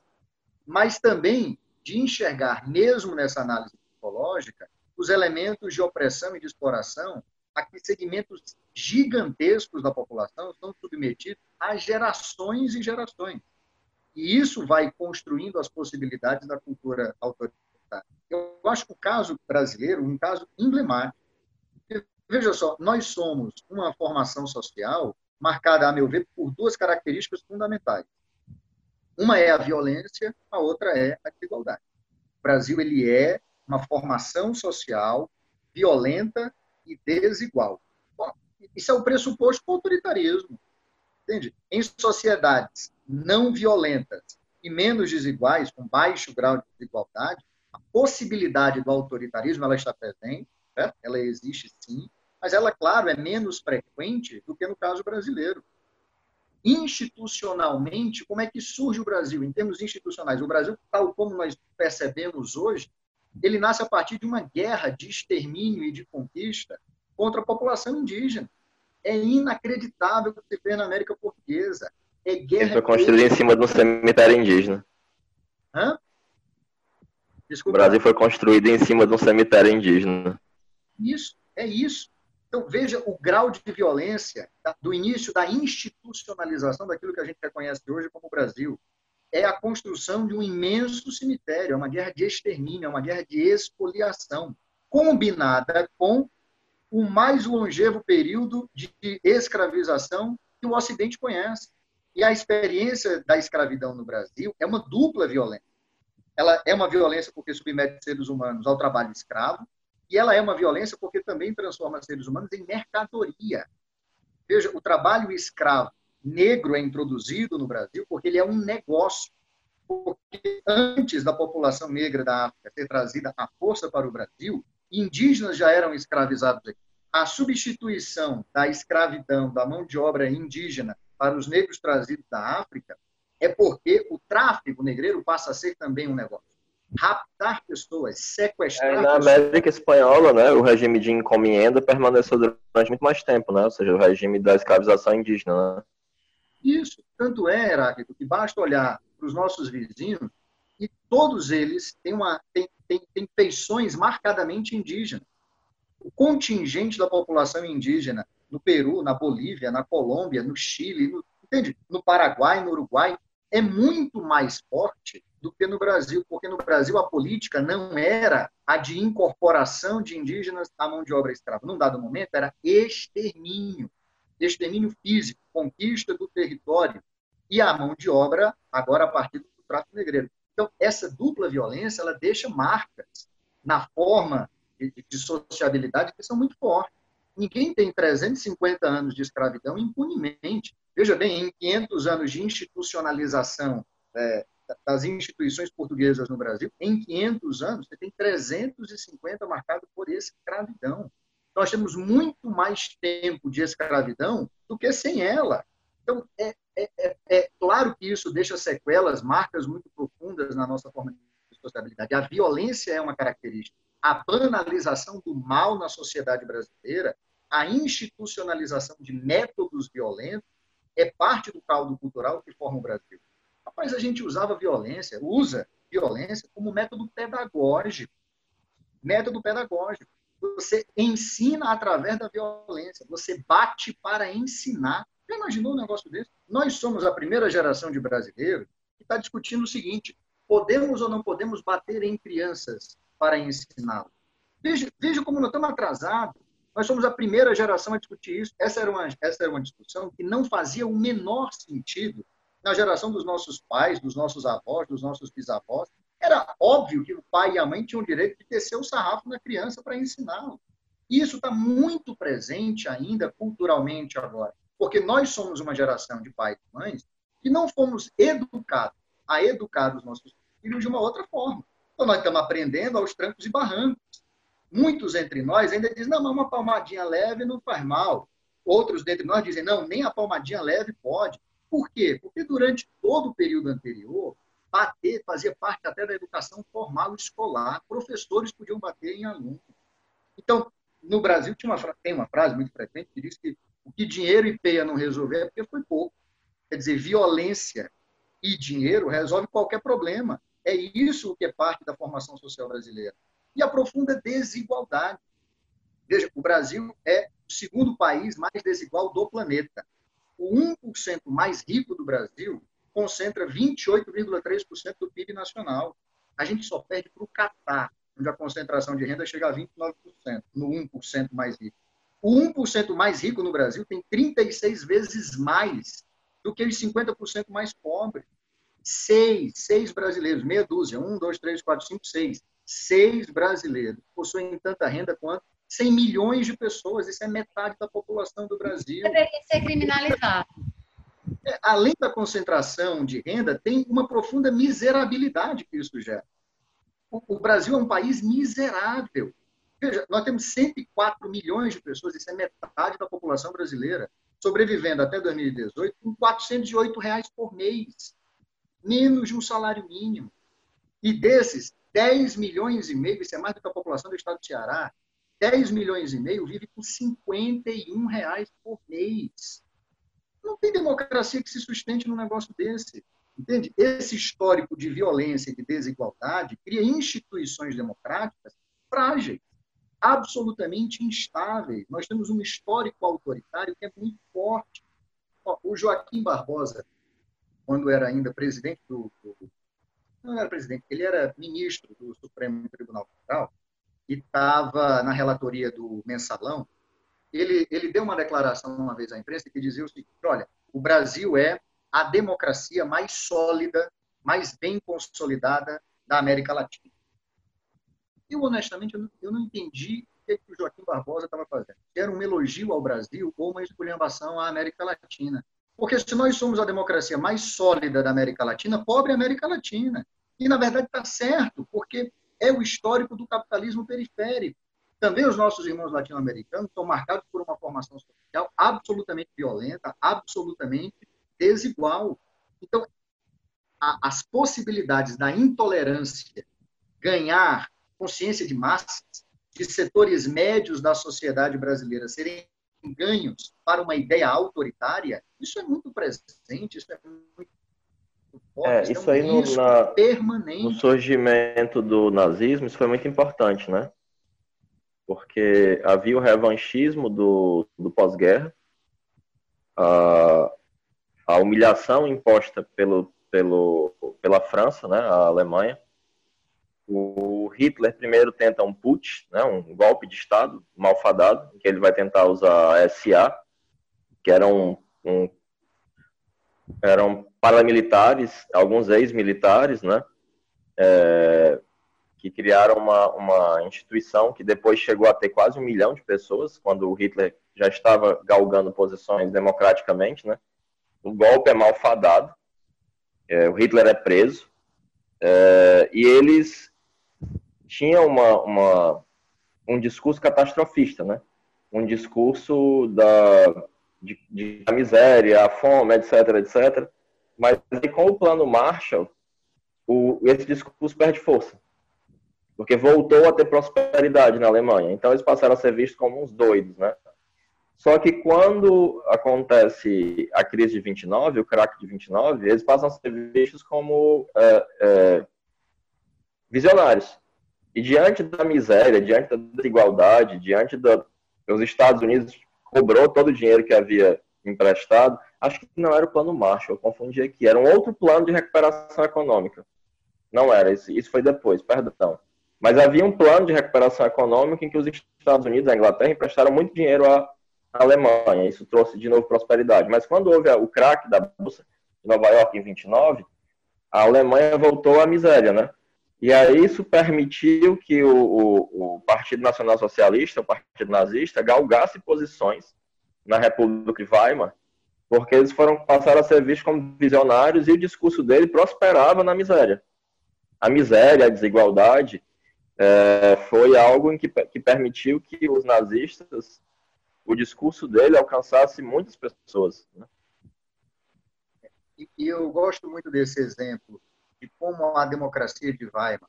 mas também de enxergar, mesmo nessa análise psicológica, os elementos de opressão e de exploração a que segmentos gigantescos da população são submetidos a gerações e gerações. E isso vai construindo as possibilidades da cultura autoritária. Eu acho que o caso brasileiro, um caso emblemático, Veja só, nós somos uma formação social marcada, a meu ver, por duas características fundamentais. Uma é a violência, a outra é a desigualdade. O Brasil ele é uma formação social violenta e desigual. Bom, isso é o pressuposto do autoritarismo. Entende? Em sociedades não violentas e menos desiguais, com baixo grau de desigualdade, a possibilidade do autoritarismo ela está presente, certo? ela existe sim, mas ela, claro, é menos frequente do que no caso brasileiro. Institucionalmente, como é que surge o Brasil? Em termos institucionais, o Brasil, tal como nós percebemos hoje, ele nasce a partir de uma guerra de extermínio e de conquista contra a população indígena. É inacreditável o que se vê na América Portuguesa. É guerra. Foi construído em cima de um cemitério indígena. Hã? Desculpa. O Brasil foi construído em cima de um cemitério indígena. Isso, é isso. Então, veja o grau de violência do início da institucionalização daquilo que a gente reconhece hoje como Brasil. É a construção de um imenso cemitério, é uma guerra de extermínio, é uma guerra de expoliação, combinada com o mais longevo período de escravização que o Ocidente conhece. E a experiência da escravidão no Brasil é uma dupla violência. Ela é uma violência porque submete seres humanos ao trabalho escravo, e ela é uma violência porque também transforma seres humanos em mercadoria. Veja, o trabalho escravo negro é introduzido no Brasil porque ele é um negócio. Porque antes da população negra da África ser trazida à força para o Brasil, indígenas já eram escravizados aqui. A substituição da escravidão da mão de obra indígena para os negros trazidos da África é porque o tráfico negreiro passa a ser também um negócio raptar pessoas, sequestrar. É, na pessoas. América Espanhola, né, o regime de encomenda permaneceu durante muito mais tempo, né? Ou seja, o regime da escravização indígena. Né? Isso. Tanto é, Heráclito, que basta olhar para os nossos vizinhos e todos eles têm, uma, têm, tem, tem feições marcadamente indígenas. O contingente da população indígena no Peru, na Bolívia, na Colômbia, no Chile, no, entende? no Paraguai, no Uruguai, é muito mais forte do que no Brasil, porque no Brasil a política não era a de incorporação de indígenas à mão de obra escrava. Num dado momento, era extermínio, extermínio físico, conquista do território e a mão de obra, agora a partir do tráfico negreiro. Então, essa dupla violência, ela deixa marcas na forma de, de sociabilidade que são muito fortes. Ninguém tem 350 anos de escravidão impunemente. Veja bem, em 500 anos de institucionalização é, das instituições portuguesas no Brasil, em 500 anos, você tem 350 marcados por escravidão. Nós temos muito mais tempo de escravidão do que sem ela. Então, é, é, é, é claro que isso deixa sequelas, marcas muito profundas na nossa forma de sociabilidade. A violência é uma característica. A banalização do mal na sociedade brasileira, a institucionalização de métodos violentos, é parte do caldo cultural que forma o Brasil. Rapaz, a gente usava violência, usa violência como método pedagógico. Método pedagógico. Você ensina através da violência. Você bate para ensinar. Já imaginou um negócio desse? Nós somos a primeira geração de brasileiros que está discutindo o seguinte: podemos ou não podemos bater em crianças para ensiná-las? Veja, veja como nós estamos atrasados. Nós somos a primeira geração a discutir isso. Essa era, uma, essa era uma discussão que não fazia o menor sentido na geração dos nossos pais, dos nossos avós, dos nossos bisavós. Era óbvio que o pai e a mãe tinham o direito de descer o sarrafo na criança para ensiná-lo. Isso está muito presente ainda culturalmente agora, porque nós somos uma geração de pais e mães que não fomos educados a educar os nossos filhos de uma outra forma. Então, nós estamos aprendendo aos trancos e barrancos. Muitos entre nós ainda dizem, não, mas uma palmadinha leve não faz mal. Outros dentre nós dizem, não, nem a palmadinha leve pode. Por quê? Porque durante todo o período anterior, bater fazia parte até da educação formal escolar. Professores podiam bater em alunos. Então, no Brasil tinha uma, tem uma frase muito frequente que diz que o que dinheiro e peia não resolver é porque foi pouco. Quer dizer, violência e dinheiro resolve qualquer problema. É isso que é parte da formação social brasileira e a profunda desigualdade. Veja, o Brasil é o segundo país mais desigual do planeta. O 1% mais rico do Brasil concentra 28,3% do PIB nacional. A gente só perde para o Catar, onde a concentração de renda chega a 29%, no 1% mais rico. O 1% mais rico no Brasil tem 36 vezes mais do que os 50% mais pobres. Seis, seis brasileiros, meia dúzia, um, dois, três, quatro, cinco, seis seis brasileiros possuem tanta renda quanto 100 milhões de pessoas. Isso é metade da população do Brasil. Deveria ser criminalizado. É, além da concentração de renda, tem uma profunda miserabilidade que isso gera. O, o Brasil é um país miserável. Veja, nós temos 104 milhões de pessoas, isso é metade da população brasileira, sobrevivendo até 2018 com 408 reais por mês, menos de um salário mínimo. E desses, 10 milhões e meio, isso é mais do que a população do estado do Ceará, 10 milhões e meio vive com 51 reais por mês. Não tem democracia que se sustente num negócio desse. Entende? Esse histórico de violência e de desigualdade cria instituições democráticas frágeis, absolutamente instáveis. Nós temos um histórico autoritário que é muito forte. O Joaquim Barbosa, quando era ainda presidente do, do não era presidente, ele era ministro do Supremo Tribunal Federal e estava na relatoria do mensalão. Ele, ele deu uma declaração uma vez à imprensa que dizia o seguinte: olha, o Brasil é a democracia mais sólida, mais bem consolidada da América Latina. Eu, honestamente, eu não, eu não entendi o que, o Joaquim Barbosa estava fazendo. Era um elogio ao Brasil ou uma esculhambação à América Latina. Porque se nós somos a democracia mais sólida da América Latina, pobre América Latina. E, na verdade, está certo, porque é o histórico do capitalismo periférico. Também os nossos irmãos latino-americanos estão marcados por uma formação social absolutamente violenta, absolutamente desigual. Então, a, as possibilidades da intolerância ganhar consciência de massas, de setores médios da sociedade brasileira serem ganhos para uma ideia autoritária, isso é muito presente, isso é muito é, isso aí no, na, permanente. no surgimento do nazismo, isso foi muito importante, né? Porque havia o revanchismo do, do pós-guerra, a, a humilhação imposta pelo, pelo, pela França, né, a Alemanha. O Hitler primeiro tenta um putsch, né, um golpe de Estado malfadado, que ele vai tentar usar a SA, que era um, um eram paramilitares, alguns ex-militares, né, é, que criaram uma, uma instituição que depois chegou a ter quase um milhão de pessoas, quando o Hitler já estava galgando posições democraticamente, né? O golpe é malfadado, é, o Hitler é preso, é, e eles tinham uma, uma, um discurso catastrofista, né? Um discurso da, de, de, da miséria, a fome, etc, etc. Mas com o plano Marshall, o, esse discurso perde força. Porque voltou a ter prosperidade na Alemanha. Então, eles passaram a ser vistos como uns doidos, né? Só que quando acontece a crise de 29, o crack de 29, eles passam a ser vistos como é, é, visionários. E diante da miséria, diante da desigualdade, diante da, dos Estados Unidos cobrou todo o dinheiro que havia emprestado, acho que não era o plano Marshall, eu confundi aqui, era um outro plano de recuperação econômica. Não era, isso, foi depois, perdão. Mas havia um plano de recuperação econômica em que os Estados Unidos e a Inglaterra emprestaram muito dinheiro à Alemanha. Isso trouxe de novo prosperidade. Mas quando houve o crack da Bolsa de Nova York em 29, a Alemanha voltou à miséria, né? E aí isso permitiu que o, o, o Partido Nacional Socialista, o Partido Nazista, galgasse posições na República de Weimar, porque eles foram passaram a ser vistos como visionários e o discurso dele prosperava na miséria. A miséria, a desigualdade, é, foi algo que, que permitiu que os nazistas o discurso dele alcançasse muitas pessoas. Né? E eu gosto muito desse exemplo de como a democracia de Weimar,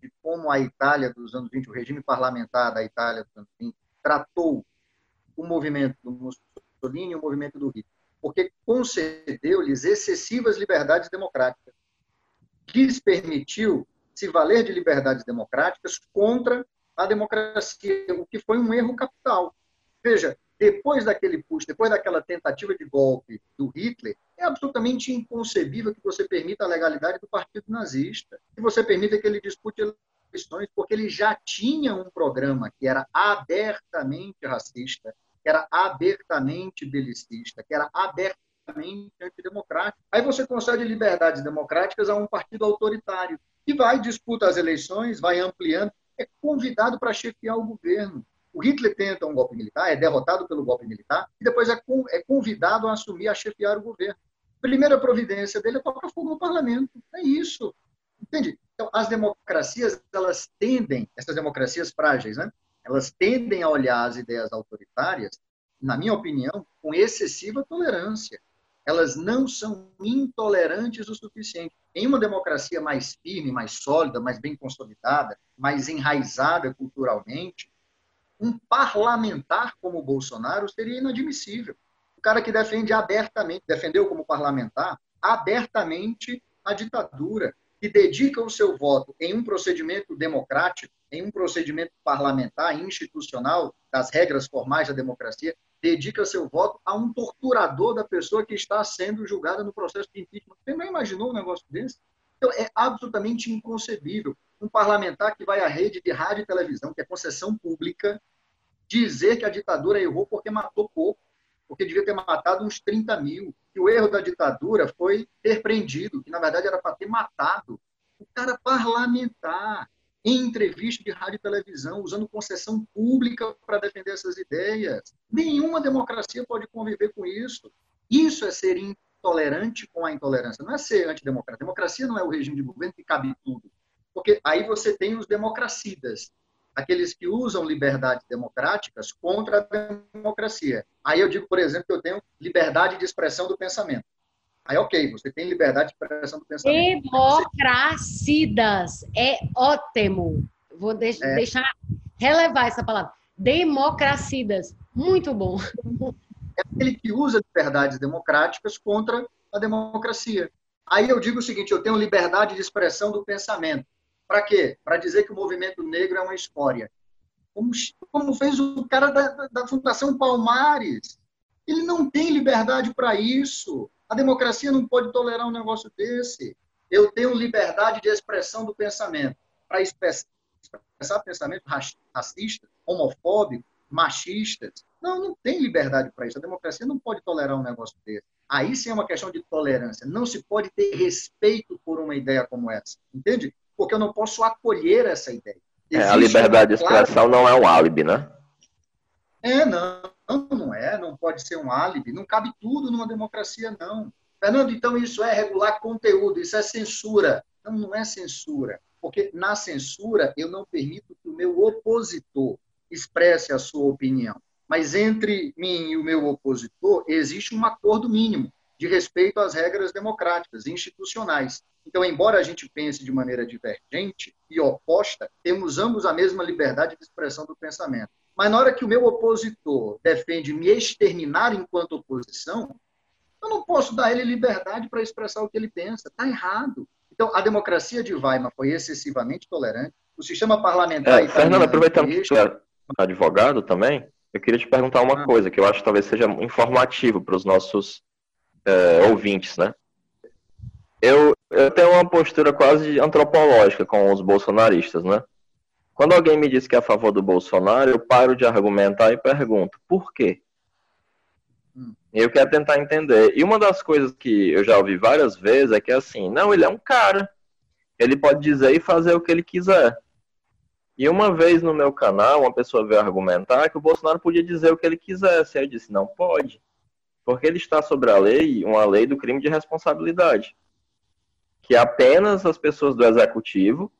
de como a Itália dos anos 20, o regime parlamentar da Itália dos anos 20, tratou o movimento do Mussolini e o movimento do Hitler, porque concedeu-lhes excessivas liberdades democráticas, lhes permitiu se valer de liberdades democráticas contra a democracia, o que foi um erro capital. Veja, depois daquele push, depois daquela tentativa de golpe do Hitler, é absolutamente inconcebível que você permita a legalidade do partido nazista, que você permita que ele dispute eleições, porque ele já tinha um programa que era abertamente racista, que era abertamente belicista, que era abertamente antidemocrático. Aí você concede liberdades democráticas a um partido autoritário, que vai, disputa as eleições, vai ampliando, é convidado para chefiar o governo. O Hitler tenta um golpe militar, é derrotado pelo golpe militar, e depois é, é convidado a assumir, a chefiar o governo. Primeira providência dele é tocar fogo no parlamento. É isso. Entende? Então, as democracias, elas tendem, essas democracias frágeis, né? Elas tendem a olhar as ideias autoritárias, na minha opinião, com excessiva tolerância. Elas não são intolerantes o suficiente. Em uma democracia mais firme, mais sólida, mais bem consolidada, mais enraizada culturalmente, um parlamentar como o Bolsonaro seria inadmissível. O cara que defende abertamente, defendeu como parlamentar, abertamente a ditadura, que dedica o seu voto em um procedimento democrático, em um procedimento parlamentar, institucional, das regras formais da democracia, dedica seu voto a um torturador da pessoa que está sendo julgada no processo de impeachment. Você não imaginou um negócio desse? Então, é absolutamente inconcebível um parlamentar que vai à rede de rádio e televisão, que é concessão pública, dizer que a ditadura errou porque matou pouco, porque devia ter matado uns 30 mil, que o erro da ditadura foi ter prendido, que na verdade era para ter matado. O cara parlamentar, em entrevista de rádio e televisão, usando concessão pública para defender essas ideias. Nenhuma democracia pode conviver com isso. Isso é ser intolerante com a intolerância, não é ser antidemocrático. Democracia não é o regime de governo que cabe tudo. Porque aí você tem os democracidas, aqueles que usam liberdades democráticas contra a democracia. Aí eu digo, por exemplo, que eu tenho liberdade de expressão do pensamento. Aí, ok, você tem liberdade de expressão do pensamento. Democracidas. É ótimo. Vou de é. deixar relevar essa palavra. Democracidas. Muito bom. É aquele que usa liberdades democráticas contra a democracia. Aí eu digo o seguinte: eu tenho liberdade de expressão do pensamento. Para quê? Para dizer que o movimento negro é uma escória. Como, como fez o cara da, da Fundação Palmares. Ele não tem liberdade para isso. A democracia não pode tolerar um negócio desse. Eu tenho liberdade de expressão do pensamento. Para expressar pensamento racista, homofóbico, machistas. Não, não tem liberdade para isso. A democracia não pode tolerar um negócio desse. Aí sim é uma questão de tolerância. Não se pode ter respeito por uma ideia como essa. Entende? Porque eu não posso acolher essa ideia. É, a liberdade de expressão não é um álibi, né? É, não, não é, não pode ser um álibi, não cabe tudo numa democracia, não. Fernando, então isso é regular conteúdo, isso é censura. Não, não é censura, porque na censura eu não permito que o meu opositor expresse a sua opinião. Mas entre mim e o meu opositor existe um acordo mínimo de respeito às regras democráticas, institucionais. Então, embora a gente pense de maneira divergente e oposta, temos ambos a mesma liberdade de expressão do pensamento. Mas na hora que o meu opositor defende me exterminar enquanto oposição, eu não posso dar a ele liberdade para expressar o que ele pensa. Está errado. Então, a democracia de Weimar foi excessivamente tolerante. O sistema parlamentar. É, Fernando, aproveitando que você é advogado também, eu queria te perguntar uma ah. coisa que eu acho que talvez seja informativo para os nossos é, ouvintes, né? Eu, eu tenho uma postura quase antropológica com os bolsonaristas, né? Quando alguém me diz que é a favor do Bolsonaro, eu paro de argumentar e pergunto, por quê? Hum. Eu quero tentar entender. E uma das coisas que eu já ouvi várias vezes é que assim, não, ele é um cara. Ele pode dizer e fazer o que ele quiser. E uma vez no meu canal, uma pessoa veio argumentar que o Bolsonaro podia dizer o que ele quisesse. Aí eu disse, não pode. Porque ele está sobre a lei, uma lei do crime de responsabilidade que apenas as pessoas do executivo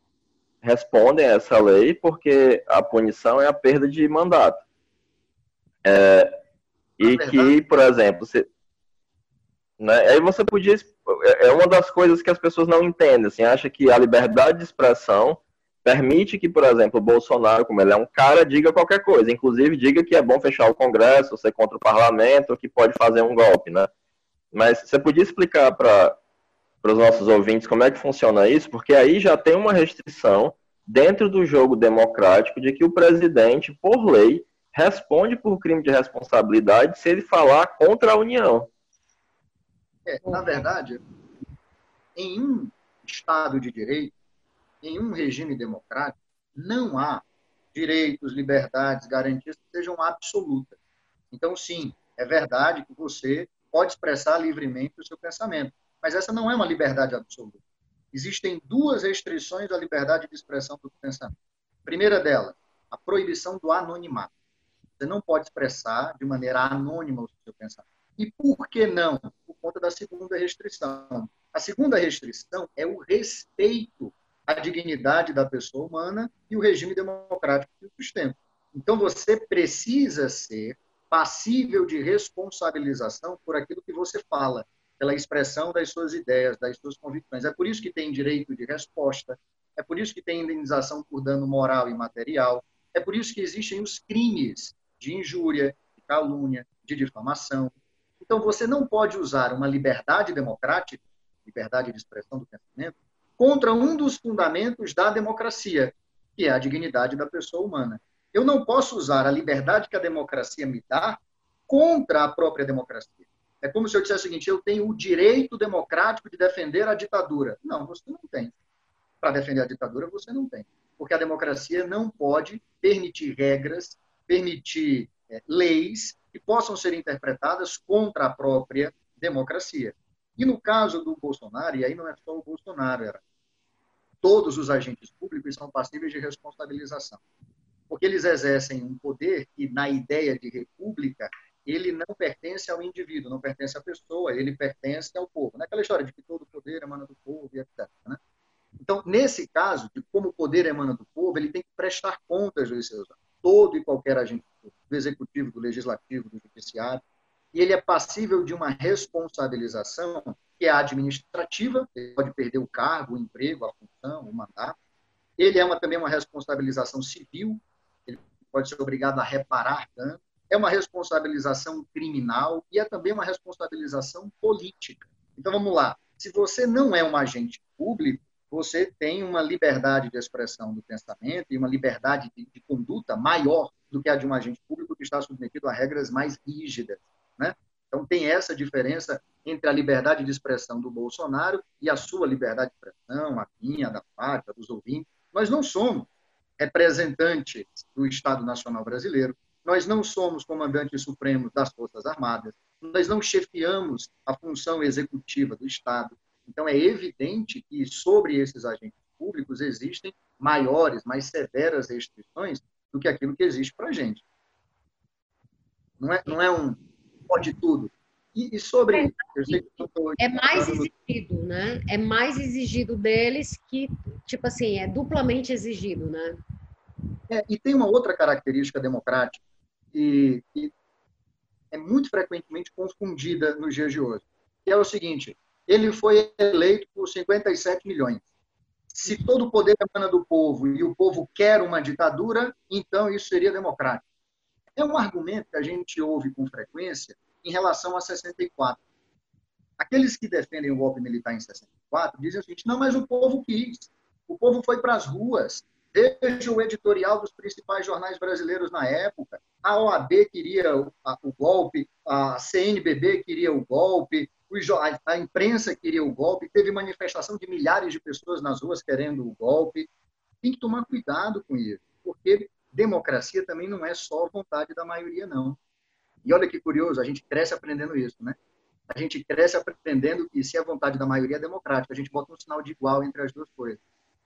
respondem a essa lei, porque a punição é a perda de mandato. É, e é que, por exemplo, você, né, aí você podia. É, é uma das coisas que as pessoas não entendem, assim, acha que a liberdade de expressão permite que, por exemplo, o Bolsonaro, como ele é um cara, diga qualquer coisa, inclusive diga que é bom fechar o Congresso, ser contra o parlamento, que pode fazer um golpe, né? Mas você podia explicar para os nossos ouvintes como é que funciona isso, porque aí já tem uma restrição dentro do jogo democrático de que o presidente, por lei, responde por crime de responsabilidade se ele falar contra a União. É, na verdade, em um Estado de direito, em um regime democrático, não há direitos, liberdades, garantias que sejam absolutas. Então, sim, é verdade que você pode expressar livremente o seu pensamento. Mas essa não é uma liberdade absoluta. Existem duas restrições à liberdade de expressão do pensamento. Primeira delas, a proibição do anonimato. Você não pode expressar de maneira anônima o seu pensamento. E por que não? Por conta da segunda restrição. A segunda restrição é o respeito à dignidade da pessoa humana e o regime democrático que o sustenta. Então, você precisa ser passível de responsabilização por aquilo que você fala pela expressão das suas ideias, das suas convicções. É por isso que tem direito de resposta, é por isso que tem indenização por dano moral e material, é por isso que existem os crimes de injúria, de calúnia, de difamação. Então, você não pode usar uma liberdade democrática, liberdade de expressão do pensamento, contra um dos fundamentos da democracia, que é a dignidade da pessoa humana. Eu não posso usar a liberdade que a democracia me dá contra a própria democracia. É como se eu dissesse o seguinte: eu tenho o direito democrático de defender a ditadura. Não, você não tem. Para defender a ditadura, você não tem. Porque a democracia não pode permitir regras, permitir é, leis que possam ser interpretadas contra a própria democracia. E no caso do Bolsonaro, e aí não é só o Bolsonaro, era todos os agentes públicos são passíveis de responsabilização. Porque eles exercem um poder que, na ideia de república, ele não pertence ao indivíduo, não pertence à pessoa, ele pertence ao povo. Naquela história de que todo poder emana do povo e etc. Né? Então, nesse caso, de como o poder emana do povo, ele tem que prestar contas dos seus todo e qualquer agente do executivo, do legislativo, do judiciário, e ele é passível de uma responsabilização que é administrativa, ele pode perder o cargo, o emprego, a função, o mandato. Ele é uma, também uma responsabilização civil, ele pode ser obrigado a reparar danos é uma responsabilização criminal e é também uma responsabilização política. Então vamos lá. Se você não é um agente público, você tem uma liberdade de expressão do pensamento e uma liberdade de, de conduta maior do que a de um agente público que está submetido a regras mais rígidas, né? Então tem essa diferença entre a liberdade de expressão do Bolsonaro e a sua liberdade de expressão, a minha, da pátria, dos ouvintes. Nós não somos representantes do Estado Nacional Brasileiro, nós não somos comandantes supremos das Forças Armadas, nós não chefiamos a função executiva do Estado. Então, é evidente que sobre esses agentes públicos existem maiores, mais severas restrições do que aquilo que existe para a gente. Não é, não é um pode tudo. E, e sobre. É, é mais exigido, né? É mais exigido deles que, tipo assim, é duplamente exigido, né? É, e tem uma outra característica democrática que, que é muito frequentemente confundida nos dias de hoje, que é o seguinte: ele foi eleito por 57 milhões. Se todo o poder emana do povo e o povo quer uma ditadura, então isso seria democrático. É um argumento que a gente ouve com frequência em relação a 64. Aqueles que defendem o golpe militar em 64 dizem o seguinte: não, mas o povo quis. O povo foi para as ruas. Veja o editorial dos principais jornais brasileiros na época. A OAB queria o, golpe, a CNBB queria o golpe, a imprensa queria o golpe, teve manifestação de milhares de pessoas nas ruas querendo o golpe. Tem que tomar cuidado com isso, porque democracia também não é só vontade da maioria, não. E olha que curioso, a gente cresce aprendendo isso, né? A gente cresce aprendendo que se a vontade da maioria é democrática, a gente bota um sinal de igual entre as duas coisas.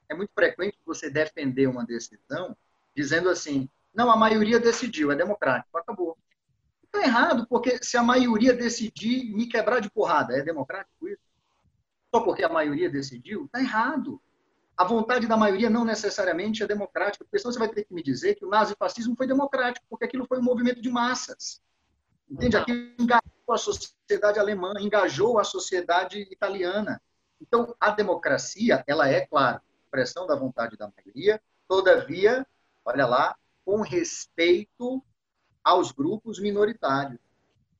É muito frequente você defender uma decisão dizendo assim, não, a maioria decidiu, é democrático, acabou. Está errado, porque se a maioria decidir me quebrar de porrada, é democrático isso? Só porque a maioria decidiu? Está errado. A vontade da maioria não necessariamente é democrática, porque senão você vai ter que me dizer que o nazifascismo foi democrático, porque aquilo foi um movimento de massas. Entende? Aquilo engajou a sociedade alemã, engajou a sociedade italiana. Então, a democracia, ela é, claro, expressão da vontade da maioria, todavia, olha lá, com respeito aos grupos minoritários,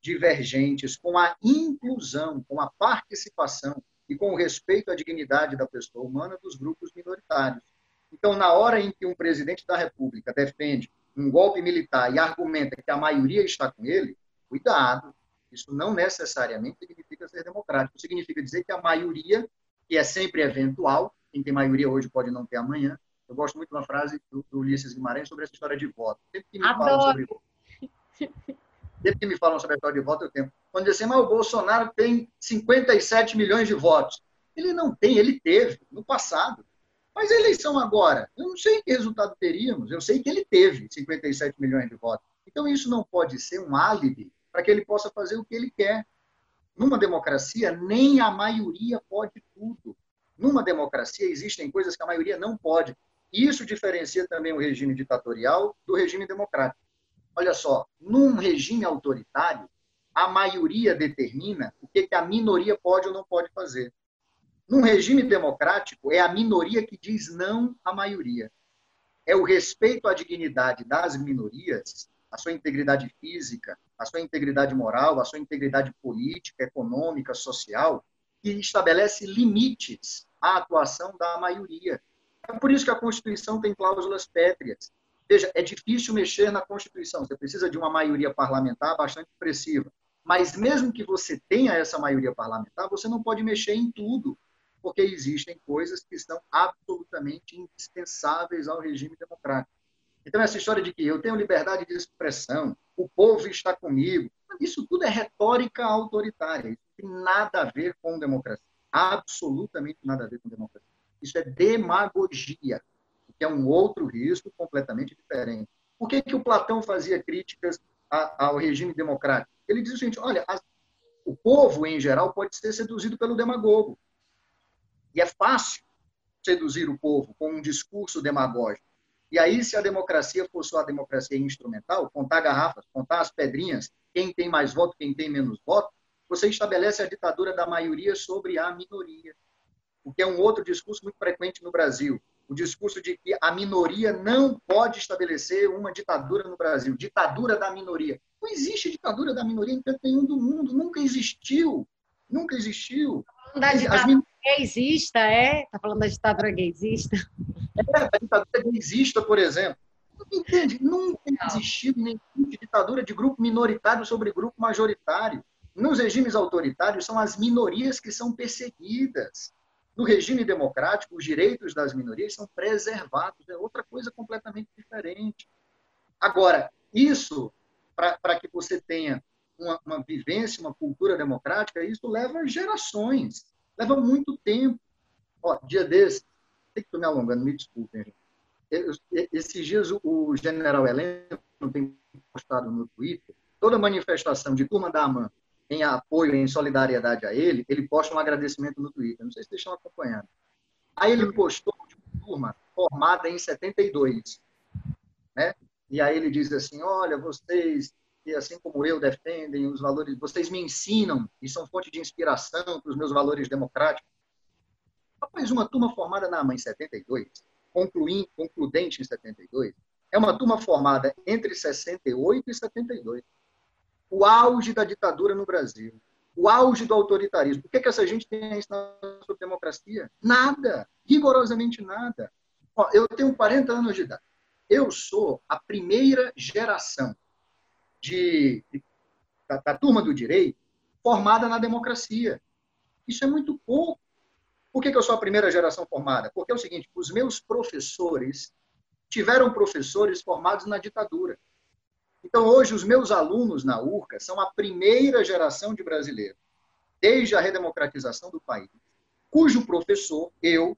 divergentes, com a inclusão, com a participação e com respeito à dignidade da pessoa humana dos grupos minoritários. Então, na hora em que um presidente da República defende um golpe militar e argumenta que a maioria está com ele, cuidado. Isso não necessariamente significa ser democrático. Significa dizer que a maioria, que é sempre eventual, quem tem maioria hoje pode não ter amanhã. Eu gosto muito de uma frase do, do Ulisses Guimarães sobre essa história de voto. Sempre que me Adoro. falam sobre Sempre que me falam sobre a história de voto, eu tenho. Quando dizem, mas o Bolsonaro tem 57 milhões de votos. Ele não tem, ele teve no passado. Mas a eleição agora, eu não sei que resultado teríamos, eu sei que ele teve 57 milhões de votos. Então isso não pode ser um álibi para que ele possa fazer o que ele quer. Numa democracia, nem a maioria pode tudo. Numa democracia, existem coisas que a maioria não pode. Isso diferencia também o regime ditatorial do regime democrático. Olha só, num regime autoritário, a maioria determina o que, a minoria pode ou não pode fazer. Num regime democrático, é a minoria que diz não à maioria. É o respeito à dignidade das minorias, a sua integridade física, a sua integridade moral, a sua integridade política, econômica, social, que estabelece limites à atuação da maioria. É por isso que a Constituição tem cláusulas pétreas. Veja, é difícil mexer na Constituição, você precisa de uma maioria parlamentar bastante expressiva. Mas mesmo que você tenha essa maioria parlamentar, você não pode mexer em tudo, porque existem coisas que são absolutamente indispensáveis ao regime democrático. Então, essa história de que eu tenho liberdade de expressão, o povo está comigo, isso tudo é retórica autoritária. Isso tem nada a ver com democracia. Absolutamente nada a ver com democracia. Isso é demagogia, que é um outro risco completamente diferente. Por que, que o Platão fazia críticas ao regime democrático? Ele diz o seguinte: olha, o povo, em geral, pode ser seduzido pelo demagogo. E é fácil seduzir o povo com um discurso demagógico. E aí, se a democracia for só a democracia instrumental, contar garrafas, contar as pedrinhas, quem tem mais voto, quem tem menos voto, você estabelece a ditadura da maioria sobre a minoria. O que é um outro discurso muito frequente no Brasil. O discurso de que a minoria não pode estabelecer uma ditadura no Brasil. Ditadura da minoria. Não existe ditadura da minoria em canto nenhum do mundo. Nunca existiu. Nunca existiu. da ditadura gaysista, é? Tá falando da ditadura gaysista? É, a ditadura gaysista, por exemplo. Entende? Não tem existido nenhuma ditadura de grupo minoritário sobre grupo majoritário. Nos regimes autoritários, são as minorias que são perseguidas. No regime democrático, os direitos das minorias são preservados. É outra coisa completamente diferente. Agora, isso, para que você tenha uma, uma vivência, uma cultura democrática, isso leva gerações, leva muito tempo. Ó, dia desse, tem que me alongando, me desculpem. Esses dias o general Heleno tem postado no Twitter, toda manifestação de turma da AMAN em apoio, em solidariedade a ele, ele posta um agradecimento no Twitter. Não sei se vocês estão acompanhando. Aí ele postou de uma turma formada em 72. Né? E aí ele diz assim, olha, vocês que, assim como eu, defendem os valores, vocês me ensinam e são fonte de inspiração para os meus valores democráticos. Rapaz, uma turma formada na AMA em 72, concluindo, concludente em 72, é uma turma formada entre 68 e 72. O auge da ditadura no Brasil, o auge do autoritarismo. O que, é que essa gente tem a ensinar sobre democracia? Nada, rigorosamente nada. Ó, eu tenho 40 anos de idade. Eu sou a primeira geração de, da, da turma do direito formada na democracia. Isso é muito pouco. Por que, que eu sou a primeira geração formada? Porque é o seguinte: os meus professores tiveram professores formados na ditadura. Então, hoje, os meus alunos na URCA são a primeira geração de brasileiros, desde a redemocratização do país, cujo professor, eu,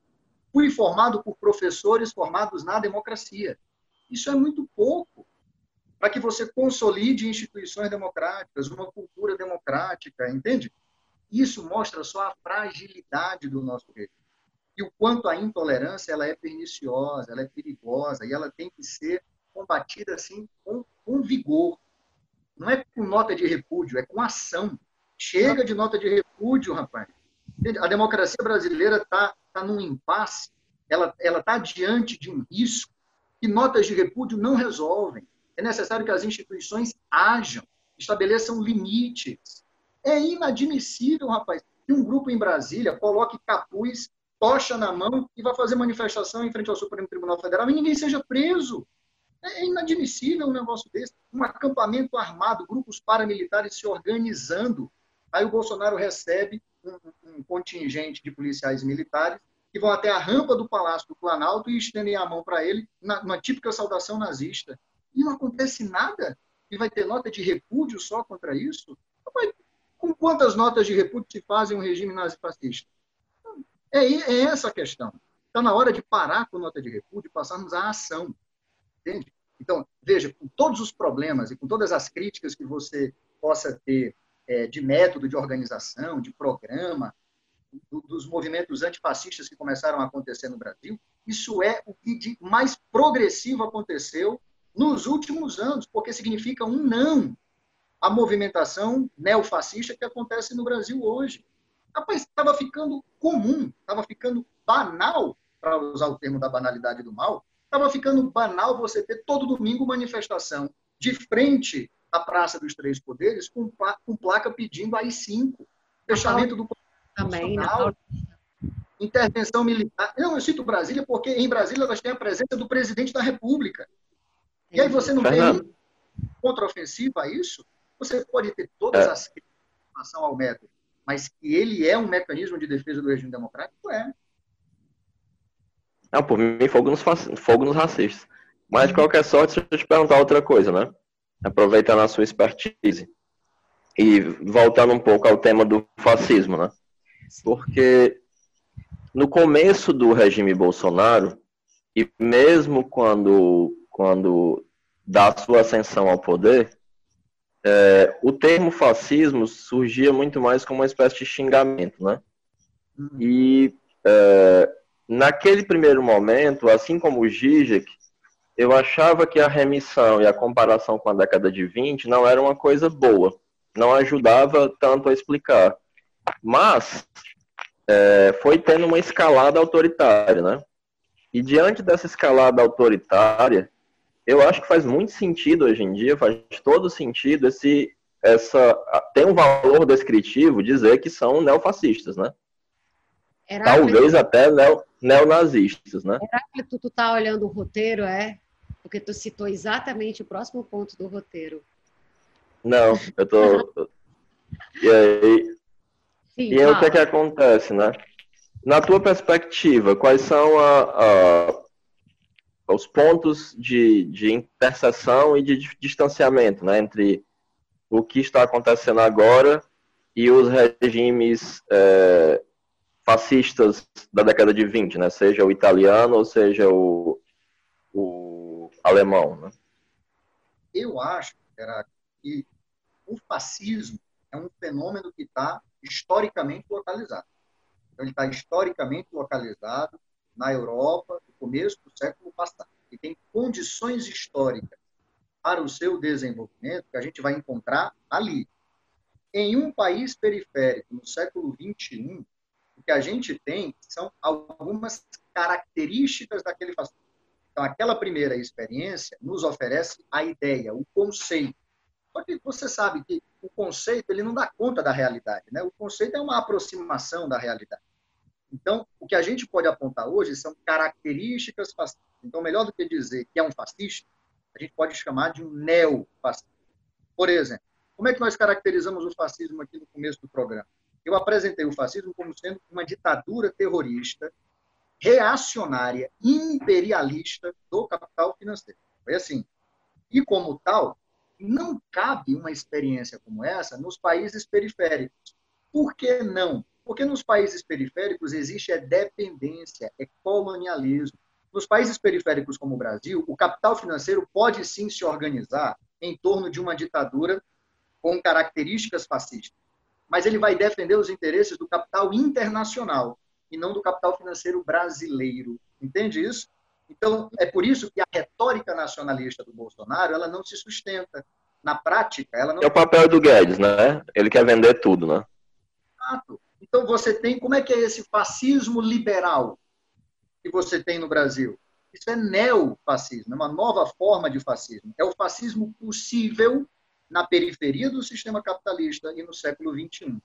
fui formado por professores formados na democracia. Isso é muito pouco para que você consolide instituições democráticas, uma cultura democrática, entende? Isso mostra só a fragilidade do nosso regime. E o quanto a intolerância ela é perniciosa, ela é perigosa, e ela tem que ser combatida assim com, com vigor. Não é com nota de repúdio, é com ação. Chega de nota de repúdio, rapaz. A democracia brasileira está tá num impasse, ela está diante de um risco que notas de repúdio não resolvem. É necessário que as instituições ajam, estabeleçam limites. É inadmissível, rapaz, que um grupo em Brasília coloque capuz, tocha na mão e vá fazer manifestação em frente ao Supremo Tribunal Federal e ninguém seja preso. É inadmissível um negócio desse. Um acampamento armado, grupos paramilitares se organizando. Aí o Bolsonaro recebe um, um contingente de policiais militares que vão até a rampa do Palácio do Planalto e estendem a mão para ele, numa típica saudação nazista e não acontece nada, e vai ter nota de repúdio só contra isso? Com quantas notas de repúdio se fazem um regime nazifascista? É, é essa a questão. Está na hora de parar com nota de repúdio e passarmos à ação. Entende? Então, veja, com todos os problemas e com todas as críticas que você possa ter é, de método de organização, de programa, do, dos movimentos antifascistas que começaram a acontecer no Brasil, isso é o que de mais progressivo aconteceu nos últimos anos, porque significa um não à movimentação neofascista que acontece no Brasil hoje. Rapaz, estava ficando comum, estava ficando banal, para usar o termo da banalidade do mal, estava ficando banal você ter todo domingo manifestação de frente à Praça dos Três Poderes com, com placa pedindo AI-5, fechamento do também intervenção militar. Não, eu cito Brasília porque em Brasília nós temos a presença do presidente da República. E aí você não Fernando. vê contraofensiva a isso? Você pode ter todas é. as críticas em relação ao método, mas que ele é um mecanismo de defesa do regime democrático, é. Não, por mim, fogo nos, fogo nos racistas. Mas, de qualquer sorte, deixa eu te perguntar outra coisa, né? Aproveitando a sua expertise. E voltando um pouco ao tema do fascismo, né? Porque no começo do regime Bolsonaro, e mesmo quando quando dá sua ascensão ao poder, é, o termo fascismo surgia muito mais como uma espécie de xingamento, né? Uhum. E é, naquele primeiro momento, assim como o Zizek, eu achava que a remissão e a comparação com a década de 20 não era uma coisa boa, não ajudava tanto a explicar. Mas é, foi tendo uma escalada autoritária, né? E diante dessa escalada autoritária, eu acho que faz muito sentido hoje em dia, faz todo sentido esse essa tem um valor descritivo dizer que são neofascistas, né? Heráclito, Talvez até neo, neonazistas, né? Heráclito, tu tá olhando o roteiro, é? Porque tu citou exatamente o próximo ponto do roteiro. Não, eu tô. e aí? Sim, e aí o que é que acontece, né? Na tua perspectiva, quais são a, a, os pontos de, de interseção e de distanciamento né, entre o que está acontecendo agora e os regimes é, fascistas da década de 20, né? seja o italiano ou seja o, o alemão. Né? Eu acho que o fascismo é um fenômeno que está historicamente localizado. Então, ele está historicamente localizado na Europa no começo do século passado. E tem condições históricas para o seu desenvolvimento que a gente vai encontrar ali. Em um país periférico, no século XXI, o que a gente tem são algumas características daquele fascismo. Então, aquela primeira experiência nos oferece a ideia, o conceito. Só que você sabe que o conceito ele não dá conta da realidade. Né? O conceito é uma aproximação da realidade. Então, o que a gente pode apontar hoje são características fascistas. Então, melhor do que dizer que é um fascista, a gente pode chamar de um neofascista. Por exemplo, como é que nós caracterizamos o fascismo aqui no começo do programa? Eu apresentei o fascismo como sendo uma ditadura terrorista, reacionária, imperialista do capital financeiro. Foi assim. E como tal, não cabe uma experiência como essa nos países periféricos. Por que não? Porque nos países periféricos existe dependência, é colonialismo. Nos países periféricos como o Brasil, o capital financeiro pode sim se organizar em torno de uma ditadura com características fascistas mas ele vai defender os interesses do capital internacional e não do capital financeiro brasileiro. Entende isso? Então, é por isso que a retórica nacionalista do Bolsonaro, ela não se sustenta. Na prática, ela não... É o papel do Guedes, né? Ele quer vender tudo, né? Exato. Então, você tem... Como é que é esse fascismo liberal que você tem no Brasil? Isso é neofascismo, é uma nova forma de fascismo. É o fascismo possível na periferia do sistema capitalista e no século XXI,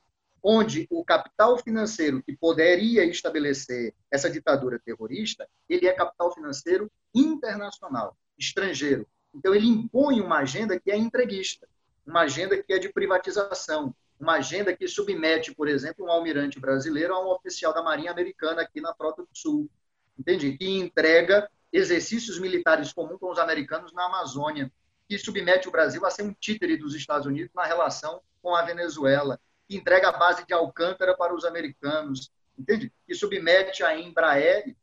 onde o capital financeiro que poderia estabelecer essa ditadura terrorista, ele é capital financeiro internacional, estrangeiro. Então ele impõe uma agenda que é entreguista, uma agenda que é de privatização, uma agenda que submete, por exemplo, um almirante brasileiro a um oficial da Marinha Americana aqui na Frota do Sul, entende? Que entrega exercícios militares comuns com os americanos na Amazônia, que submete o Brasil a ser um títere dos Estados Unidos na relação com a Venezuela, que entrega a base de Alcântara para os americanos, entende? Que submete a Embraer,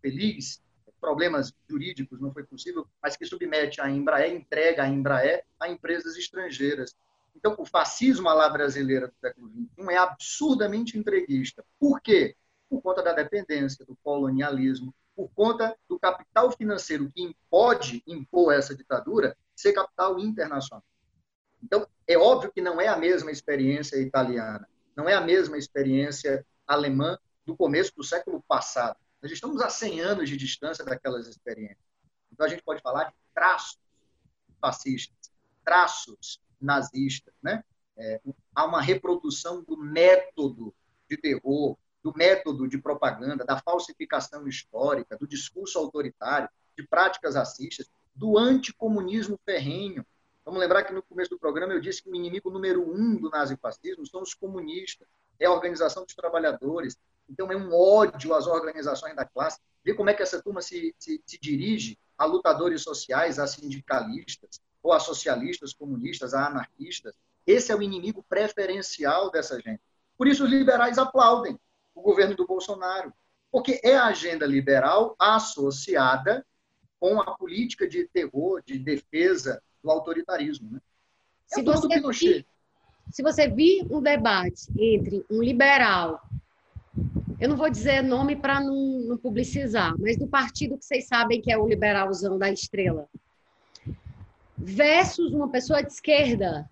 feliz, problemas jurídicos não foi possível, mas que submete a Embraer, entrega a Embraer a empresas estrangeiras. Então, o fascismo à la brasileira do século XXI é absurdamente entreguista. Por quê? Por conta da dependência, do colonialismo, por conta do capital financeiro que pode impor essa ditadura ser capital internacional. Então, é óbvio que não é a mesma experiência italiana, não é a mesma experiência alemã do começo do século passado. Nós estamos a 100 anos de distância daquelas experiências. Então, a gente pode falar de traços fascistas, traços nazistas. Né? É, há uma reprodução do método de terror, do método de propaganda, da falsificação histórica, do discurso autoritário, de práticas racistas, do anticomunismo ferrenho. Vamos lembrar que no começo do programa eu disse que o inimigo número um do nazifascismo são os comunistas, é a organização dos trabalhadores. Então é um ódio às organizações da classe. Vê como é que essa turma se, se, se dirige a lutadores sociais, a sindicalistas, ou a socialistas, comunistas, a anarquistas. Esse é o inimigo preferencial dessa gente. Por isso os liberais aplaudem o governo do Bolsonaro, porque é a agenda liberal associada com a política de terror, de defesa do autoritarismo. Né? É se, você vir, se você vir um debate entre um liberal, eu não vou dizer nome para não, não publicizar, mas do partido que vocês sabem que é o liberalzão da estrela, versus uma pessoa de esquerda,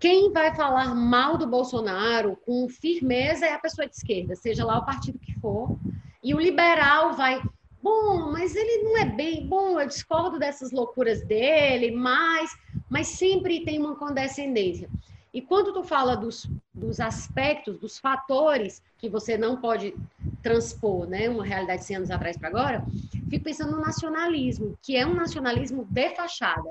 quem vai falar mal do Bolsonaro com firmeza é a pessoa de esquerda, seja lá o partido que for. E o liberal vai, bom, mas ele não é bem bom, eu discordo dessas loucuras dele, mas, mas sempre tem uma condescendência. E quando tu fala dos, dos aspectos, dos fatores que você não pode transpor, né, uma realidade de 100 anos atrás para agora, fico pensando no nacionalismo, que é um nacionalismo de fachada.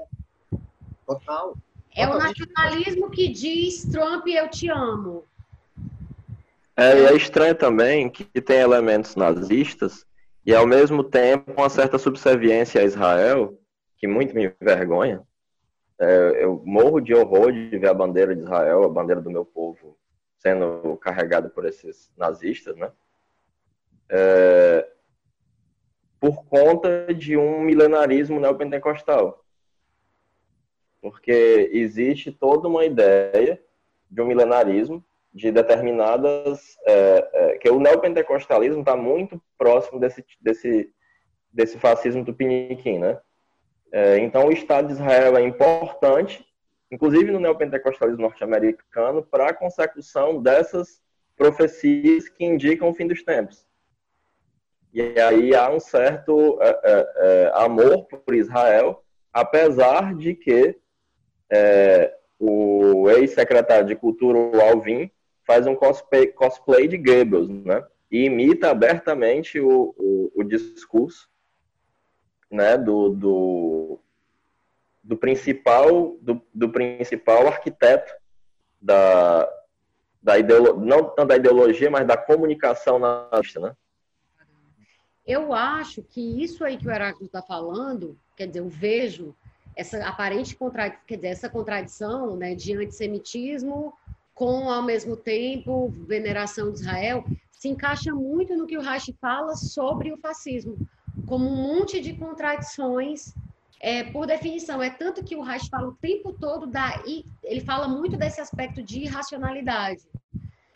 Total. É o nacionalismo que diz Trump, eu te amo. É, e é estranho também que tem elementos nazistas e, ao mesmo tempo, uma certa subserviência a Israel, que muito me envergonha. É, eu morro de horror de ver a bandeira de Israel, a bandeira do meu povo, sendo carregada por esses nazistas, né? É, por conta de um milenarismo neopentecostal. Porque existe toda uma ideia de um milenarismo de determinadas. É, é, que o neopentecostalismo está muito próximo desse, desse, desse fascismo tupiniquim, né? É, então, o Estado de Israel é importante, inclusive no neopentecostalismo norte-americano, para a consecução dessas profecias que indicam o fim dos tempos. E aí há um certo é, é, é amor por Israel, apesar de que o ex-secretário de Cultura, Alvin, faz um cosplay, cosplay de Goebbels, né? E imita abertamente o, o, o discurso né, do, do, do principal do, do, principal arquiteto da, da ideolo, não da ideologia, mas da comunicação nazista, né? Eu acho que isso aí que o Heráclito está falando, quer dizer, eu vejo essa aparente contradição, quer dizer, essa contradição né, de antissemitismo com, ao mesmo tempo, veneração de Israel, se encaixa muito no que o Reich fala sobre o fascismo, como um monte de contradições é, por definição. É tanto que o Reich fala o tempo todo da. Ele fala muito desse aspecto de irracionalidade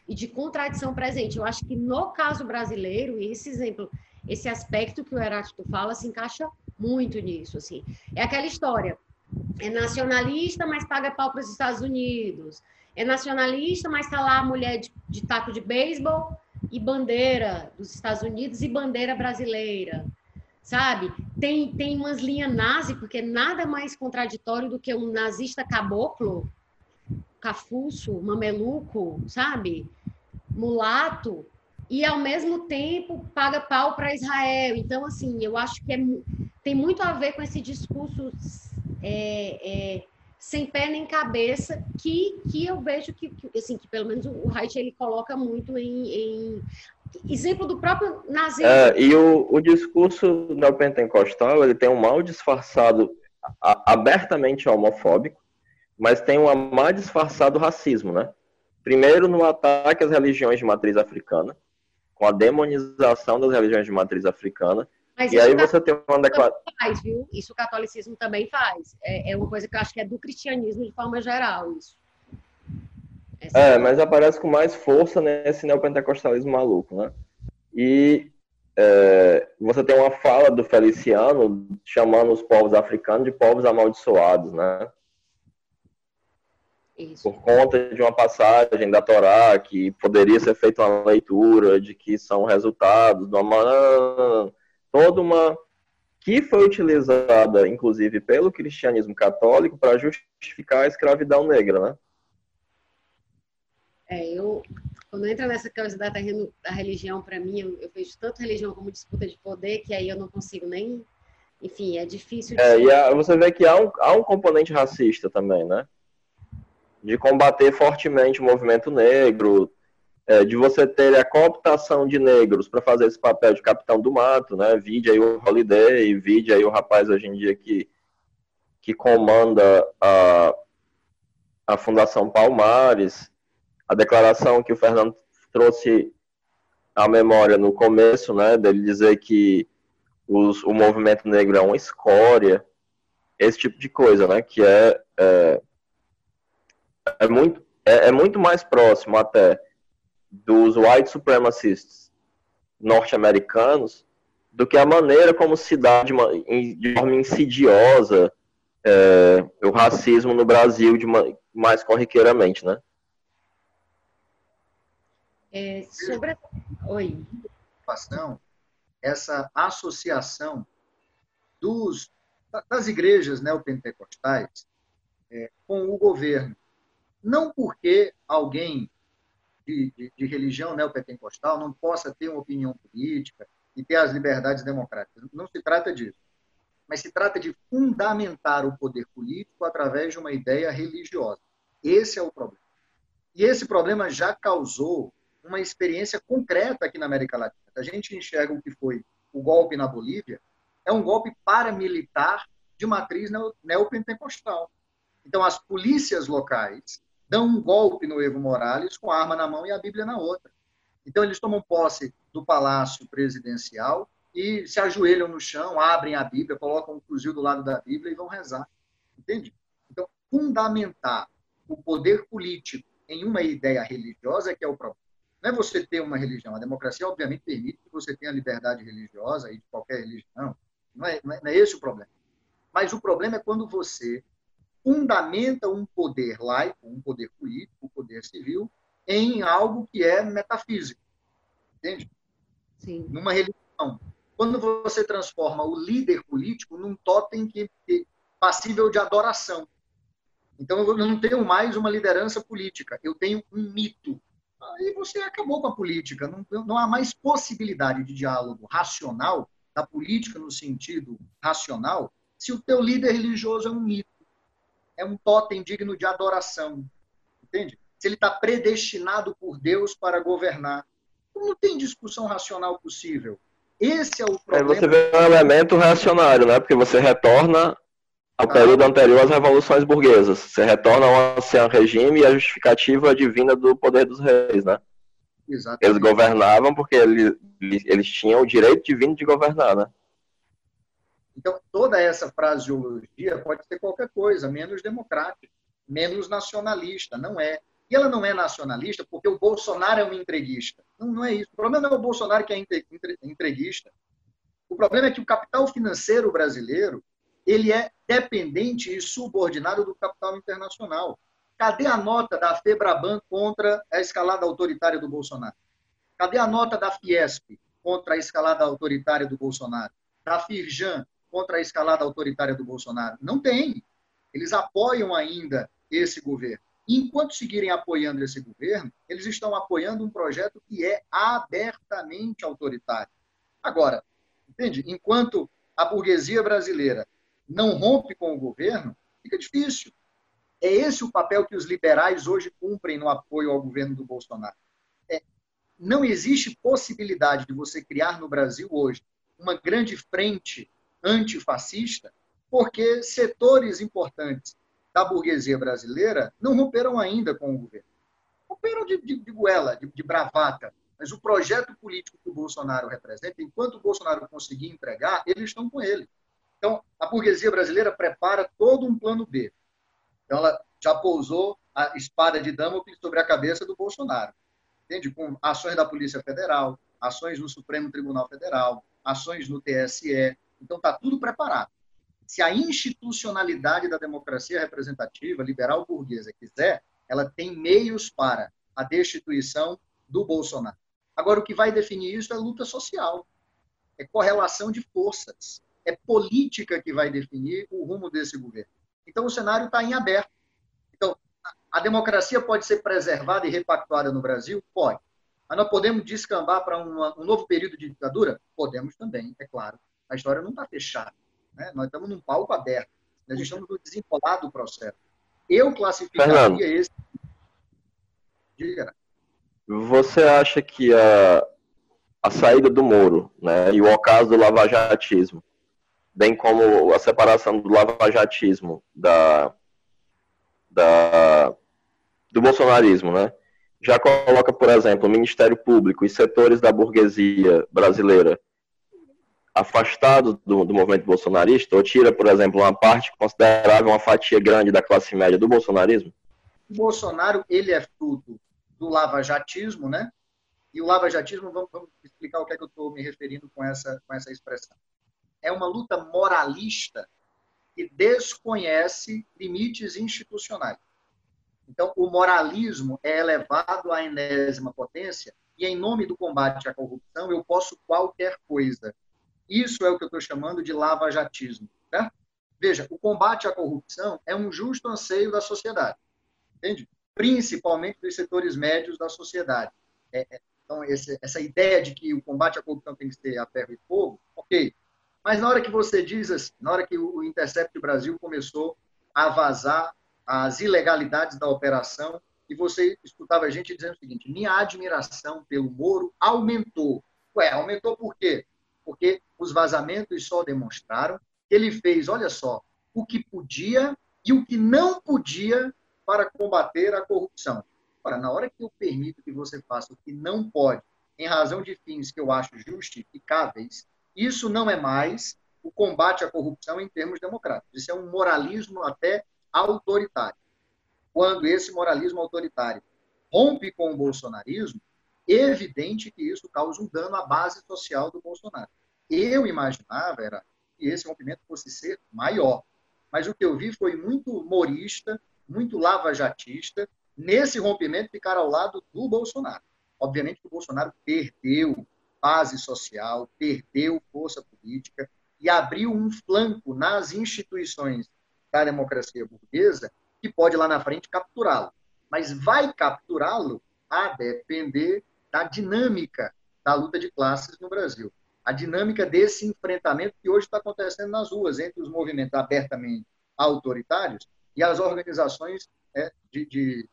e de contradição presente. Eu acho que no caso brasileiro, esse exemplo, esse aspecto que o Heráclito fala se encaixa muito nisso. Assim. É aquela história. É nacionalista, mas paga pau para os Estados Unidos é nacionalista, mas está lá a mulher de, de taco de beisebol e bandeira dos Estados Unidos e bandeira brasileira, sabe? Tem, tem umas linhas nazi, porque nada mais contraditório do que um nazista caboclo, cafuço, mameluco, sabe? Mulato, e ao mesmo tempo paga pau para Israel. Então, assim, eu acho que é, tem muito a ver com esse discurso é, é, sem pé nem cabeça, que, que eu vejo que, que assim, que pelo menos o Reich ele coloca muito em, em exemplo do próprio nazismo. É, e o, o discurso neopentecostal, ele tem um mal disfarçado, a, abertamente homofóbico, mas tem um mal disfarçado racismo, né? Primeiro no ataque às religiões de matriz africana, com a demonização das religiões de matriz africana, mas e aí você tem uma declaração. Faz, viu? Isso o catolicismo também faz. É, é, uma coisa que eu acho que é do cristianismo de forma geral, isso. Essa é, é mas aparece com mais força nesse neopentecostalismo maluco, né? E é, você tem uma fala do Feliciano chamando os povos africanos de povos amaldiçoados, né? Isso. Por conta de uma passagem da Torá que poderia ser feita uma leitura de que são resultados de uma toda uma que foi utilizada, inclusive, pelo cristianismo católico para justificar a escravidão negra, né? É, eu quando entra nessa coisa da, da religião, para mim, eu, eu, vejo tanto religião como disputa de poder que aí eu não consigo nem, enfim, é difícil. De é, e a, você vê que há um, há um componente racista também, né? De combater fortemente o movimento negro, é, de você ter a cooptação de negros para fazer esse papel de capitão do mato, né? Vide aí o Holiday, vide aí o rapaz hoje em dia que, que comanda a, a Fundação Palmares, a declaração que o Fernando trouxe à memória no começo, né? Dele dizer que os, o movimento negro é uma escória, esse tipo de coisa, né? Que é, é, é muito, é, é muito mais próximo até dos white supremacists norte-americanos do que a maneira como se dá de, uma, de forma insidiosa é, o racismo no Brasil de uma, mais corriqueiramente, né? É, sobre... Oi. Essa associação dos, das igrejas neopentecostais é, com o governo. Não porque alguém de, de, de religião neopentecostal não possa ter uma opinião política e ter as liberdades democráticas. Não se trata disso. Mas se trata de fundamentar o poder político através de uma ideia religiosa. Esse é o problema. E esse problema já causou uma experiência concreta aqui na América Latina. A gente enxerga o que foi o golpe na Bolívia, é um golpe paramilitar de matriz neopentecostal. Então, as polícias locais dão um golpe no Evo Morales com a arma na mão e a Bíblia na outra. Então, eles tomam posse do palácio presidencial e se ajoelham no chão, abrem a Bíblia, colocam um fuzil do lado da Bíblia e vão rezar. Entende? Então, fundamentar o poder político em uma ideia religiosa é que é o problema. Não é você ter uma religião. A democracia, obviamente, permite que você tenha liberdade religiosa e de qualquer religião. Não é, não é esse o problema. Mas o problema é quando você fundamenta um poder laico, um poder político, um poder civil, em algo que é metafísico. Entende? Sim. Numa religião. Quando você transforma o líder político num totem que, que passível de adoração. Então eu não tenho mais uma liderança política, eu tenho um mito. Aí você acabou com a política. Não, não há mais possibilidade de diálogo racional da política no sentido racional se o teu líder religioso é um mito é um totem digno de adoração. Entende? Se ele está predestinado por Deus para governar. Não tem discussão racional possível. Esse é o problema. Aí você vê um elemento reacionário, né? Porque você retorna ao ah. período anterior às revoluções burguesas. Você retorna ao ancião regime e a justificativa divina do poder dos reis, né? Exatamente. Eles governavam porque eles, eles tinham o direito divino de governar, né? Então, toda essa fraseologia pode ser qualquer coisa, menos democrática, menos nacionalista. Não é. E ela não é nacionalista porque o Bolsonaro é um entreguista. Não, não é isso. O problema não é o Bolsonaro que é entreguista. O problema é que o capital financeiro brasileiro ele é dependente e subordinado do capital internacional. Cadê a nota da Febraban contra a escalada autoritária do Bolsonaro? Cadê a nota da Fiesp contra a escalada autoritária do Bolsonaro? Da Firjan contra a escalada autoritária do Bolsonaro? Não tem. Eles apoiam ainda esse governo. E enquanto seguirem apoiando esse governo, eles estão apoiando um projeto que é abertamente autoritário. Agora, entende? Enquanto a burguesia brasileira não rompe com o governo, fica difícil. É esse o papel que os liberais hoje cumprem no apoio ao governo do Bolsonaro. É, não existe possibilidade de você criar no Brasil hoje uma grande frente antifascista, porque setores importantes da burguesia brasileira não romperam ainda com o governo. Romperam de, de, de goela, de, de bravata, mas o projeto político que o Bolsonaro representa, enquanto o Bolsonaro conseguir entregar, eles estão com ele. Então, a burguesia brasileira prepara todo um plano B. Então, ela já pousou a espada de Damocles sobre a cabeça do Bolsonaro. Entende? Com ações da Polícia Federal, ações no Supremo Tribunal Federal, ações no TSE, então, está tudo preparado. Se a institucionalidade da democracia representativa, liberal burguesa, quiser, ela tem meios para a destituição do Bolsonaro. Agora, o que vai definir isso é luta social, é correlação de forças, é política que vai definir o rumo desse governo. Então, o cenário está em aberto. Então, a democracia pode ser preservada e repactuada no Brasil? Pode. Mas nós podemos descambar para um novo período de ditadura? Podemos também, é claro a história não está fechada. Né? Nós estamos num palco aberto. Nós estamos no desenrolar do processo. Eu classificaria Fernando, esse. Diga. Você acha que a, a saída do Moro né, e o ocaso do lavajatismo, bem como a separação do lavajatismo da, da, do bolsonarismo, né, já coloca, por exemplo, o Ministério Público e setores da burguesia brasileira afastado do, do, movimento bolsonarista, ou tira, por exemplo, uma parte considerável, uma fatia grande da classe média do bolsonarismo? Bolsonaro, ele é fruto do lavajatismo, né? E o lavajatismo, vamos, vamos explicar o que é que eu estou me referindo com essa, com essa expressão. É uma luta moralista que desconhece limites institucionais. Então, o moralismo é elevado à enésima potência e, em nome do combate à corrupção, eu posso qualquer coisa. Isso é o que eu estou chamando de lava-jatismo. Veja, o combate à corrupção é um justo anseio da sociedade. Entende? principalmente dos setores médios da sociedade. É, é, então, esse, essa ideia de que o combate à corrupção tem que ser a ferro e fogo, ok. Mas na hora que você diz assim, na hora que o Intercept Brasil começou a vazar as ilegalidades da operação, e você escutava a gente dizendo o seguinte: minha admiração pelo Moro aumentou. Ué, aumentou por quê? Porque os vazamentos só demonstraram que ele fez, olha só, o que podia e o que não podia para combater a corrupção. Ora, na hora que eu permito que você faça o que não pode, em razão de fins que eu acho justificáveis, isso não é mais o combate à corrupção em termos democráticos. Isso é um moralismo até autoritário. Quando esse moralismo autoritário rompe com o bolsonarismo, é evidente que isso causa um dano à base social do Bolsonaro. Eu imaginava era que esse rompimento fosse ser maior, mas o que eu vi foi muito morista, muito lavajatista, nesse rompimento ficar ao lado do Bolsonaro. Obviamente que o Bolsonaro perdeu base social, perdeu força política e abriu um flanco nas instituições da democracia burguesa que pode lá na frente capturá-lo. Mas vai capturá-lo a depender da dinâmica da luta de classes no Brasil. A dinâmica desse enfrentamento que hoje está acontecendo nas ruas entre os movimentos abertamente autoritários e as organizações é, de, de,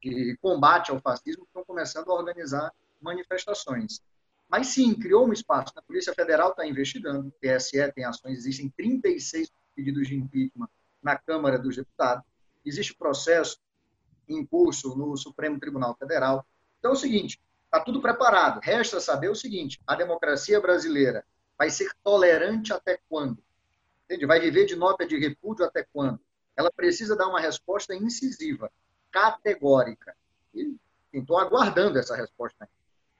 de combate ao fascismo que estão começando a organizar manifestações. Mas sim, criou um espaço. A Polícia Federal está investigando, o TSE tem ações, existem 36 pedidos de impeachment na Câmara dos Deputados, existe processo em curso no Supremo Tribunal Federal. Então é o seguinte, está tudo preparado. Resta saber o seguinte, a democracia brasileira vai ser tolerante até quando? Entende? Vai viver de nota de repúdio até quando? Ela precisa dar uma resposta incisiva categórica. E estou aguardando essa resposta.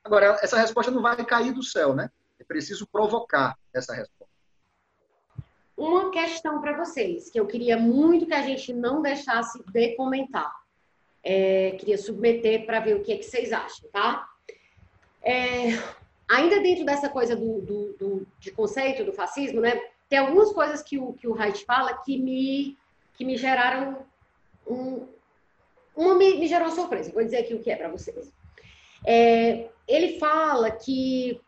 Agora, essa resposta não vai cair do céu, né? É preciso provocar essa resposta. Uma questão para vocês, que eu queria muito que a gente não deixasse de comentar. É, queria submeter para ver o que, é que vocês acham, tá? É, ainda dentro dessa coisa do, do, do, de conceito do fascismo, né? Tem algumas coisas que o, que o Reich fala que me, que me geraram um, uma me, me gerou surpresa, vou dizer aqui o que é para vocês. É, ele fala que,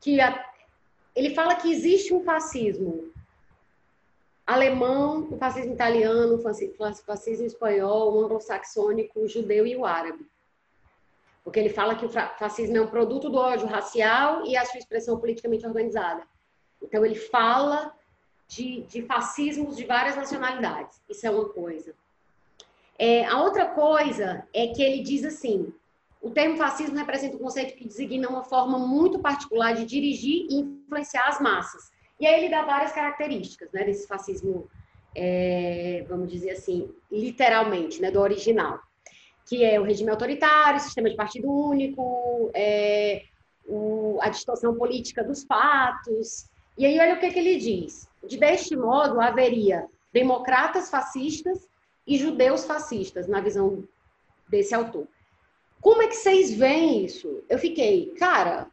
que a, ele fala que existe um fascismo alemão, o fascismo italiano, o fascismo espanhol, o anglo-saxônico, o judeu e o árabe. Porque ele fala que o fascismo é um produto do ódio racial e a sua expressão politicamente organizada. Então, ele fala de, de fascismos de várias nacionalidades. Isso é uma coisa. É, a outra coisa é que ele diz assim: o termo fascismo representa um conceito que designa uma forma muito particular de dirigir e influenciar as massas. E aí ele dá várias características né, desse fascismo, é, vamos dizer assim, literalmente, né, do original, que é o regime autoritário, sistema de partido único, é, o, a distorção política dos fatos. E aí olha o que, que ele diz. De deste modo, haveria democratas fascistas e judeus fascistas, na visão desse autor. Como é que vocês veem isso? Eu fiquei, cara,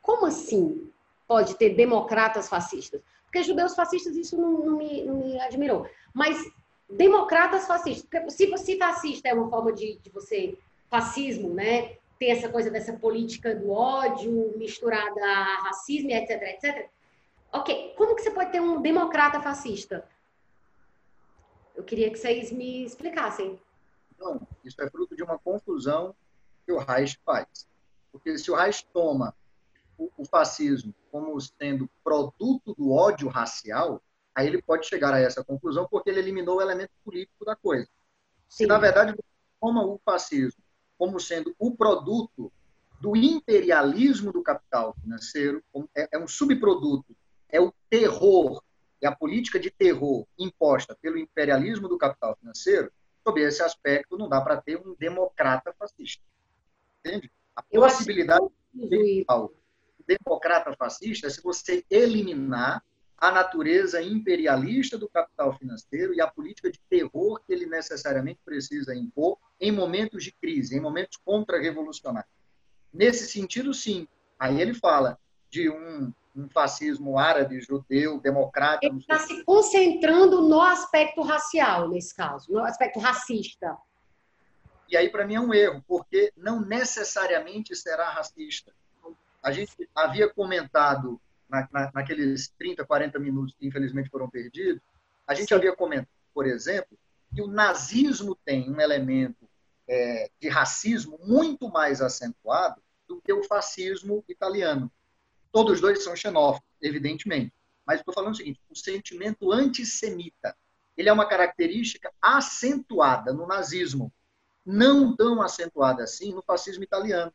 como assim pode ter democratas fascistas? Porque judeus fascistas, isso não, não, me, não me, admirou. Mas democratas fascistas, porque se, se fascista é uma forma de, de você, fascismo, né? Ter essa coisa dessa política do ódio misturada a racismo, etc, etc. Ok, como que você pode ter um democrata fascista? Eu queria que vocês me explicassem. Não, isso é fruto de uma confusão que o Reich faz. Porque se o Reich toma o, o fascismo como sendo produto do ódio racial, aí ele pode chegar a essa conclusão porque ele eliminou o elemento político da coisa. Sim. Se, na verdade, toma o fascismo como sendo o produto do imperialismo do capital financeiro, é, é um subproduto, é o terror e a política de terror imposta pelo imperialismo do capital financeiro, sob esse aspecto, não dá para ter um democrata fascista. Entende? A possibilidade de democrata fascista é se você eliminar a natureza imperialista do capital financeiro e a política de terror que ele necessariamente precisa impor em momentos de crise, em momentos contra-revolucionários. Nesse sentido, sim. Aí ele fala de um um fascismo árabe, judeu, democrático. Ele está se concentrando no aspecto racial, nesse caso, no aspecto racista. E aí, para mim, é um erro, porque não necessariamente será racista. A gente havia comentado na, na, naqueles 30, 40 minutos que infelizmente foram perdidos, a gente havia comentado, por exemplo, que o nazismo tem um elemento é, de racismo muito mais acentuado do que o fascismo italiano. Todos dois são xenófobos, evidentemente. Mas estou falando o seguinte: o sentimento antissemita ele é uma característica acentuada no nazismo, não tão acentuada assim no fascismo italiano.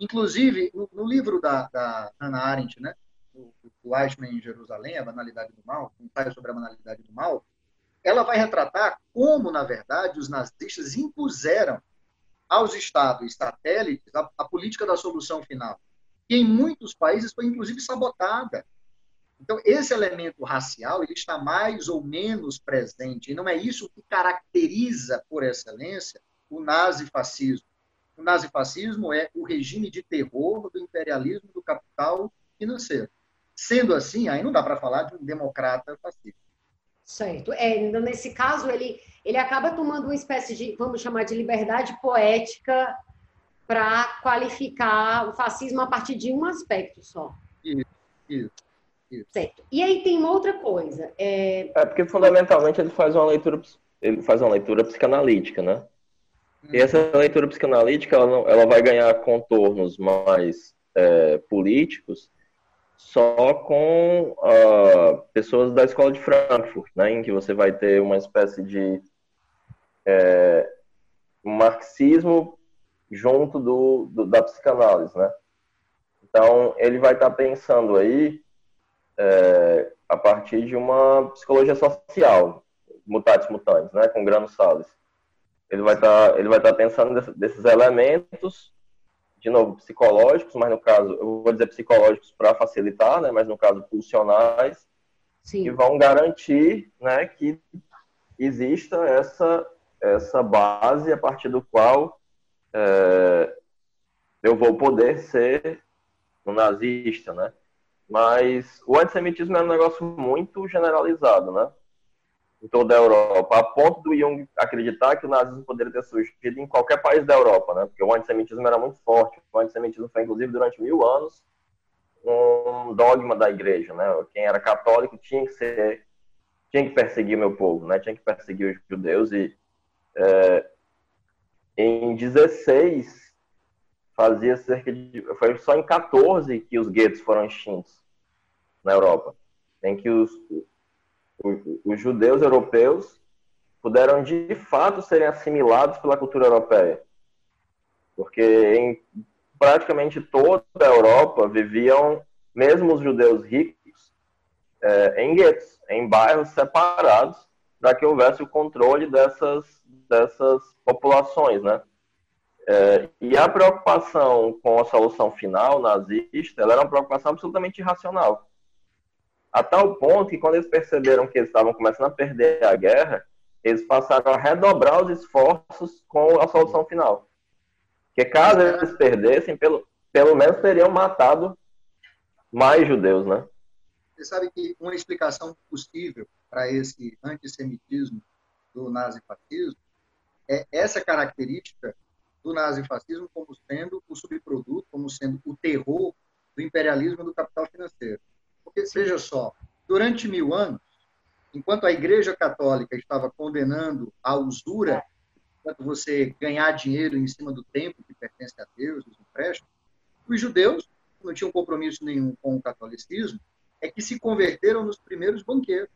Inclusive, no, no livro da, da Hannah Arendt, né, o, o Eichmann em Jerusalém, a banalidade do mal, um ensaio sobre a banalidade do mal, ela vai retratar como, na verdade, os nazistas impuseram aos estados satélites a, a política da solução final, que em muitos países foi inclusive sabotada. Então, esse elemento racial ele está mais ou menos presente, e não é isso que caracteriza, por excelência, o nazifascismo. O nazifascismo é o regime de terror do imperialismo do capital financeiro. Sendo assim, aí não dá para falar de um democrata fascista. Certo. É, então, nesse caso, ele, ele acaba tomando uma espécie de, vamos chamar de liberdade poética para qualificar o fascismo a partir de um aspecto só. Isso, isso. Isso. Certo. E aí tem uma outra coisa. É... é porque fundamentalmente ele faz uma leitura, ele faz uma leitura psicanalítica, né? Hum. E essa leitura psicanalítica ela, não, ela vai ganhar contornos mais é, políticos só com uh, pessoas da escola de Frankfurt, né, em que você vai ter uma espécie de é, marxismo junto do, do, da psicanálise, né? Então ele vai estar tá pensando aí é, a partir de uma psicologia social, mutatis mutandis, né, com Grano Salles. Ele vai estar tá, ele vai estar tá pensando desses elementos de novo, psicológicos, mas no caso, eu vou dizer psicológicos para facilitar, né, mas no caso, funcionais, Sim. que vão garantir né, que exista essa, essa base a partir do qual é, eu vou poder ser um nazista, né? Mas o antissemitismo é um negócio muito generalizado, né? Em toda a Europa, a ponto do Jung acreditar que o nazismo poderia ter surgido em qualquer país da Europa, né? Porque o antissemitismo era muito forte. O antissemitismo foi, inclusive, durante mil anos, um dogma da igreja, né? Quem era católico tinha que ser, tinha que perseguir meu povo, né? Tinha que perseguir os judeus e é, em 16 fazia cerca de. Foi só em 14 que os guetos foram extintos na Europa. Em que os, os, judeus europeus puderam de fato serem assimilados pela cultura europeia. Porque em praticamente toda a Europa viviam, mesmo os judeus ricos, é, em guetos, em bairros separados, para que houvesse o controle dessas, dessas populações, né? É, e a preocupação com a solução final nazista, ela era uma preocupação absolutamente irracional. A tal ponto que quando eles perceberam que eles estavam começando a perder a guerra, eles passaram a redobrar os esforços com a solução final. Que caso eles perdessem, pelo, pelo menos teriam matado mais judeus, né? Você sabe que uma explicação possível para esse antissemitismo do nazifascismo é essa característica do nazifascismo como sendo o subproduto, como sendo o terror do imperialismo do capital financeiro. Porque, veja só, durante mil anos, enquanto a Igreja Católica estava condenando a usura, enquanto você ganhar dinheiro em cima do tempo que pertence a Deus, os empréstimos, os judeus, que não tinham compromisso nenhum com o catolicismo, é que se converteram nos primeiros banqueiros.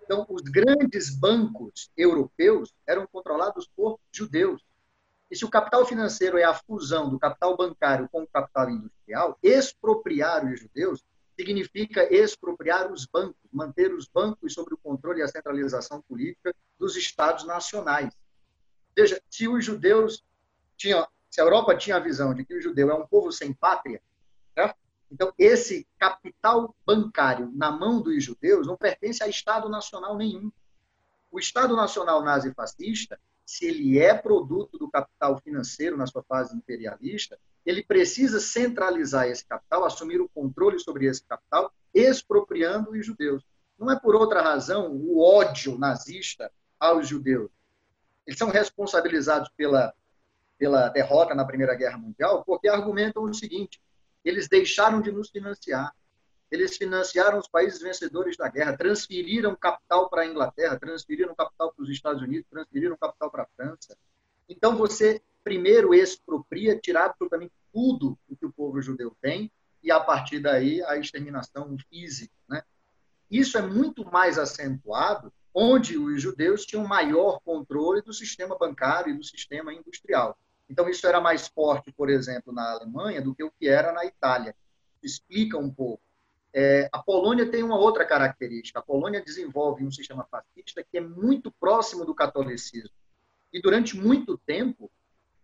Então, os grandes bancos europeus eram controlados por judeus. E se o capital financeiro é a fusão do capital bancário com o capital industrial, expropriar os judeus significa expropriar os bancos, manter os bancos sob o controle e a centralização política dos estados nacionais. Veja, se os judeus tinham, se a Europa tinha a visão de que o judeu é um povo sem pátria, né? então esse capital bancário na mão dos judeus não pertence a Estado nacional nenhum. O Estado nacional nazifascista se ele é produto do capital financeiro na sua fase imperialista, ele precisa centralizar esse capital, assumir o controle sobre esse capital, expropriando os judeus. Não é por outra razão o ódio nazista aos judeus. eles são responsabilizados pela, pela derrota na Primeira Guerra Mundial porque argumentam o seguinte: eles deixaram de nos financiar. Eles financiaram os países vencedores da guerra, transferiram capital para a Inglaterra, transferiram capital para os Estados Unidos, transferiram capital para a França. Então você primeiro expropria, tira absolutamente tudo o que o povo judeu tem e a partir daí a exterminação física, né? Isso é muito mais acentuado onde os judeus tinham maior controle do sistema bancário e do sistema industrial. Então, isso era mais forte, por exemplo, na Alemanha do que o que era na Itália. Explica um pouco. É, a Polônia tem uma outra característica. A Polônia desenvolve um sistema fascista que é muito próximo do catolicismo. E durante muito tempo,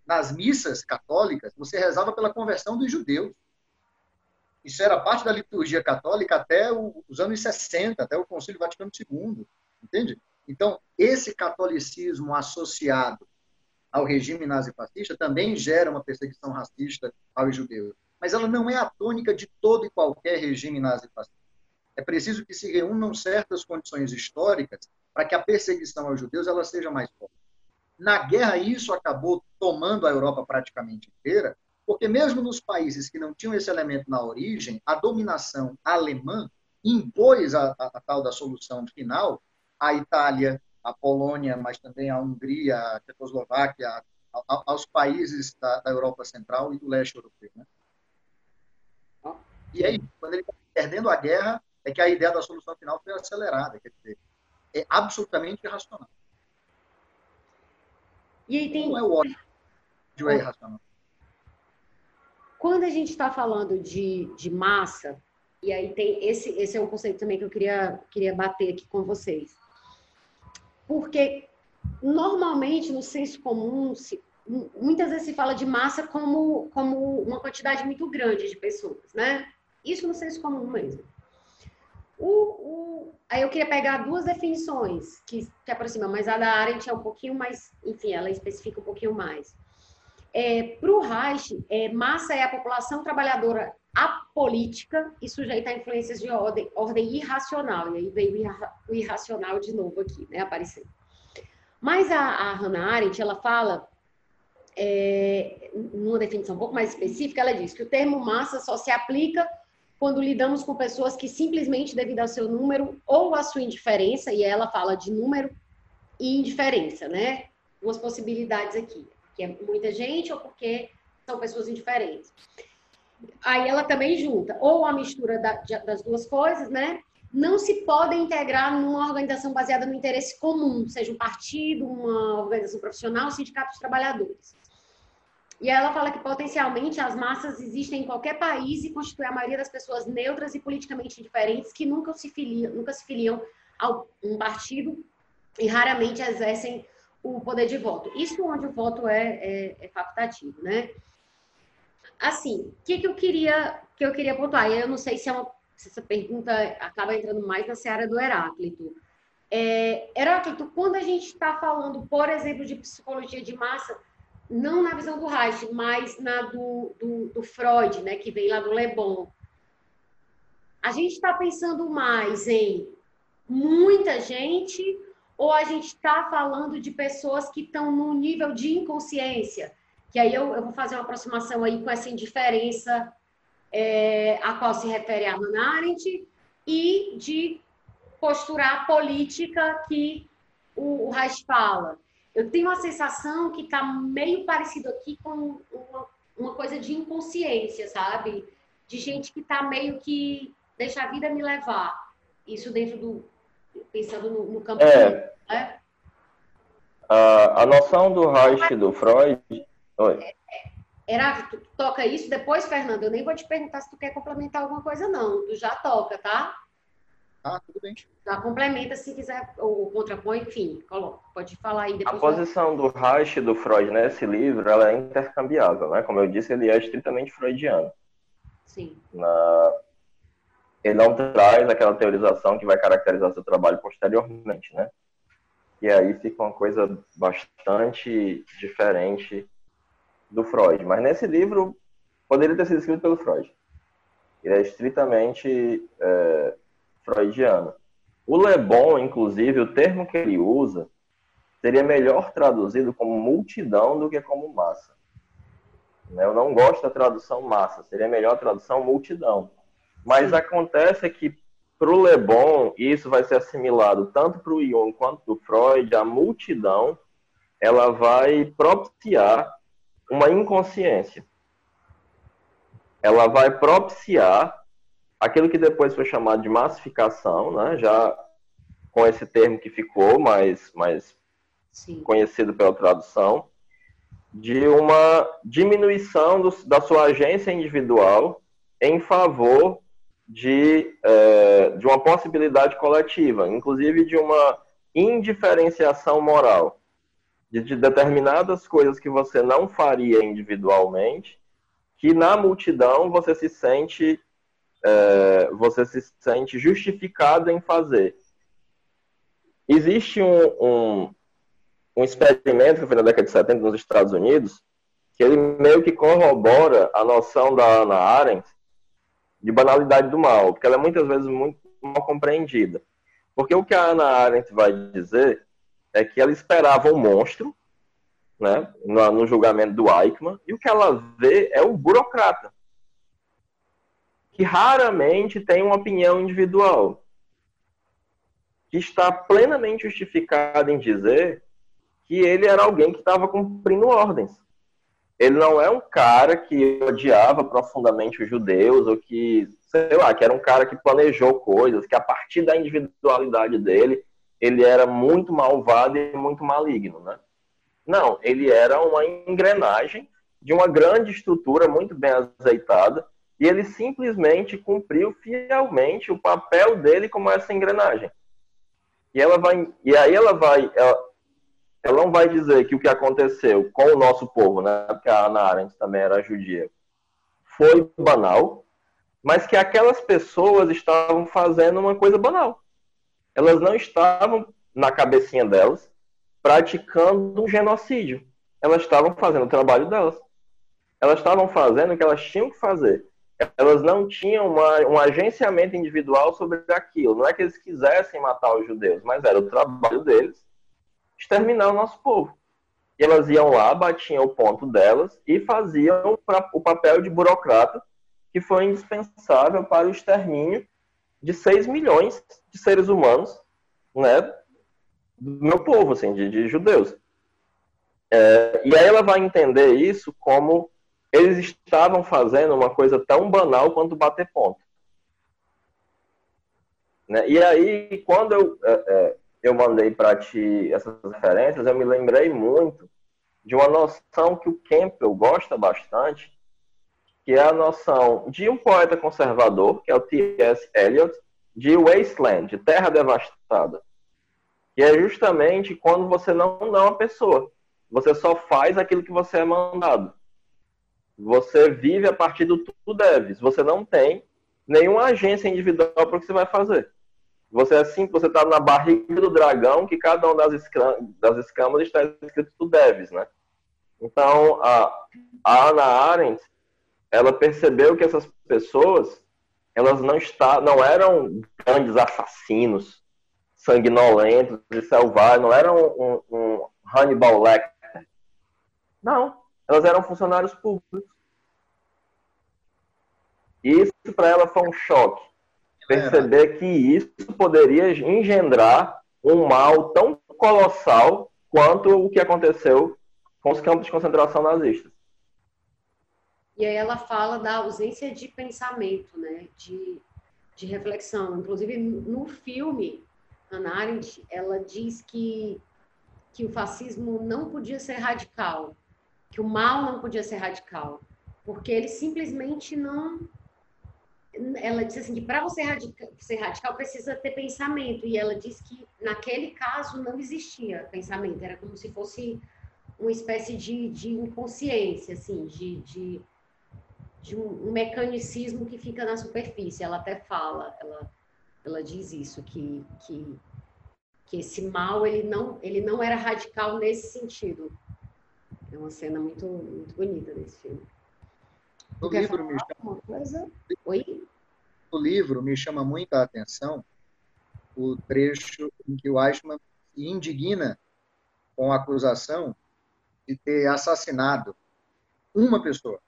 nas missas católicas, você rezava pela conversão dos judeus. Isso era parte da liturgia católica até os anos 60, até o Concílio Vaticano II. Entende? Então, esse catolicismo associado ao regime nazifascista também gera uma perseguição racista aos judeus. Mas ela não é a tônica de todo e qualquer regime nazifascista. É preciso que se reúnam certas condições históricas para que a perseguição aos judeus ela seja mais forte. Na guerra, isso acabou tomando a Europa praticamente inteira, porque mesmo nos países que não tinham esse elemento na origem, a dominação alemã impôs a, a, a tal da solução final a Itália, a Polônia, mas também a Hungria, a Tchecoslováquia, a, aos países da, da, Europa Central e do leste europeu. Né? E aí, quando ele está perdendo a guerra, é que a ideia da solução final foi acelerada. Quer dizer, é absolutamente irracional. E aí tem... Não é o ódio é irracional. Quando a gente está falando de, de massa, e aí tem esse, esse é um conceito também que eu queria, queria bater aqui com vocês. Porque normalmente no senso comum, se, muitas vezes se fala de massa como, como uma quantidade muito grande de pessoas, né? Isso no senso comum mesmo. O, o, aí eu queria pegar duas definições que, que aproximam, mas a da Arendt é um pouquinho mais, enfim, ela especifica um pouquinho mais. É, Para o Reich, é, massa é a população trabalhadora apolítica e sujeita a influências de ordem, ordem irracional. E aí veio o irracional de novo aqui, né, aparecendo. Mas a, a Hannah Arendt, ela fala, é, numa definição um pouco mais específica, ela diz que o termo massa só se aplica quando lidamos com pessoas que simplesmente, devido ao seu número ou à sua indiferença, e ela fala de número e indiferença, né? Duas possibilidades aqui, que é muita gente ou porque são pessoas indiferentes aí ela também junta, ou a mistura da, das duas coisas, né? Não se podem integrar numa organização baseada no interesse comum, seja um partido, uma organização profissional, sindicato de trabalhadores. E ela fala que potencialmente as massas existem em qualquer país e constituem a maioria das pessoas neutras e politicamente diferentes que nunca se filiam, nunca se filiam a um partido e raramente exercem o poder de voto. Isso onde o voto é, é, é facultativo, né? Assim, o que, que eu queria que eu queria pontuar? Eu não sei se, é uma, se essa pergunta acaba entrando mais na seara do Heráclito. É, Heráclito, quando a gente está falando, por exemplo, de psicologia de massa, não na visão do Reich, mas na do, do, do Freud, né, que vem lá do Le Bon, a gente está pensando mais em muita gente ou a gente está falando de pessoas que estão num nível de inconsciência? que aí eu, eu vou fazer uma aproximação aí com essa indiferença é, a qual se refere a Hannah Arendt e de posturar política que o, o Reich fala. Eu tenho a sensação que está meio parecido aqui com uma, uma, coisa de inconsciência, sabe? De gente que está meio que deixa a vida me levar. Isso dentro do. pensando no, no campo. É. Né? A, a noção do Reich do Freud Oi. Era, tu toca isso depois, Fernando. Eu nem vou te perguntar se tu quer complementar alguma coisa, não. Tu já toca, tá? Ah, tudo bem. Já complementa se quiser, ou contrapõe, enfim, coloca. Pode falar aí depois. A posição do Reich e do Freud nesse livro, ela é intercambiável, né? Como eu disse, ele é estritamente freudiano. Sim. Na... Ele não traz aquela teorização que vai caracterizar seu trabalho posteriormente, né? E aí fica uma coisa bastante diferente do Freud. Mas nesse livro poderia ter sido escrito pelo Freud. Ele é estritamente é, freudiano. O Le Bon, inclusive, o termo que ele usa seria melhor traduzido como multidão do que como massa. Né? Eu não gosto da tradução massa, seria melhor a tradução multidão. Mas Sim. acontece que para o Le Bon, isso vai ser assimilado tanto para o Jung quanto para o Freud, a multidão ela vai propiciar uma inconsciência. Ela vai propiciar aquilo que depois foi chamado de massificação, né? já com esse termo que ficou mais, mais conhecido pela tradução, de uma diminuição do, da sua agência individual em favor de, é, de uma possibilidade coletiva, inclusive de uma indiferenciação moral, de, de determinadas coisas que você não faria individualmente, que na multidão você se sente é, você se sente justificado em fazer. Existe um, um, um experimento que foi na década de 70 nos Estados Unidos, que ele meio que corrobora a noção da Ana Arendt de banalidade do mal, porque ela é muitas vezes muito mal compreendida. Porque o que a Ana Arendt vai dizer é que ela esperava um monstro, né, no, no julgamento do Eichmann, e o que ela vê é um burocrata, que raramente tem uma opinião individual, que está plenamente justificada em dizer que ele era alguém que estava cumprindo ordens. Ele não é um cara que odiava profundamente os judeus ou que, sei lá, que era um cara que planejou coisas, que a partir da individualidade dele, ele era muito malvado e muito maligno, né? Não, ele era uma engrenagem de uma grande estrutura muito bem azeitada e ele simplesmente cumpriu fielmente o papel dele como essa engrenagem. E ela vai, e aí ela vai, ela, ela não vai dizer que o que aconteceu com o nosso povo, né, porque a Ana Arendt também era judia, foi banal, mas que aquelas pessoas estavam fazendo uma coisa banal. Elas não estavam, na cabecinha delas, praticando um genocídio. Elas estavam fazendo o trabalho delas. Elas estavam fazendo o que elas tinham que fazer. Elas não tinham uma, um agenciamento individual sobre aquilo. Não é que eles quisessem matar os judeus, mas era o trabalho deles exterminar o nosso povo. E elas iam lá, batiam o ponto delas e faziam o papel de burocrata que foi indispensável para o extermínio de 6 milhões de seres humanos, né, do meu povo, assim, de, de judeus. É, e aí ela vai entender isso como eles estavam fazendo uma coisa tão banal quanto bater ponto. Né? E aí, quando eu, é, é eu mandei para ti essas referências, eu me lembrei muito de uma noção que o Campbell gosta bastante, que é a noção de um poeta conservador, que é o T.S. Eliot, de wasteland, de terra devastada. Que é justamente quando você não, não é uma pessoa. Você só faz aquilo que você é mandado. Você vive a partir do tu deves. Você não tem nenhuma agência individual para o que você vai fazer. Você é assim, você está na barriga do dragão, que cada uma das, escamas, das escamas está escrito tu deves, né? Então, a, a Ana Arendt, ela percebeu que essas pessoas, elas não está, não eram grandes assassinos, sanguinolentos e selvagens, não eram um, um Hannibal Lecter. Não, elas eram funcionários públicos. Isso para ela foi um choque perceber que isso poderia engendrar um mal tão colossal quanto o que aconteceu com os campos de concentração nazistas. E aí ela fala da ausência de pensamento, né? de, de reflexão. Inclusive, no filme, Hannah Arendt, ela diz que, que o fascismo não podia ser radical, que o mal não podia ser radical, porque ele simplesmente não ela disse assim que para você ser radical precisa ter pensamento. E ela disse que naquele caso não existia pensamento. Era como se fosse uma espécie de, de inconsciência assim de, de, de um, um, mecanicismo que fica na superfície. Ela até fala ela ela diz isso que que, que esse mal ele não ele não era radical nesse sentido é uma cena muito muito bonita desse filme no livro me chama... coisa? Oi? No livro me chama muita atenção o trecho em que o Eichmann se indigna com a acusação de ter assassinado uma pessoa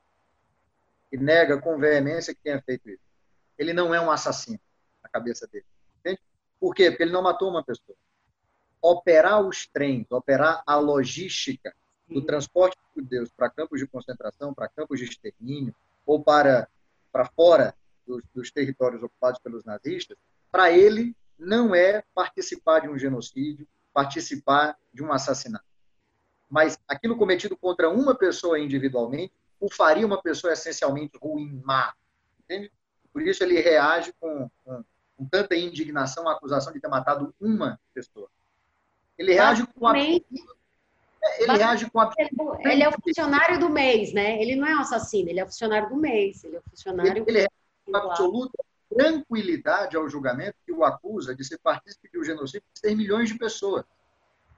e nega com veemência que tenha feito isso. Ele não é um assassino na cabeça dele. Entende? Por quê? Porque ele não matou uma pessoa. Operar os trens, operar a logística do transporte de judeus para campos de concentração, para campos de extermínio, ou para, para fora dos, dos territórios ocupados pelos nazistas, para ele não é participar de um genocídio, participar de um assassinato. Mas aquilo cometido contra uma pessoa individualmente o faria uma pessoa essencialmente ruim, má. Entende? Por isso ele reage com, com, com tanta indignação à acusação de ter matado uma pessoa. Ele reage com a é, ele reage com a ele é o funcionário do mês, né? Ele não é um assassino, ele é o funcionário do mês, ele é o funcionário ele, ele com absoluta tranquilidade ao julgamento que o acusa de ser partícipe de um genocídio de ter milhões de pessoas.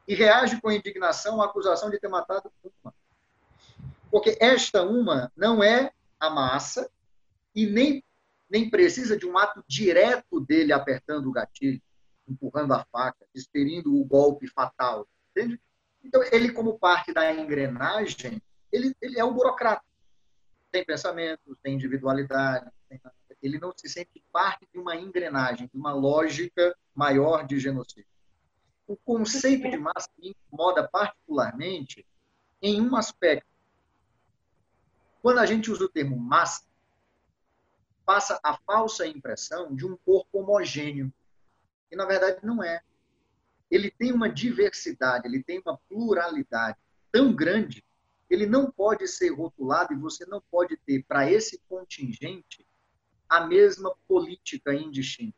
E reage com indignação à acusação de ter matado uma. Porque esta uma não é a massa e nem, nem precisa de um ato direto dele apertando o gatilho, empurrando a faca, experindo o golpe fatal. Entende? Então, ele, como parte da engrenagem, ele, ele é o burocrata. Tem pensamento, tem individualidade, tem... ele não se sente parte de uma engrenagem, de uma lógica maior de genocídio. O conceito de massa me incomoda particularmente em um aspecto. Quando a gente usa o termo massa, passa a falsa impressão de um corpo homogêneo, e na verdade não é. Ele tem uma diversidade, ele tem uma pluralidade tão grande, ele não pode ser rotulado e você não pode ter para esse contingente a mesma política indistinta,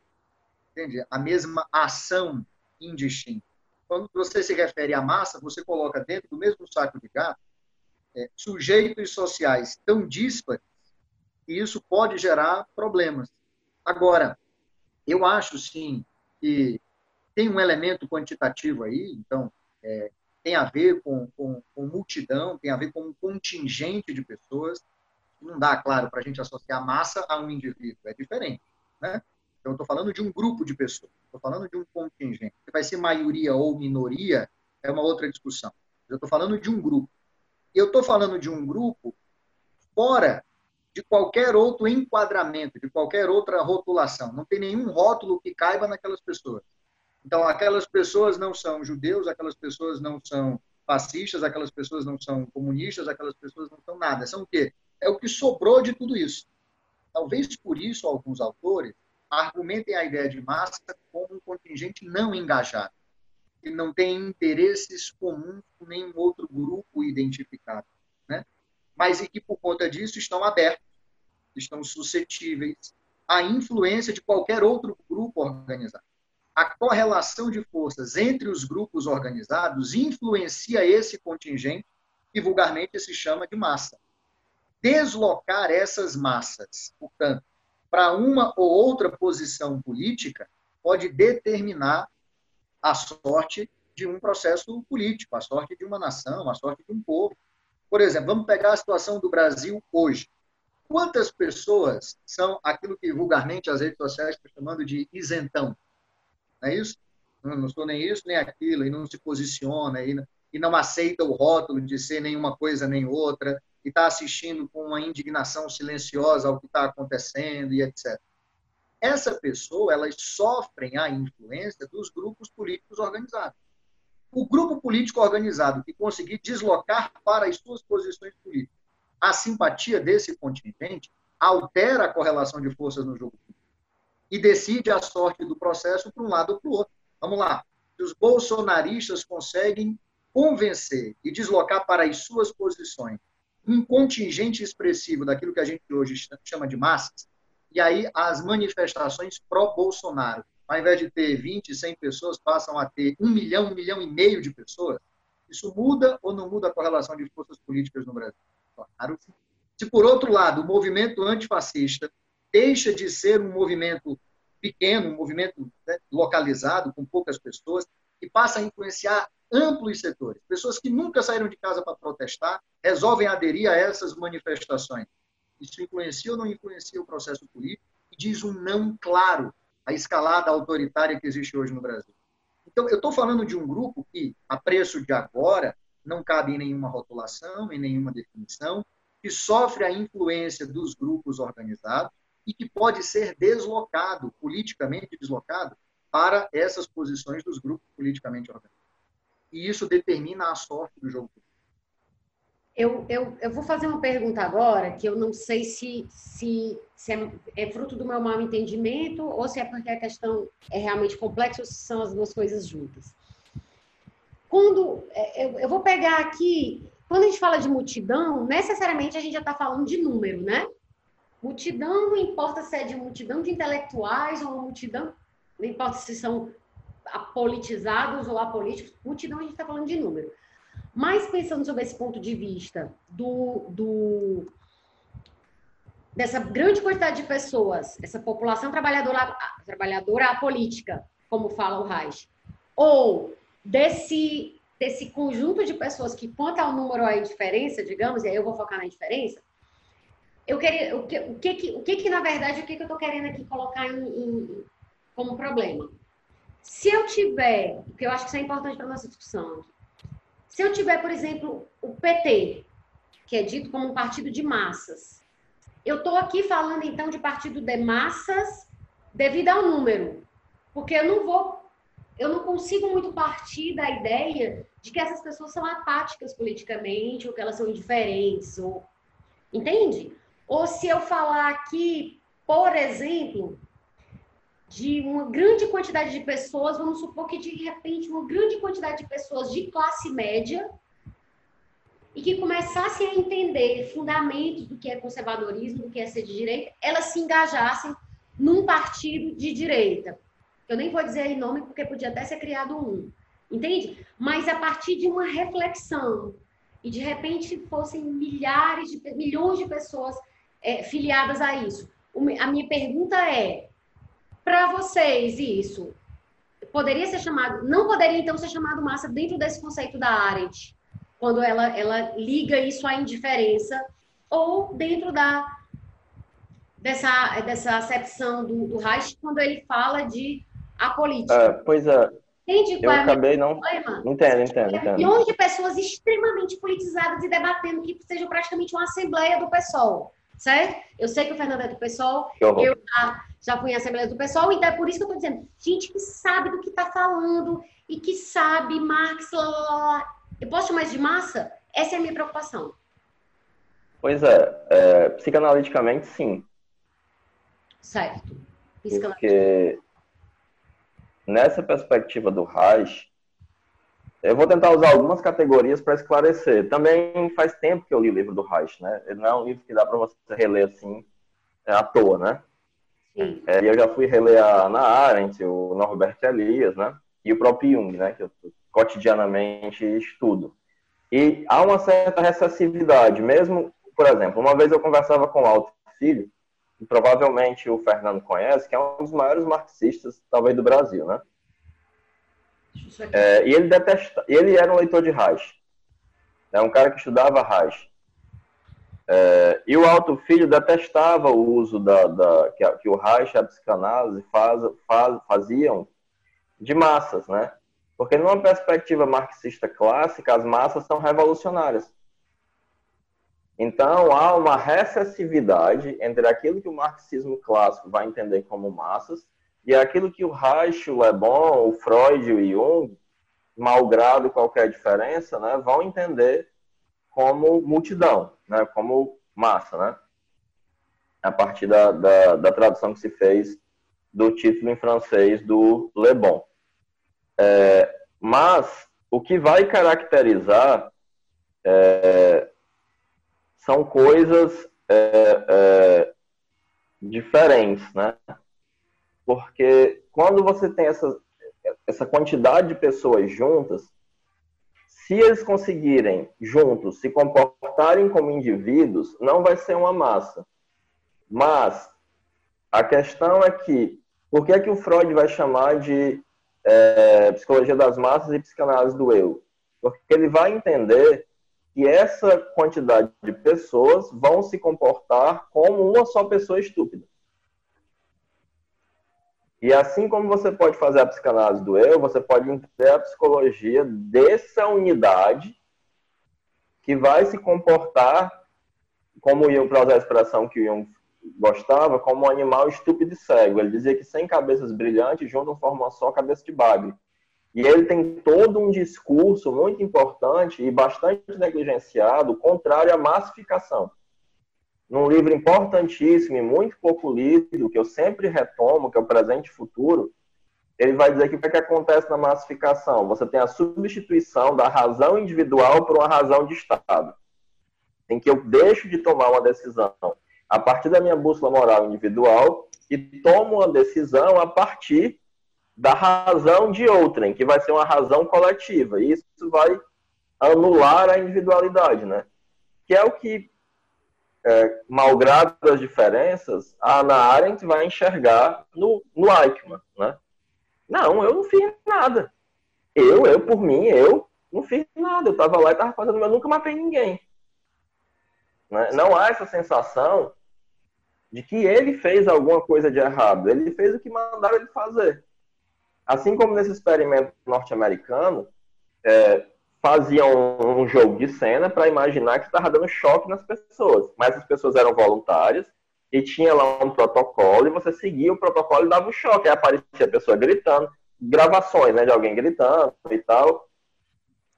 entende? A mesma ação indistinta. Quando você se refere à massa, você coloca dentro do mesmo saco de gato é, sujeitos sociais tão díspares que isso pode gerar problemas. Agora, eu acho sim que tem um elemento quantitativo aí, então é, tem a ver com, com, com, multidão, tem a ver com um contingente de pessoas. Não dá, claro, para a gente associar massa a um indivíduo, é diferente. Né? Então, estou falando de um grupo de pessoas, estou falando de um contingente. Se vai ser maioria ou minoria, é uma outra discussão. Eu estou falando de um grupo. E eu estou falando de um grupo fora de qualquer outro enquadramento, de qualquer outra rotulação. Não tem nenhum rótulo que caiba naquelas pessoas. Então, aquelas pessoas não são judeus, aquelas pessoas não são fascistas, aquelas pessoas não são comunistas, aquelas pessoas não são nada. São o quê? É o que sobrou de tudo isso. Talvez por isso alguns autores argumentem a ideia de massa como um contingente não engajado que não tem interesses comuns com nenhum outro grupo identificado, né? Mas e que por conta disso estão abertos, estão suscetíveis à influência de qualquer outro grupo organizado. A correlação de forças entre os grupos organizados influencia esse contingente que vulgarmente se chama de massa. Deslocar essas massas, portanto, para uma ou outra posição política pode determinar a sorte de um processo político, a sorte de uma nação, a sorte de um povo. Por exemplo, vamos pegar a situação do Brasil hoje. Quantas pessoas são aquilo que vulgarmente as redes sociais estão chamando de isentão? Não é isso? Não, não sou nem isso nem aquilo, e não se posiciona, e não, e não aceita o rótulo de ser nenhuma coisa nem outra, e está assistindo com uma indignação silenciosa ao que está acontecendo e etc essa pessoa, elas sofrem a influência dos grupos políticos organizados. O grupo político organizado que conseguir deslocar para as suas posições políticas a simpatia desse contingente altera a correlação de forças no jogo e decide a sorte do processo para um lado ou para o outro. Vamos lá. Se os bolsonaristas conseguem convencer e deslocar para as suas posições um contingente expressivo daquilo que a gente hoje chama de massas, e aí as manifestações pró-Bolsonaro, ao invés de ter 20, 100 pessoas, passam a ter um milhão, um milhão e meio de pessoas, isso muda ou não muda a correlação de forças políticas no Brasil? Claro. Se, por outro lado, o movimento antifascista deixa de ser um movimento pequeno, um movimento né, localizado, com poucas pessoas, e passa a influenciar amplos setores. Pessoas que nunca saíram de casa para protestar resolvem aderir a essas manifestações. Isso influencia ou não influencia o processo político? E diz um não claro à escalada autoritária que existe hoje no Brasil. Então, eu estou falando de um grupo que, a preço de agora, não cabe em nenhuma rotulação, em nenhuma definição, que sofre a influência dos grupos organizados e que pode ser deslocado, politicamente deslocado, para essas posições dos grupos politicamente organizados. E isso determina a sorte do jogo. Eu, eu, eu vou fazer uma pergunta agora que eu não sei se, se, se é, é, fruto do meu mau entendimento ou se é porque a questão é realmente complexa ou se são as duas coisas juntas. Quando é, eu, eu vou pegar aqui, quando a gente fala de multidão, necessariamente a gente já está falando de número, né? Multidão não importa se é de multidão de intelectuais ou multidão, não importa se são apolitizados ou apolíticos, multidão a gente está falando de número. Mas pensando sobre esse ponto de vista do, do dessa grande quantidade de pessoas, essa população trabalhadora, trabalhadora apolítica, como fala o Reich, ou desse, desse conjunto de pessoas que, quanto ao número a diferença, digamos, e aí eu vou focar na diferença, eu queria, o que, o que, o que, que na verdade, o que, que eu estou querendo aqui colocar em, em, como problema? Se eu tiver, porque eu acho que isso é importante para nossa discussão, se eu tiver, por exemplo, o PT, que é dito como um partido de massas, eu estou aqui falando então de partido de massas devido ao número, porque eu não vou, eu não consigo muito partir da ideia de que essas pessoas são apáticas politicamente ou que elas são indiferentes, ou entende? Ou se eu falar aqui, por exemplo, de uma grande quantidade de pessoas, vamos supor que de repente uma grande quantidade de pessoas de classe média e que começassem a entender fundamentos do que é conservadorismo, do que é ser de direita, elas se engajassem num partido de direita. Eu nem vou dizer aí nome porque podia até ser criado um, entende? Mas a partir de uma reflexão e de repente fossem milhares de milhões de pessoas é, filiadas a isso. A minha pergunta é para vocês isso poderia ser chamado, não poderia então ser chamado massa dentro desse conceito da Arendt, quando ela, ela liga isso à indiferença, ou dentro da dessa, dessa acepção do, do Reich, quando ele fala de a política. É, pois é. Entende eu é acabei não... Problema? Entendo, entendo, entendo. Milhões de pessoas extremamente politizadas e debatendo que seja praticamente uma assembleia do PSOL certo? Eu sei que o Fernando é do pessoal, eu já, já fui em Assembleia do Pessoal, então é por isso que eu estou dizendo, gente que sabe do que está falando e que sabe Marx, lá, lá, lá. Eu posso chamar isso de massa? Essa é a minha preocupação. Pois é, é psicanaliticamente sim. Certo. Porque nessa perspectiva do Reich, eu vou tentar usar algumas categorias para esclarecer. Também faz tempo que eu li o livro do Reich, né? Ele não é um livro que dá para você reler assim é, à toa, né? Sim. É, eu já fui reler a Ana Arendt, o Norbert Elias, né? E o próprio Jung, né? Que eu cotidianamente estudo. E há uma certa recessividade, mesmo, por exemplo, uma vez eu conversava com o Alto Filho, que provavelmente o Fernando conhece, que é um dos maiores marxistas, talvez, do Brasil, né? É, e ele detesta, ele era um leitor de Reich. É um cara que estudava Reich. É, e o Alto Filho detestava o uso da, da que, que, o Reich a psicanálise faz, faz, faziam de massas, né? Porque numa perspectiva marxista clássica, as massas são revolucionárias. Então, há uma recessividade entre aquilo que o marxismo clássico vai entender como massas e aquilo que o Reich, o Le Bon, o Freud e o Jung, malgrado qualquer diferença, né, vão entender como multidão, né, como massa, né? A partir da, da, da tradução que se fez do título em francês do Le Bon. É, mas o que vai caracterizar é, são coisas é, é diferentes, né? Porque quando você tem essa, essa quantidade de pessoas juntas, se eles conseguirem juntos se comportarem como indivíduos, não vai ser uma massa. Mas a questão é que, por que, é que o Freud vai chamar de é, psicologia das massas e psicanálise do eu? Porque ele vai entender que essa quantidade de pessoas vão se comportar como uma só pessoa estúpida. E assim como você pode fazer a psicanálise do eu, você pode entender a psicologia dessa unidade que vai se comportar, como o Jung, para usar a expressão que o Jung gostava, como um animal estúpido e cego. Ele dizia que sem cabeças brilhantes juntam formam só cabeça de bagre. E ele tem todo um discurso muito importante e bastante negligenciado, contrário à massificação. Num livro importantíssimo e muito pouco lido, que eu sempre retomo, que é o Presente e Futuro, ele vai dizer que o que, é que acontece na massificação? Você tem a substituição da razão individual por uma razão de Estado, em que eu deixo de tomar uma decisão a partir da minha bússola moral individual e tomo uma decisão a partir da razão de outrem, que vai ser uma razão coletiva. E isso vai anular a individualidade, né? Que é o que, é, malgrado as diferenças, a Ana Arendt vai enxergar no, no Eichmann, né? Não, eu não fiz nada. Eu, eu por mim, eu não fiz nada. Eu estava lá e estava fazendo, eu nunca matei ninguém. Né? Não há essa sensação de que ele fez alguma coisa de errado. Ele fez o que mandaram ele fazer. Assim como nesse experimento norte-americano, é, faziam um, um jogo de cena para imaginar que estava dando choque nas pessoas. Mas as pessoas eram voluntárias e tinha lá um protocolo e você seguia o protocolo e dava um choque. Aí aparecia a pessoa gritando, gravações né, de alguém gritando e tal.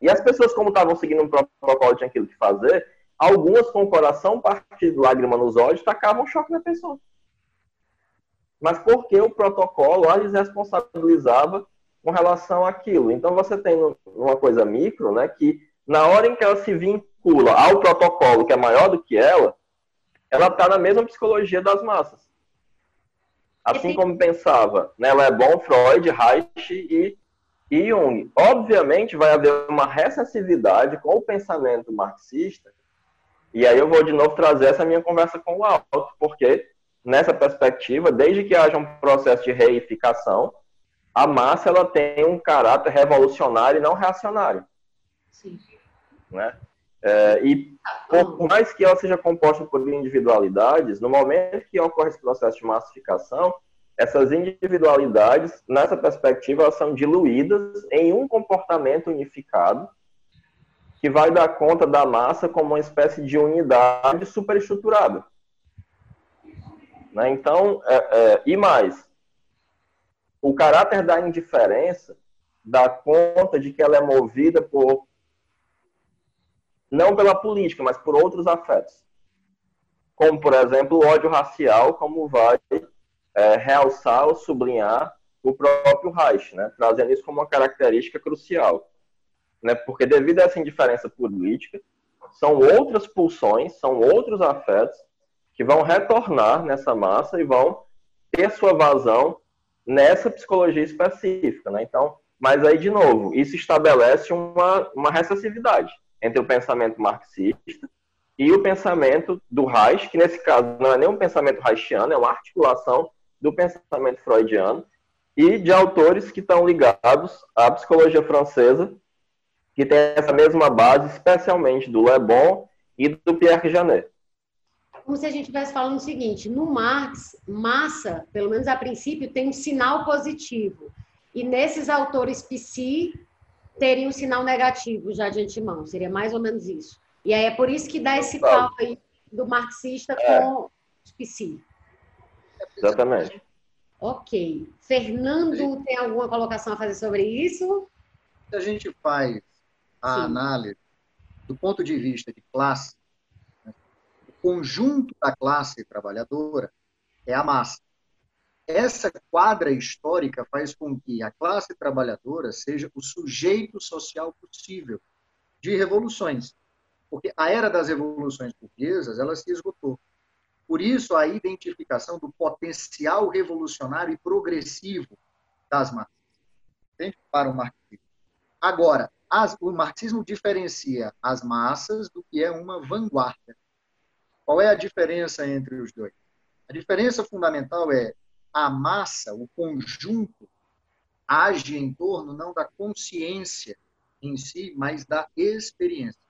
E as pessoas, como estavam seguindo um protocolo, tinham aquilo que fazer, algumas com o coração partido, lágrima nos olhos, tacavam um choque na pessoa. Mas porque o protocolo as responsabilizava com relação àquilo. Então você tem uma coisa micro, né, que na hora em que ela se vincula ao protocolo que é maior do que ela, ela está na mesma psicologia das massas. Assim como pensava né, bom Freud, Reich e, e Jung. Obviamente vai haver uma recessividade com o pensamento marxista, e aí eu vou de novo trazer essa minha conversa com o Alto, porque nessa perspectiva, desde que haja um processo de reificação, a massa ela tem um caráter revolucionário e não reacionário. Sim. Né? É, e por mais que ela seja composta por individualidades, no momento que ocorre esse processo de massificação, essas individualidades, nessa perspectiva, elas são diluídas em um comportamento unificado que vai dar conta da massa como uma espécie de unidade superestruturada. Né? Então, é, é, e mais, o caráter da indiferença dá conta de que ela é movida por não pela política, mas por outros afetos. Como, por exemplo, o ódio racial, como vai é, realçar ou sublinhar o próprio Reich, né? trazendo isso como uma característica crucial. Né? Porque devido a essa indiferença política, são outras pulsões, são outros afetos que vão retornar nessa massa e vão ter sua vazão nessa psicologia específica. Né? Então, mas aí, de novo, isso estabelece uma, uma recessividade entre o pensamento marxista e o pensamento do Reich, que nesse caso não é nem um pensamento reichiano, é uma articulação do pensamento freudiano e de autores que estão ligados à psicologia francesa, que tem essa mesma base, especialmente do Le Bon e do Pierre Janet como se a gente estivesse falando o seguinte: no Marx, massa, pelo menos a princípio, tem um sinal positivo. E nesses autores psi, teria um sinal negativo já de antemão. Seria mais ou menos isso. E aí é por isso que dá esse pau aí do marxista é. com os psi. Exatamente. Ok. Fernando, tem alguma colocação a fazer sobre isso? Se a gente faz a Sim. análise do ponto de vista de classe, conjunto da classe trabalhadora é a massa. Essa quadra histórica faz com que a classe trabalhadora seja o sujeito social possível de revoluções, porque a era das revoluções burguesas ela se esgotou. Por isso a identificação do potencial revolucionário e progressivo das massas. Para o marxismo. Agora, as, o marxismo diferencia as massas do que é uma vanguarda. Qual é a diferença entre os dois? A diferença fundamental é a massa, o conjunto, age em torno não da consciência em si, mas da experiência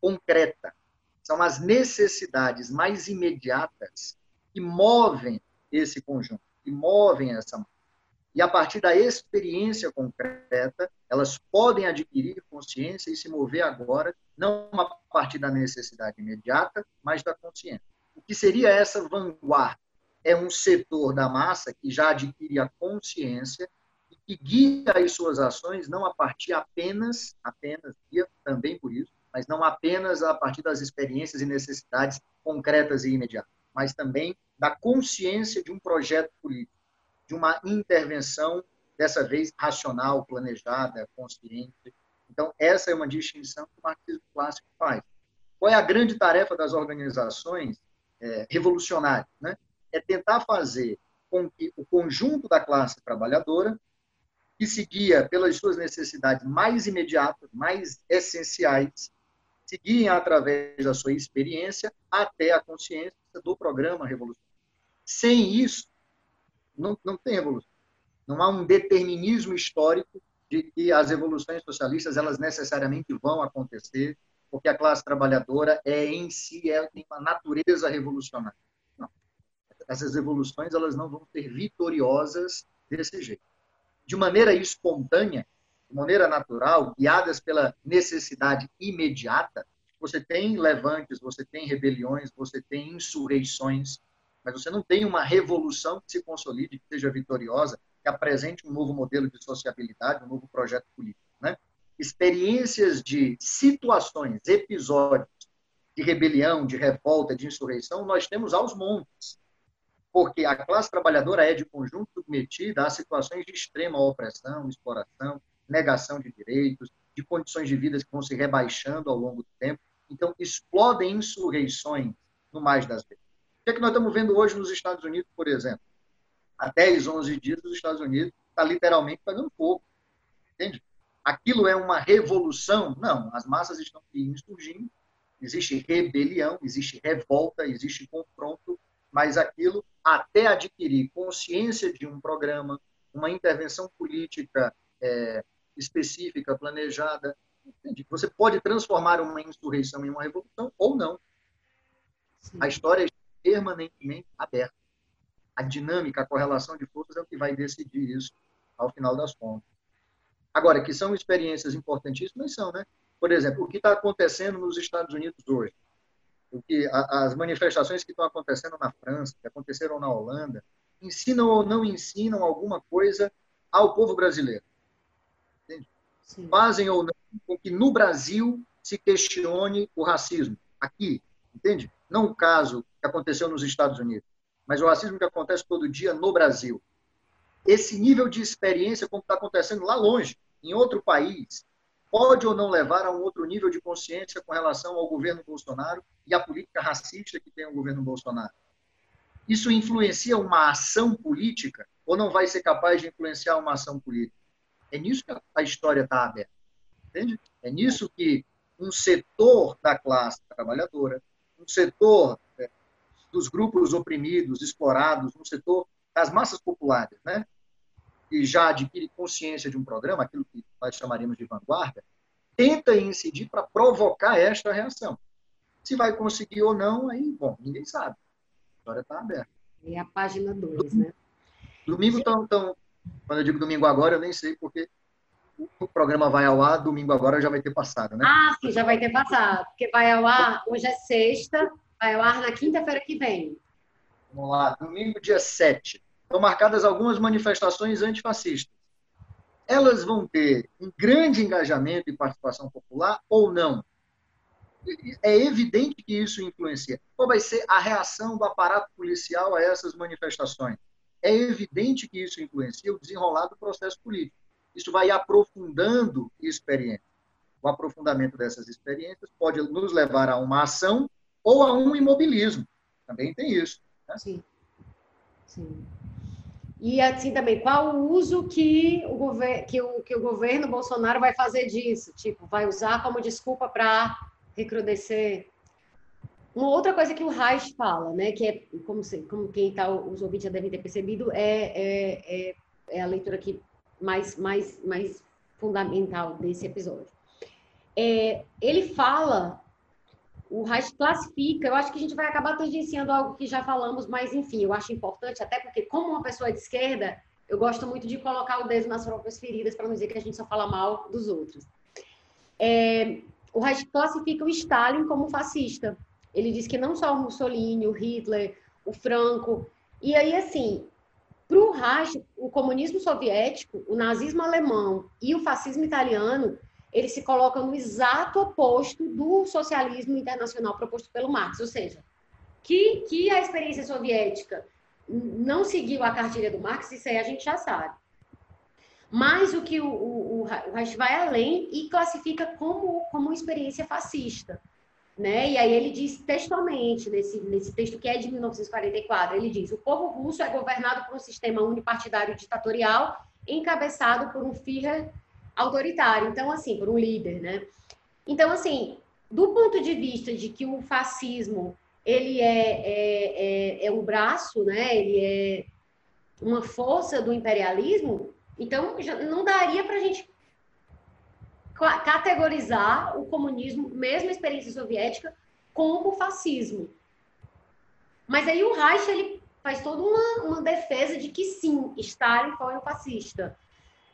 concreta. São as necessidades mais imediatas que movem esse conjunto, que movem essa massa. E a partir da experiência concreta, elas podem adquirir consciência e se mover agora, não a partir da necessidade imediata, mas da consciência. O que seria essa vanguarda? É um setor da massa que já adquire a consciência e que guia as suas ações não a partir apenas, apenas, e também por isso, mas não apenas a partir das experiências e necessidades concretas e imediatas, mas também da consciência de um projeto político, de uma intervenção, dessa vez racional, planejada, consciente. Então, essa é uma distinção que o marxismo clássico faz. Qual é a grande tarefa das organizações é, revolucionárias? Né? É tentar fazer com que o conjunto da classe trabalhadora, que seguia pelas suas necessidades mais imediatas, mais essenciais, seguiem através da sua experiência até a consciência do programa revolucionário. Sem isso, não, não tem evolução. Não há um determinismo histórico de que as evoluções socialistas elas necessariamente vão acontecer, porque a classe trabalhadora é em si ela tem uma natureza revolucionária. Não. Essas evoluções elas não vão ser vitoriosas desse jeito. De maneira espontânea, de maneira natural, guiadas pela necessidade imediata, você tem levantes, você tem rebeliões, você tem insurreições, mas você não tem uma revolução que se consolide, que seja vitoriosa, que apresente um novo modelo de sociabilidade, um novo projeto político. Né? Experiências de situações, episódios de rebelião, de revolta, de insurreição, nós temos aos montes. Porque a classe trabalhadora é, de conjunto, submetida a situações de extrema opressão, exploração, negação de direitos, de condições de vida que vão se rebaixando ao longo do tempo. Então, explodem insurreições no mais das vezes. Que, é que nós estamos vendo hoje nos Estados Unidos, por exemplo? Há 10, 11 dias, os Estados Unidos está literalmente pegando fogo. Entende? Aquilo é uma revolução? Não, as massas estão insurgindo, existe rebelião, existe revolta, existe confronto, mas aquilo, até adquirir consciência de um programa, uma intervenção política é, específica, planejada. Entendi. Você pode transformar uma insurreição em uma revolução ou não. Sim. A história permanentemente aberta. A dinâmica, a correlação de forças é o que vai decidir isso ao final das contas. Agora, que são experiências importantíssimas, são, né? Por exemplo, o que está acontecendo nos Estados Unidos hoje, o que as manifestações que estão acontecendo na França, que aconteceram na Holanda, ensinam ou não ensinam alguma coisa ao povo brasileiro? Fazem ou não com que no Brasil se questione o racismo. Aqui, entende? Não o caso aconteceu nos Estados Unidos, mas o racismo que acontece todo dia no Brasil. Esse nível de experiência, como está acontecendo lá longe, em outro país, pode ou não levar a um outro nível de consciência com relação ao governo Bolsonaro e à política racista que tem o governo Bolsonaro. Isso influencia uma ação política ou não vai ser capaz de influenciar uma ação política? É nisso que a história está aberta. Entende? É nisso que um setor da classe trabalhadora, um setor dos grupos oprimidos, explorados, um setor das massas populares, né? que já adquire consciência de um programa, aquilo que nós chamaríamos de vanguarda, tenta incidir para provocar esta reação. Se vai conseguir ou não, aí, bom, ninguém sabe. A história está aberta. É a página 2, né? Domingo estão quando eu digo domingo agora, eu nem sei porque o programa vai ao ar, domingo agora já vai ter passado, né? Ah, sim, já vai ter passado. Porque vai ao ar, hoje é sexta, vai ao ar na quinta-feira que vem. Vamos lá, domingo, dia 7. Estão marcadas algumas manifestações antifascistas. Elas vão ter um grande engajamento e participação popular ou não? É evidente que isso influencia. Qual vai ser a reação do aparato policial a essas manifestações? é evidente que isso influencia o desenrolar do processo político. Isso vai aprofundando experiências. O aprofundamento dessas experiências pode nos levar a uma ação ou a um imobilismo. Também tem isso. Né? Sim. Sim. E assim também, qual o uso que o, governo, que, o, que o governo Bolsonaro vai fazer disso? Tipo, vai usar como desculpa para recrudescer uma outra coisa que o Reich fala, né, que é, como, como quem está, os ouvintes já devem ter percebido, é, é, é, é, a leitura aqui mais, mais, mais fundamental desse episódio. É, ele fala, o Reich classifica, eu acho que a gente vai acabar tangenciando algo que já falamos, mas enfim, eu acho importante, até porque como uma pessoa de esquerda, eu gosto muito de colocar o dedo nas próprias feridas para não dizer que a gente só fala mal dos outros. É, o Reich classifica o Stalin como fascista. Ele diz que não só o Mussolini, o Hitler, o Franco. E aí, assim, para o Reich, o comunismo soviético, o nazismo alemão e o fascismo italiano, eles se colocam no exato oposto do socialismo internacional proposto pelo Marx. Ou seja, que, que a experiência soviética não seguiu a cartilha do Marx, isso aí a gente já sabe. Mas o que o, o, o Reich vai além e classifica como, como experiência fascista. Né? E aí ele diz textualmente, nesse, nesse texto que é de 1944, ele diz, o povo russo é governado por um sistema unipartidário ditatorial encabeçado por um Führer autoritário, então assim, por um líder, né? Então, assim, do ponto de vista de que o fascismo ele é, é, é, é o braço, né? Ele é uma força do imperialismo, então não daria para a gente categorizar o comunismo, mesmo a experiência soviética, como fascismo. Mas aí o Reich ele faz toda uma, uma defesa de que sim, Stalin foi um fascista.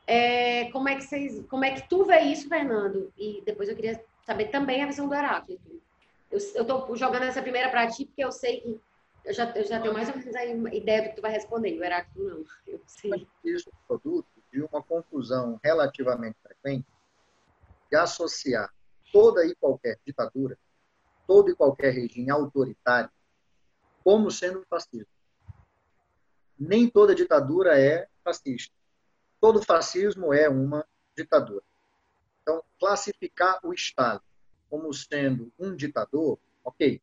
É, como é que vocês, como é que tu vê isso, Fernando? E depois eu queria saber também a visão do Heráclito. Eu estou jogando essa primeira para ti porque eu sei que eu já, eu já tenho mais ou menos aí uma ideia do que tu vai responder. O Heráclito não. Eu sei. Isso é produto de uma confusão relativamente frequente de associar toda e qualquer ditadura, todo e qualquer regime autoritário, como sendo fascismo. Nem toda ditadura é fascista. Todo fascismo é uma ditadura. Então, classificar o Estado como sendo um ditador, ok,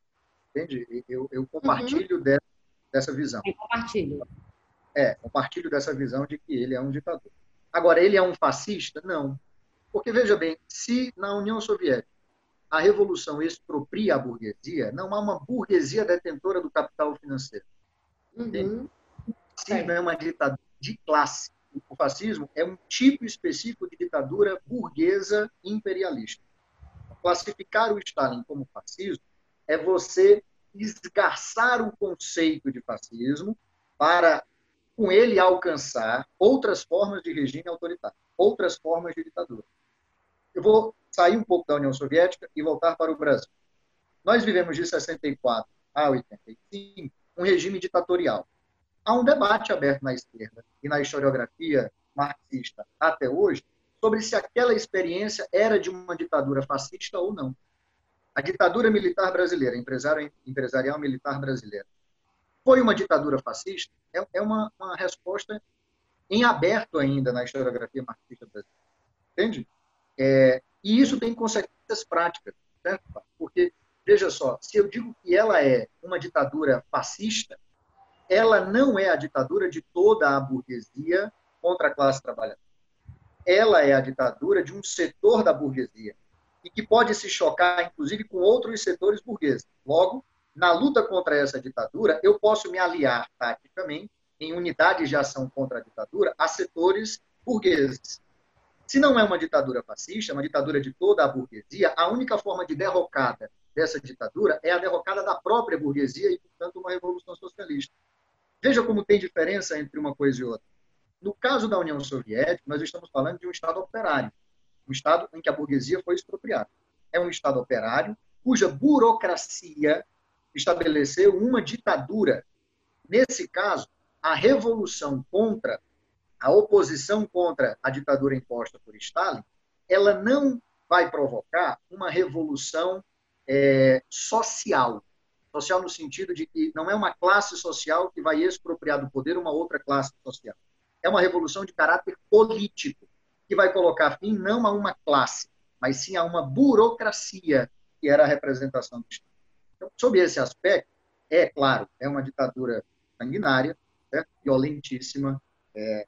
entende? Eu, eu compartilho uhum. dessa, dessa visão. Eu compartilho. É, compartilho dessa visão de que ele é um ditador. Agora, ele é um fascista? Não. Porque, veja bem, se na União Soviética a revolução expropria a burguesia, não há uma burguesia detentora do capital financeiro. Uhum. Fascismo é uma ditadura de classe. O fascismo é um tipo específico de ditadura burguesa imperialista. Classificar o Stalin como fascismo é você esgarçar o conceito de fascismo para, com ele, alcançar outras formas de regime autoritário, outras formas de ditadura. Eu vou sair um pouco da União Soviética e voltar para o Brasil. Nós vivemos de 64 a 85 um regime ditatorial. Há um debate aberto na esquerda e na historiografia marxista até hoje sobre se aquela experiência era de uma ditadura fascista ou não. A ditadura militar brasileira, empresarial militar brasileira, foi uma ditadura fascista? É, é uma, uma resposta em aberto ainda na historiografia marxista brasileira. Entende? É, e isso tem consequências práticas, certo? Porque, veja só, se eu digo que ela é uma ditadura fascista, ela não é a ditadura de toda a burguesia contra a classe trabalhadora. Ela é a ditadura de um setor da burguesia e que pode se chocar, inclusive, com outros setores burgueses. Logo, na luta contra essa ditadura, eu posso me aliar taticamente, em unidades de ação contra a ditadura, a setores burgueses. Se não é uma ditadura fascista, uma ditadura de toda a burguesia, a única forma de derrocada dessa ditadura é a derrocada da própria burguesia e, portanto, uma revolução socialista. Veja como tem diferença entre uma coisa e outra. No caso da União Soviética, nós estamos falando de um Estado operário, um Estado em que a burguesia foi expropriada. É um Estado operário cuja burocracia estabeleceu uma ditadura. Nesse caso, a revolução contra a oposição contra a ditadura imposta por Stalin, ela não vai provocar uma revolução é, social. Social no sentido de que não é uma classe social que vai expropriar do poder uma outra classe social. É uma revolução de caráter político, que vai colocar fim não a uma classe, mas sim a uma burocracia, que era a representação do Estado. Então, sob esse aspecto, é claro, é uma ditadura sanguinária, é, violentíssima, é,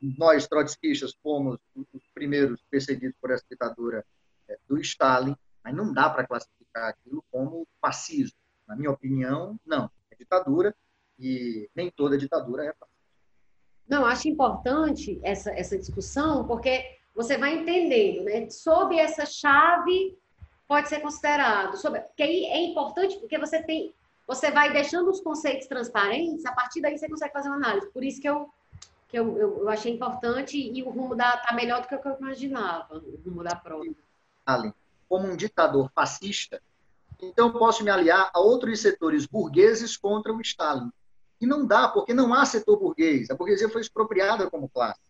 nós, trotskistas, fomos os primeiros perseguidos por essa ditadura é, do Stalin, mas não dá para classificar aquilo como fascismo. Na minha opinião, não. É ditadura e nem toda ditadura é fascismo. Não, acho importante essa, essa discussão, porque você vai entendendo, né? Sob essa chave pode ser considerado. Sobre, porque aí é importante porque você tem, você vai deixando os conceitos transparentes, a partir daí você consegue fazer uma análise. Por isso que eu que eu, eu, eu, achei importante e o rumo da tá melhor do que eu imaginava, o rumo da prova. Stalin, como um ditador fascista, então posso me aliar a outros setores burgueses contra o Stalin. E não dá, porque não há setor burguês. A burguesia foi expropriada como classe.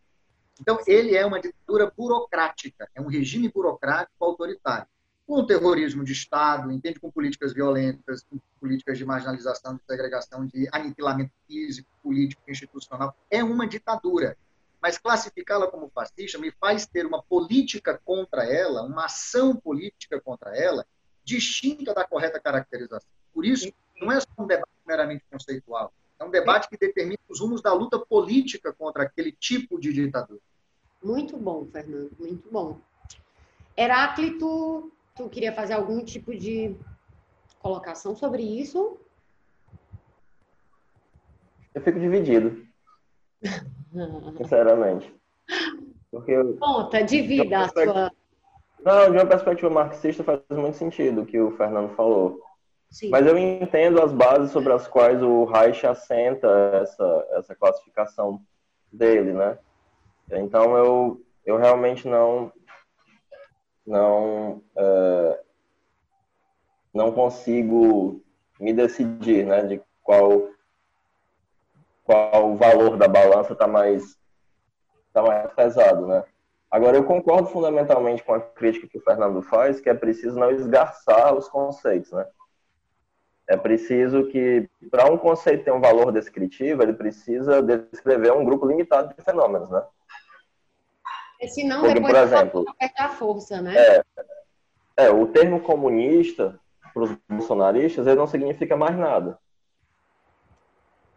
Então, ele é uma ditadura burocrática, é um regime burocrático autoritário, com terrorismo de Estado, entende com políticas violentas, com políticas de marginalização, de segregação, de aniquilamento físico, político, institucional. É uma ditadura. Mas classificá-la como fascista me faz ter uma política contra ela, uma ação política contra ela, distinta da correta caracterização. Por isso, não é só um debate meramente conceitual, é um debate que determina os rumos da luta política contra aquele tipo de ditadura. Muito bom, Fernando, muito bom. Heráclito, tu queria fazer algum tipo de colocação sobre isso? Eu fico dividido. Sinceramente. Porque Conta, divida a sua. Não, de uma perspectiva marxista faz muito sentido o que o Fernando falou. Sim. Mas eu entendo as bases sobre as quais o Reich assenta essa, essa classificação dele, né? Então eu, eu realmente não não é, não consigo me decidir, né, de qual qual o valor da balança está mais tá mais pesado, né? Agora eu concordo fundamentalmente com a crítica que o Fernando faz, que é preciso não esgarçar os conceitos, né? É preciso que, para um conceito ter um valor descritivo, ele precisa descrever um grupo limitado de fenômenos, né? Porque senão Porque, depois por exemplo, a força, né? É, é, o termo comunista, para os bolsonaristas, ele não significa mais nada.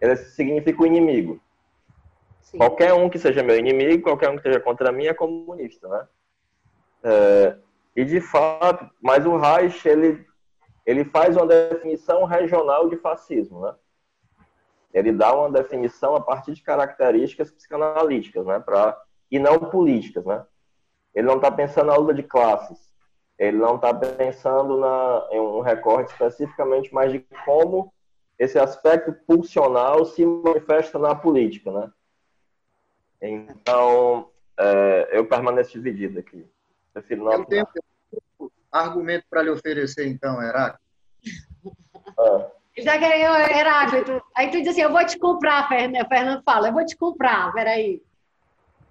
Ele significa o inimigo. Sim. Qualquer um que seja meu inimigo, qualquer um que esteja contra mim é comunista, né? É, e de fato, mas o Reich, ele, ele faz uma definição regional de fascismo, né? Ele dá uma definição a partir de características psicanalíticas, né? Para e não políticas, né? Ele não está pensando na luta de classes. Ele não está pensando na, em um recorte especificamente mais de como esse aspecto pulsional se manifesta na política, né? Então, é, eu permaneço dividido aqui. Prefiro não eu tenho argumento para lhe oferecer, então, Heráclito. Ah. Já que eu, Heráclito, aí tu diz assim, eu vou te comprar, Fernando, Fernando fala, eu vou te comprar, peraí.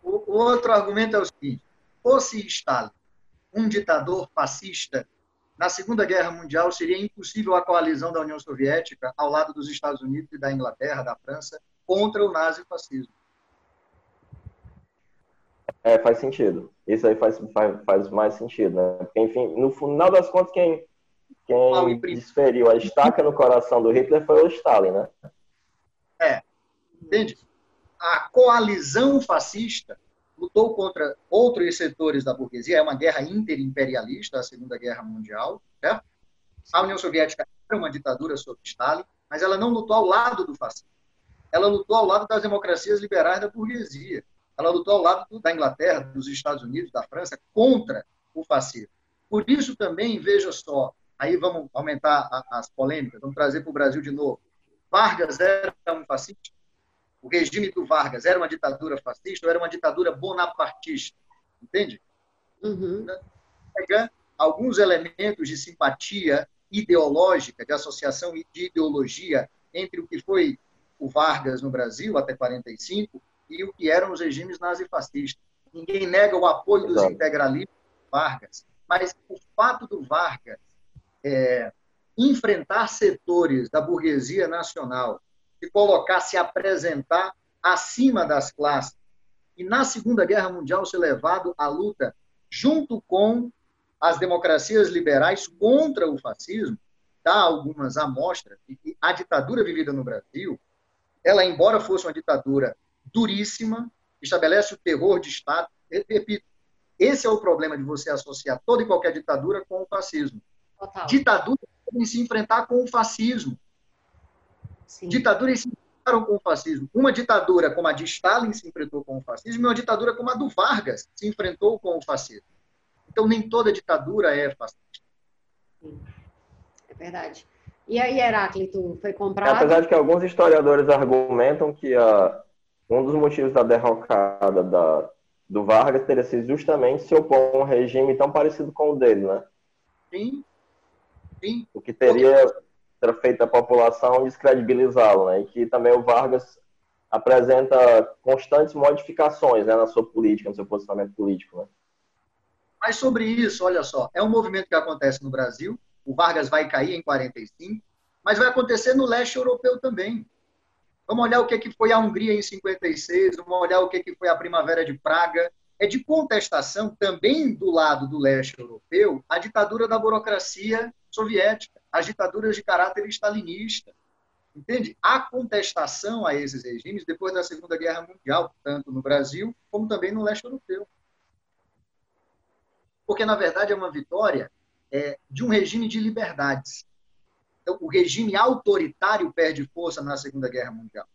O, outro argumento é o seguinte: fosse Stalin um ditador fascista, na Segunda Guerra Mundial seria impossível a coalizão da União Soviética ao lado dos Estados Unidos e da Inglaterra, da França, contra o nazifascismo. É, faz sentido. Isso aí faz, faz, faz mais sentido, né? Porque, enfim, no final das contas, quem, quem desferiu a estaca no coração do Hitler foi o Stalin, né? É, entende? a coalizão fascista lutou contra outros setores da burguesia, é uma guerra interimperialista, a Segunda Guerra Mundial, certo? A União Soviética era uma ditadura sob Stalin, mas ela não lutou ao lado do fascismo. Ela lutou ao lado das democracias liberais da burguesia. Ela lutou ao lado da Inglaterra, dos Estados Unidos, da França, contra o fascismo. Por isso também, veja só, aí vamos aumentar as polêmicas, vamos trazer para o Brasil de novo. Vargas era um fascista? o regime do Vargas era uma ditadura fascista ou era uma ditadura bonapartista? Entende? Uhum. Pega alguns elementos de simpatia ideológica, de associação de ideologia entre o que foi o Vargas no Brasil até 45 e o que eram os regimes nazifascistas. Ninguém nega o apoio dos integralistas Vargas, mas o fato do Vargas é, enfrentar setores da burguesia nacional se colocar, se apresentar acima das classes. E na Segunda Guerra Mundial ser levado à luta junto com as democracias liberais contra o fascismo, dá algumas amostras de que a ditadura vivida no Brasil, ela, embora fosse uma ditadura duríssima, estabelece o terror de Estado. Repito, esse é o problema de você associar toda e qualquer ditadura com o fascismo. Total. Ditadura tem se enfrentar com o fascismo. Sim. Ditaduras se enfrentaram com o fascismo. Uma ditadura como a de Stalin se enfrentou com o fascismo e uma ditadura como a do Vargas se enfrentou com o fascismo. Então, nem toda ditadura é fascista. Sim. É verdade. E aí, Heráclito, foi comprado? Apesar de que alguns historiadores argumentam que a, um dos motivos da derrocada da, do Vargas teria sido justamente se opor a um regime tão parecido com o dele, né? Sim. Sim. O que teria feito a população descredibilizá-lo, né? E que também o Vargas apresenta constantes modificações né, na sua política, no seu posicionamento político. Né? Mas sobre isso, olha só, é um movimento que acontece no Brasil, o Vargas vai cair em 45, mas vai acontecer no leste europeu também. Vamos olhar o que, foi a Hungria em 56, vamos olhar o que, que foi a Primavera de Praga. É de contestação também do lado do leste europeu a ditadura da burocracia soviética, as ditaduras de caráter stalinista. Entende? Há contestação a esses regimes depois da Segunda Guerra Mundial, tanto no Brasil como também no leste europeu. Porque, na verdade, é uma vitória é, de um regime de liberdades. Então, o regime autoritário perde força na Segunda Guerra Mundial.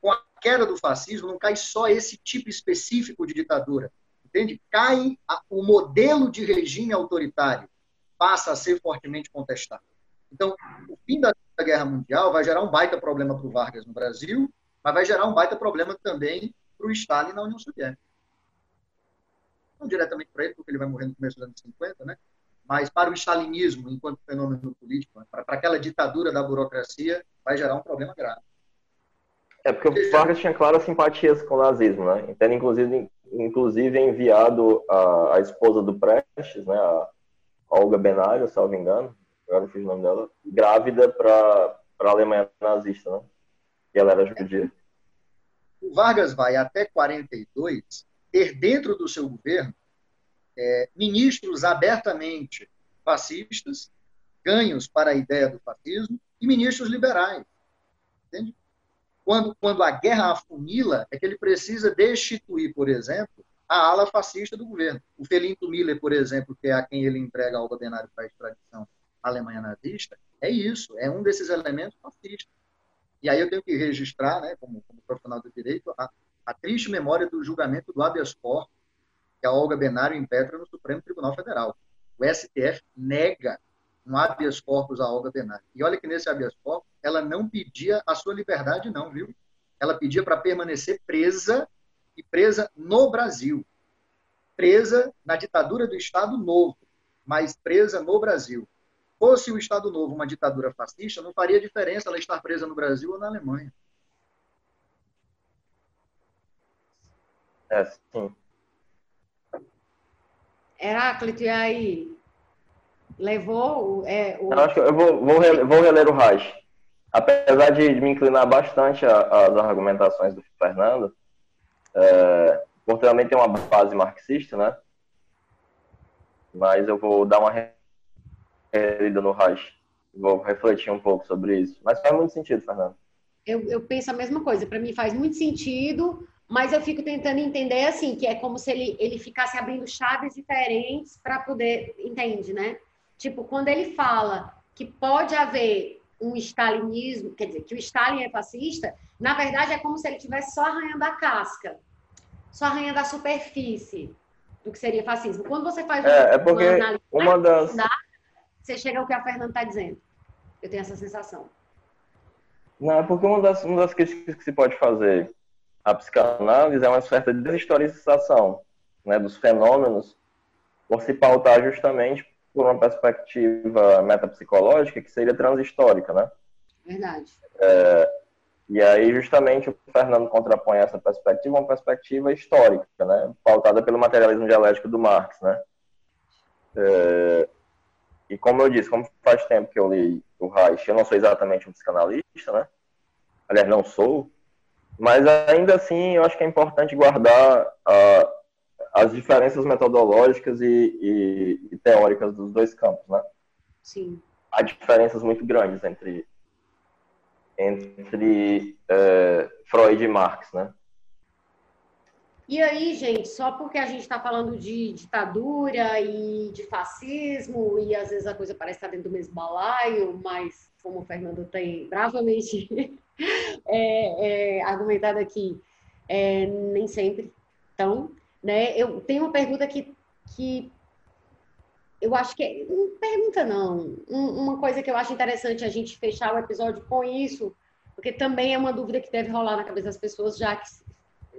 Com a queda do fascismo, não cai só esse tipo específico de ditadura. Entende? Cai a, o modelo de regime autoritário, passa a ser fortemente contestado. Então, o fim da Guerra Mundial vai gerar um baita problema para o Vargas no Brasil, mas vai gerar um baita problema também para o Stalin na União Soviética. Não diretamente para ele, porque ele vai morrer no começo dos anos 50, né? Mas para o stalinismo, enquanto fenômeno político, né? para, para aquela ditadura da burocracia, vai gerar um problema grave. É, porque o Vargas tinha claras simpatias com o nazismo, né? Então, inclusive, inclusive enviado a, a esposa do Prestes, né? A Olga Benário, salvo engano, agora não fiz o nome dela, grávida para a Alemanha nazista, né? E ela era judia. O Vargas vai até 42 ter dentro do seu governo é, ministros abertamente fascistas, ganhos para a ideia do fascismo, e ministros liberais. Entende? Quando, quando a guerra afunila, é que ele precisa destituir, por exemplo, a ala fascista do governo. O Felinto Miller, por exemplo, que é a quem ele entrega ao ordenário para a extradição Alemanha nazista, é isso, é um desses elementos fascistas. E aí eu tenho que registrar, né, como, como profissional do direito, a, a, triste memória do julgamento do habeas corpus que a Olga Benário impetra no Supremo Tribunal Federal. O STF nega um habeas corpus à Olga Benário. E olha que nesse habeas corpus, ela não pedia a sua liberdade, não, viu? Ela pedia para permanecer presa e presa no Brasil. Presa na ditadura do Estado Novo, mas presa no Brasil. Fosse o Estado Novo uma ditadura fascista, não faria diferença ela estar presa no Brasil ou na Alemanha. É, sim. Heráclito, e aí? Levou o. É, o... Eu acho que eu vou, vou, reler, vou reler o Raj. Apesar de me inclinar bastante às argumentações do Fernando, é, por também tem uma base marxista, né? Mas eu vou dar uma relida no Raj. Vou refletir um pouco sobre isso. Mas faz muito sentido, Fernando. Eu, eu penso a mesma coisa. Para mim faz muito sentido, mas eu fico tentando entender assim, que é como se ele, ele ficasse abrindo chaves diferentes para poder, entende, né? Tipo, quando ele fala que pode haver um stalinismo, quer dizer, que o Stalin é fascista, na verdade é como se ele estivesse só arranhando a casca, só arranhando a superfície do que seria fascismo. Quando você faz é, é porque uma, análise, uma das você chega ao que a Fernanda está dizendo. Eu tenho essa sensação. Não, é porque uma das, uma das críticas que se pode fazer à psicanálise é uma certa deshistorização né, dos fenômenos por se pautar justamente por uma perspectiva metapsicológica que seria transhistórica, né? Verdade. É, e aí, justamente, o Fernando contrapõe essa perspectiva a uma perspectiva histórica, né? Pautada pelo materialismo dialético do Marx, né? É, e como eu disse, como faz tempo que eu li o Reich, eu não sou exatamente um psicanalista, né? Aliás, não sou. Mas ainda assim, eu acho que é importante guardar uh, as diferenças metodológicas e, e, e, teóricas dos dois campos, né? Sim. Há diferenças muito grandes entre entre uh, Freud e Marx, né? E aí, gente, só porque a gente está falando de ditadura e de fascismo, e às vezes a coisa parece estar dentro do mesmo balaio, mas como o Fernando tem bravamente é, é, argumentado aqui, é, nem sempre. Então, né, eu tenho uma pergunta que, que eu acho que é, não pergunta não, uma coisa que eu acho interessante a gente fechar o episódio com isso, porque também é uma dúvida que deve rolar na cabeça das pessoas, já que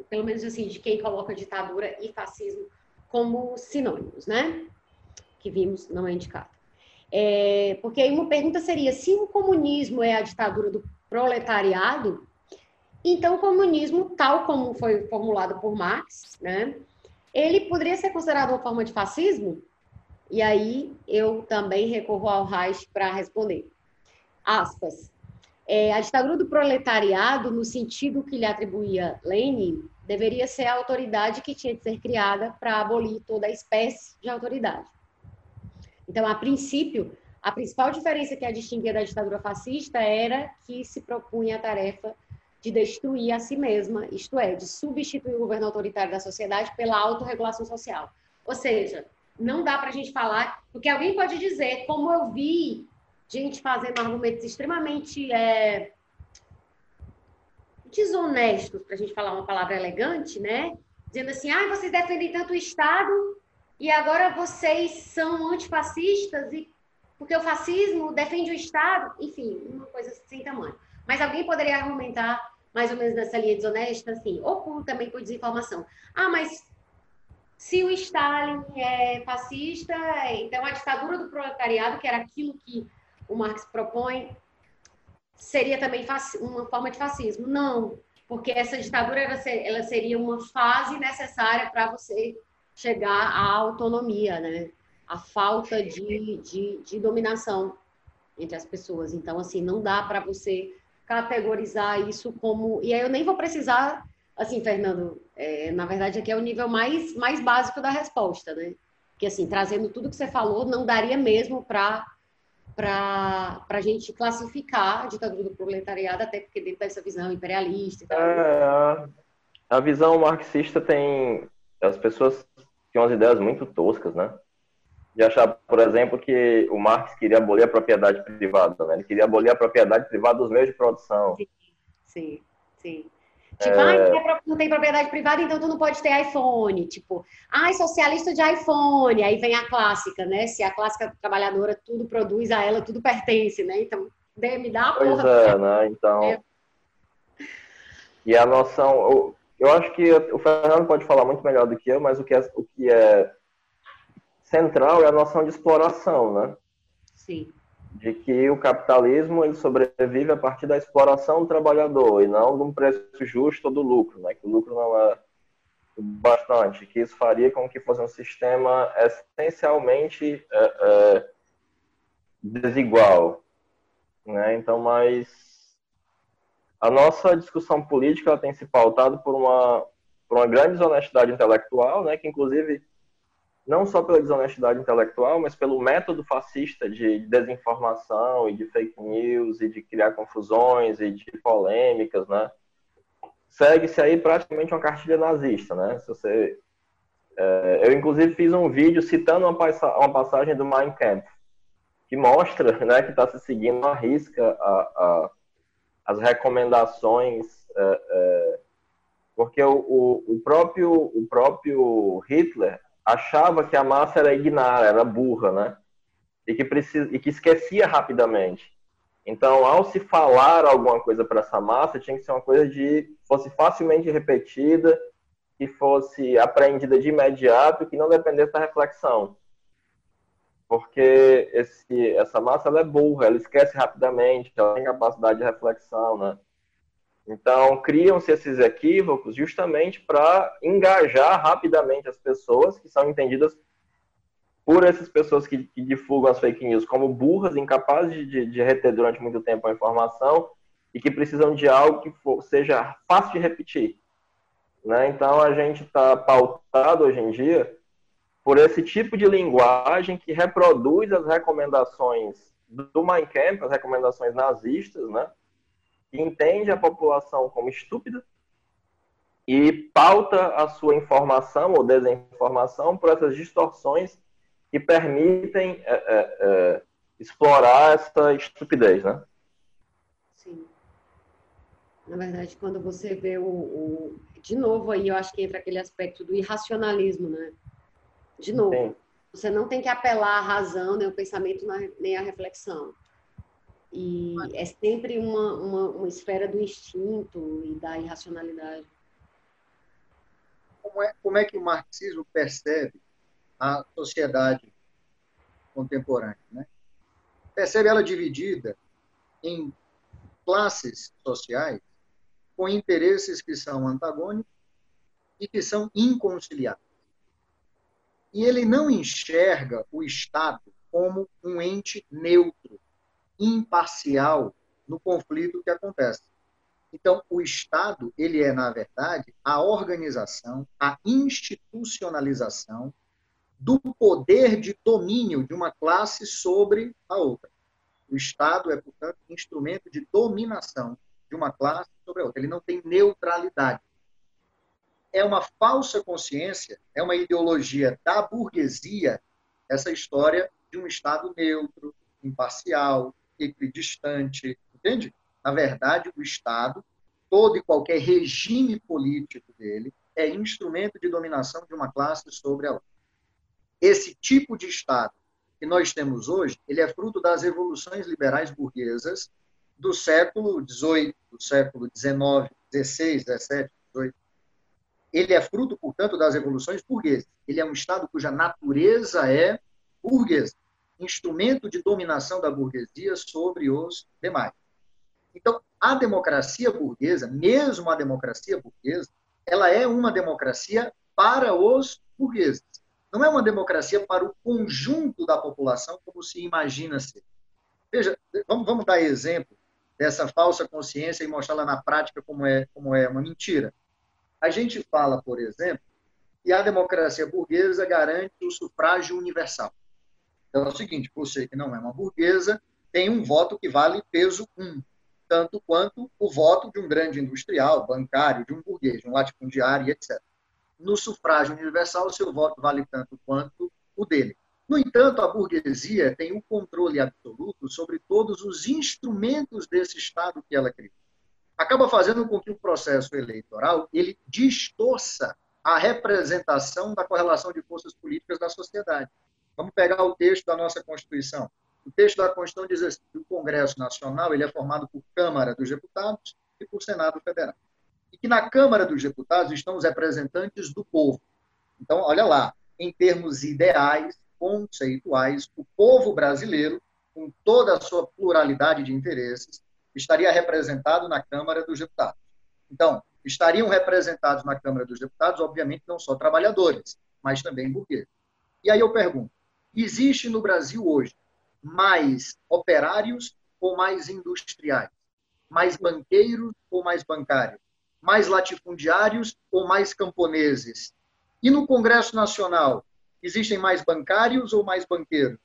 pelo menos assim, de quem coloca ditadura e fascismo como sinônimos, né? Que vimos não é indicado. É, porque aí uma pergunta seria: se o comunismo é a ditadura do proletariado, então o comunismo, tal como foi formulado por Marx, né, ele poderia ser considerado uma forma de fascismo? E aí eu também recorro ao Reich para responder. Aspas. É, a ditadura do proletariado, no sentido que lhe atribuía Lenin, deveria ser a autoridade que tinha de ser criada para abolir toda a espécie de autoridade. Então, a princípio, a principal diferença que a distinguia da ditadura fascista era que se propunha a tarefa de destruir a si mesma, isto é, de substituir o governo autoritário da sociedade pela autorregulação social. Ou seja, não dá para a gente falar, porque alguém pode dizer, como eu vi gente fazendo argumentos extremamente é, desonestos, para a gente falar uma palavra elegante, né? Dizendo assim, ah, vocês defendem tanto o Estado e agora vocês são antifascistas e porque o fascismo defende o Estado, enfim, uma coisa sem tamanho. Mas alguém poderia argumentar mais ou menos nessa linha desonesta, assim, ou por, também por desinformação. Ah, mas se o Stalin é fascista, então a ditadura do proletariado, que era aquilo que o Marx propõe, seria também uma forma de fascismo. Não, porque essa ditadura ela seria uma fase necessária para você chegar à autonomia, né? A falta de, de, de dominação entre as pessoas. Então, assim, não dá para você categorizar isso como. E aí eu nem vou precisar, assim, Fernando, é, na verdade aqui é o nível mais, mais básico da resposta, né? Que, assim, trazendo tudo que você falou, não daria mesmo para para a gente classificar a ditadura do proletariado, até porque dentro dessa visão imperialista e tal. É, a visão marxista tem. As pessoas têm umas ideias muito toscas, né? De achar, por exemplo, que o Marx queria abolir a propriedade privada, né? Ele queria abolir a propriedade privada dos meios de produção. Sim, sim. sim. Tipo, é... ah, não tem propriedade privada, então tu não pode ter iPhone. Tipo, ai, socialista de iPhone. Aí vem a clássica, né? Se a clássica trabalhadora tudo produz a ela, tudo pertence, né? Então, me dá a porra. Pois é, né? Então. É. E a noção. Eu, eu acho que o Fernando pode falar muito melhor do que eu, mas o que é, o que é central é a noção de exploração, né? Sim de que o capitalismo ele sobrevive a partir da exploração do trabalhador e não de um preço justo do lucro, né? Que o lucro não é bastante, que isso faria com que fosse um sistema essencialmente é, é, desigual, né? Então, mas a nossa discussão política tem se pautado por uma por uma grande desonestidade intelectual, né? Que inclusive não só pela desonestidade intelectual, mas pelo método fascista de desinformação e de fake news e de criar confusões e de polêmicas, né? Segue-se aí praticamente uma cartilha nazista, né? Se você, é, eu inclusive fiz um vídeo citando uma, uma passagem do Mein Kampf que mostra, né, que está se seguindo a risca a, a, as recomendações, é, é, porque o, o, o próprio o próprio Hitler achava que a massa era ignara, era burra, né? E que, precisa, e que esquecia rapidamente. Então, ao se falar alguma coisa para essa massa, tinha que ser uma coisa de fosse facilmente repetida, que fosse aprendida de imediato, que não dependesse da reflexão. Porque esse, essa massa ela é burra, ela esquece rapidamente, ela tem capacidade de reflexão, né? Então, criam-se esses equívocos justamente para engajar rapidamente as pessoas que são entendidas por essas pessoas que, que as fake news como burras, incapazes de, de, reter durante muito tempo a informação e que precisam de algo que for, seja fácil de repetir. Né? Então, a gente está pautado hoje em dia por esse tipo de linguagem que reproduz as recomendações do Mein Kampf, as recomendações nazistas, né? Que entende a população como estúpida e pauta a sua informação ou desinformação por essas distorções que permitem é, é, é, explorar essa estupidez, né? Sim. Na verdade, quando você vê o, o, De novo aí, eu acho que entra aquele aspecto do irracionalismo, né? De novo, Sim. você não tem que apelar à razão, nem ao pensamento, nem à reflexão. E é sempre uma, uma, uma esfera do instinto e da irracionalidade. como é, como é que o marxismo percebe a sociedade contemporânea. Né? Percebe ela dividida em classes sociais com interesses que são antagônicos e que são inconciliáveis. E ele não enxerga o Estado como um ente neutro, imparcial no conflito que acontece. Então, o Estado, ele é, na verdade, a organização, a institucionalização do poder de domínio de uma classe sobre a outra. O Estado é, portanto, instrumento de dominação de uma classe sobre a outra. Ele não tem neutralidade. É uma falsa consciência, é uma ideologia da burguesia, essa história de um Estado neutro, imparcial, equidistante, entende? Na verdade, o Estado, todo e qualquer regime político dele, é instrumento de dominação de uma classe sobre a outra. Esse tipo de Estado que nós temos hoje, ele é fruto das revoluções liberais burguesas do século XVIII, do século XIX, XVI, XVII, XVIII. Ele é fruto, portanto, das revoluções burguesas. Ele é um Estado cuja natureza é burguesa, instrumento de dominação da burguesia sobre os demais. Então, a democracia burguesa, mesmo a democracia burguesa, ela é uma democracia para os burgueses. Não é uma democracia para o conjunto da população, como se imagina ser. Veja, vamos, vamos dar exemplo dessa falsa consciência e mostrá-la na prática como é, como é uma mentira. A gente fala, por exemplo, que a democracia burguesa garante o sufrágio universal. Então é o seguinte, você que não é uma burguesa, tem um voto que vale peso 1, tanto quanto o voto de um grande industrial, bancário, de um burguês, de um latifundiário, etc. No sufrágio universal, o seu voto vale tanto quanto o dele. No entanto, a burguesia tem o um controle absoluto sobre todos os instrumentos desse Estado que ela criou. Acaba fazendo com que o processo eleitoral ele distorça a representação da correlação de forças políticas da sociedade. Vamos pegar o texto da nossa Constituição. O texto da Constituição diz assim, que o Congresso Nacional ele é formado por Câmara dos Deputados e por Senado Federal. E que na Câmara dos Deputados estão os representantes do povo. Então, olha lá, em termos ideais, conceituais, o povo brasileiro, com toda a sua pluralidade de interesses, estaria representado na Câmara dos Deputados. Então, estariam representados na Câmara dos Deputados, obviamente, não só trabalhadores, mas também burgueses. E aí eu pergunto: existe no Brasil hoje mais operários ou mais industriais? Mais banqueiros ou mais bancários? Mais latifundiários ou mais camponeses? E no Congresso Nacional, Existem mais bancários ou mais banqueiros?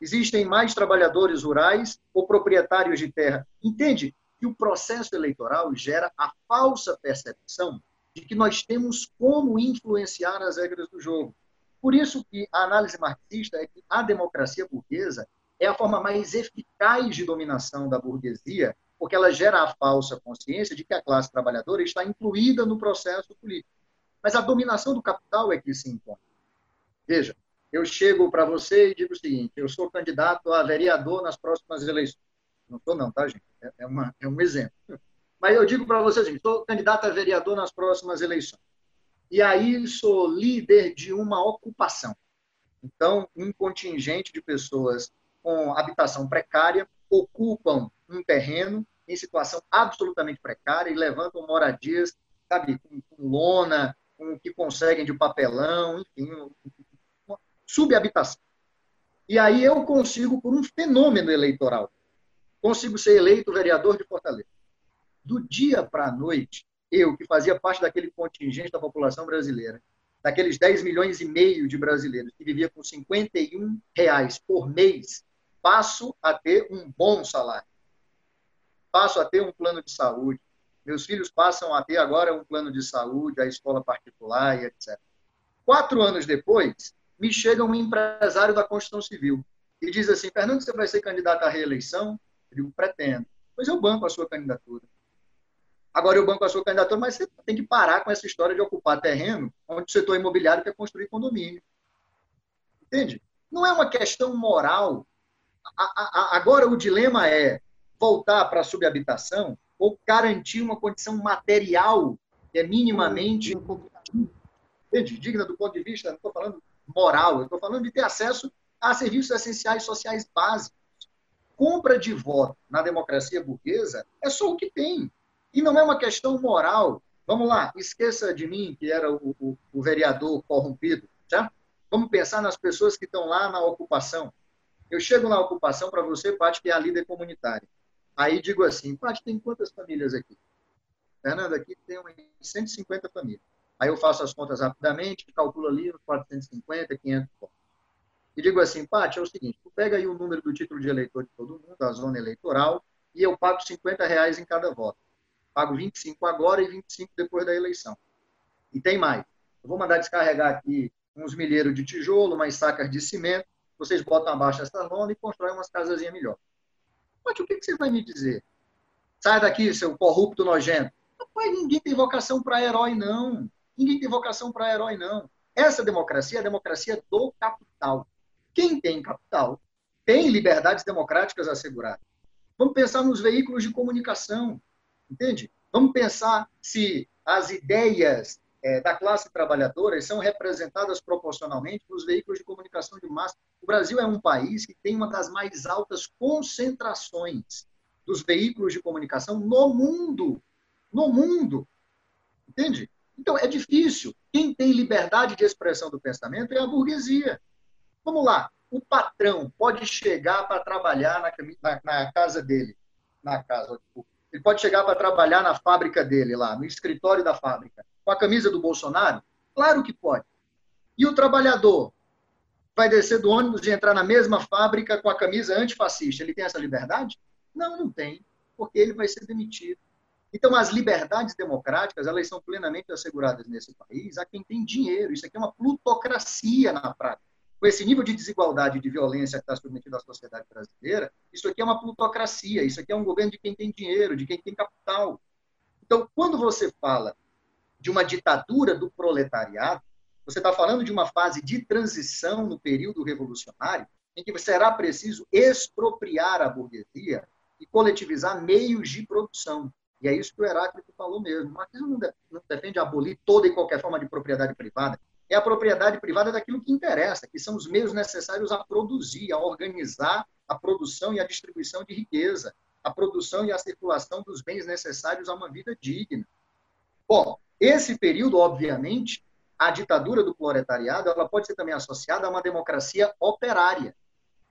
Existem mais trabalhadores rurais ou proprietários de terra? Entende que o processo eleitoral gera a falsa percepção de que nós temos como influenciar as regras do jogo. Por isso que a análise marxista é que a democracia burguesa é a forma mais eficaz de dominação da burguesia, porque ela gera a falsa consciência de que a classe trabalhadora está incluída no processo político. Mas a dominação do capital é que se impõe. Veja, eu chego para você e digo o seguinte: eu sou candidato a vereador nas próximas eleições. Não estou, não, tá, gente? É, é, uma, é um exemplo. Mas eu digo para você assim: sou candidato a vereador nas próximas eleições. E aí sou líder de uma ocupação. Então, um contingente de pessoas com habitação precária ocupam um terreno em situação absolutamente precária e levantam moradias, sabe, com, com lona, com o que conseguem de papelão, enfim, subhabitação. E aí eu consigo, por um fenômeno eleitoral, consigo ser eleito vereador de Fortaleza. Do dia para a noite, eu, que fazia parte daquele contingente da população brasileira, daqueles 10 milhões e meio de brasileiros que vivia com 51 reais por mês, passo a ter um bom salário. Passo a ter um plano de saúde. Meus filhos passam a ter agora um plano de saúde, a escola particular e etc. Quatro anos depois, me chega um empresário da Constituição Civil e diz assim: Fernando, você vai ser candidato à reeleição? Eu digo: pretendo. Pois eu banco a sua candidatura. Agora eu banco a sua candidatura, mas você tem que parar com essa história de ocupar terreno onde o setor imobiliário quer construir condomínio. Entende? Não é uma questão moral. agora o dilema é voltar para a subhabitação ou garantir uma condição material que é minimamente. Entende? Digna do ponto de vista, não estou falando moral, eu estou falando de ter acesso a serviços essenciais sociais básicos. Compra de voto na democracia burguesa é só o que tem. E não é uma questão moral. Vamos lá, esqueça de mim, que era o, o, o vereador corrompido, certo? Vamos pensar nas pessoas que estão lá na ocupação. Eu chego na ocupação para você, Paty, que é a líder comunitária. Aí digo assim, Paty, tem quantas famílias aqui? Fernando, aqui tem 150 famílias. Aí eu faço as contas rapidamente, calculo ali uns 450, 500 pontos. E digo assim, Paty, é o seguinte, tu pega aí o número do título de eleitor de todo mundo, da zona eleitoral, e eu pago 50 reais em cada voto. Pago 25 agora e 25 depois da eleição. E tem mais. Eu vou mandar descarregar aqui uns milheiros de tijolo, umas sacas de cimento, vocês botam abaixo essa lona e constroem umas casazinhas melhor. Mas o que, você vai me dizer? Sai daqui, seu corrupto nojento. Rapaz, ninguém tem vocação para herói, não. Ninguém tem vocação para herói, não. Essa democracia é a democracia do capital. Quem tem capital tem liberdades democráticas asseguradas. Vamos pensar nos veículos de comunicação, entende? Vamos pensar se as ideias é, da classe trabalhadora são representadas proporcionalmente nos veículos de comunicação de massa. O Brasil é um país que tem uma das mais altas concentrações dos veículos de comunicação no mundo. No mundo. Entende? Então, é difícil. Quem tem liberdade de expressão do pensamento é a burguesia. Vamos lá. O patrão pode chegar para trabalhar na, na, na, casa dele. Na casa. Ele pode chegar para trabalhar na fábrica dele, lá, no escritório da fábrica com a camisa do Bolsonaro? Claro que pode. E o trabalhador vai descer do ônibus e entrar na mesma fábrica com a camisa antifascista. Ele tem essa liberdade? Não, não tem, porque ele vai ser demitido. Então, as liberdades democráticas, elas são plenamente asseguradas nesse país a quem tem dinheiro. Isso aqui é uma plutocracia na prática. Com esse nível de desigualdade e de violência que está submetido à sociedade brasileira, isso aqui é uma plutocracia. Isso aqui é um governo de quem tem dinheiro, de quem tem capital. Então, quando você fala de uma ditadura do proletariado, você está falando de uma fase de transição no período revolucionário, em que será preciso expropriar a burguesia e coletivizar meios de produção. E é isso que o Heráclito falou mesmo. Marxismo não defende abolir toda e qualquer forma de propriedade privada. É a propriedade privada daquilo que interessa, que são os meios necessários a produzir, a organizar a produção e a distribuição de riqueza, a produção e a circulação dos bens necessários a uma vida digna. Bom, esse período, obviamente, a ditadura do proletariado, ela pode ser também associada a uma democracia operária.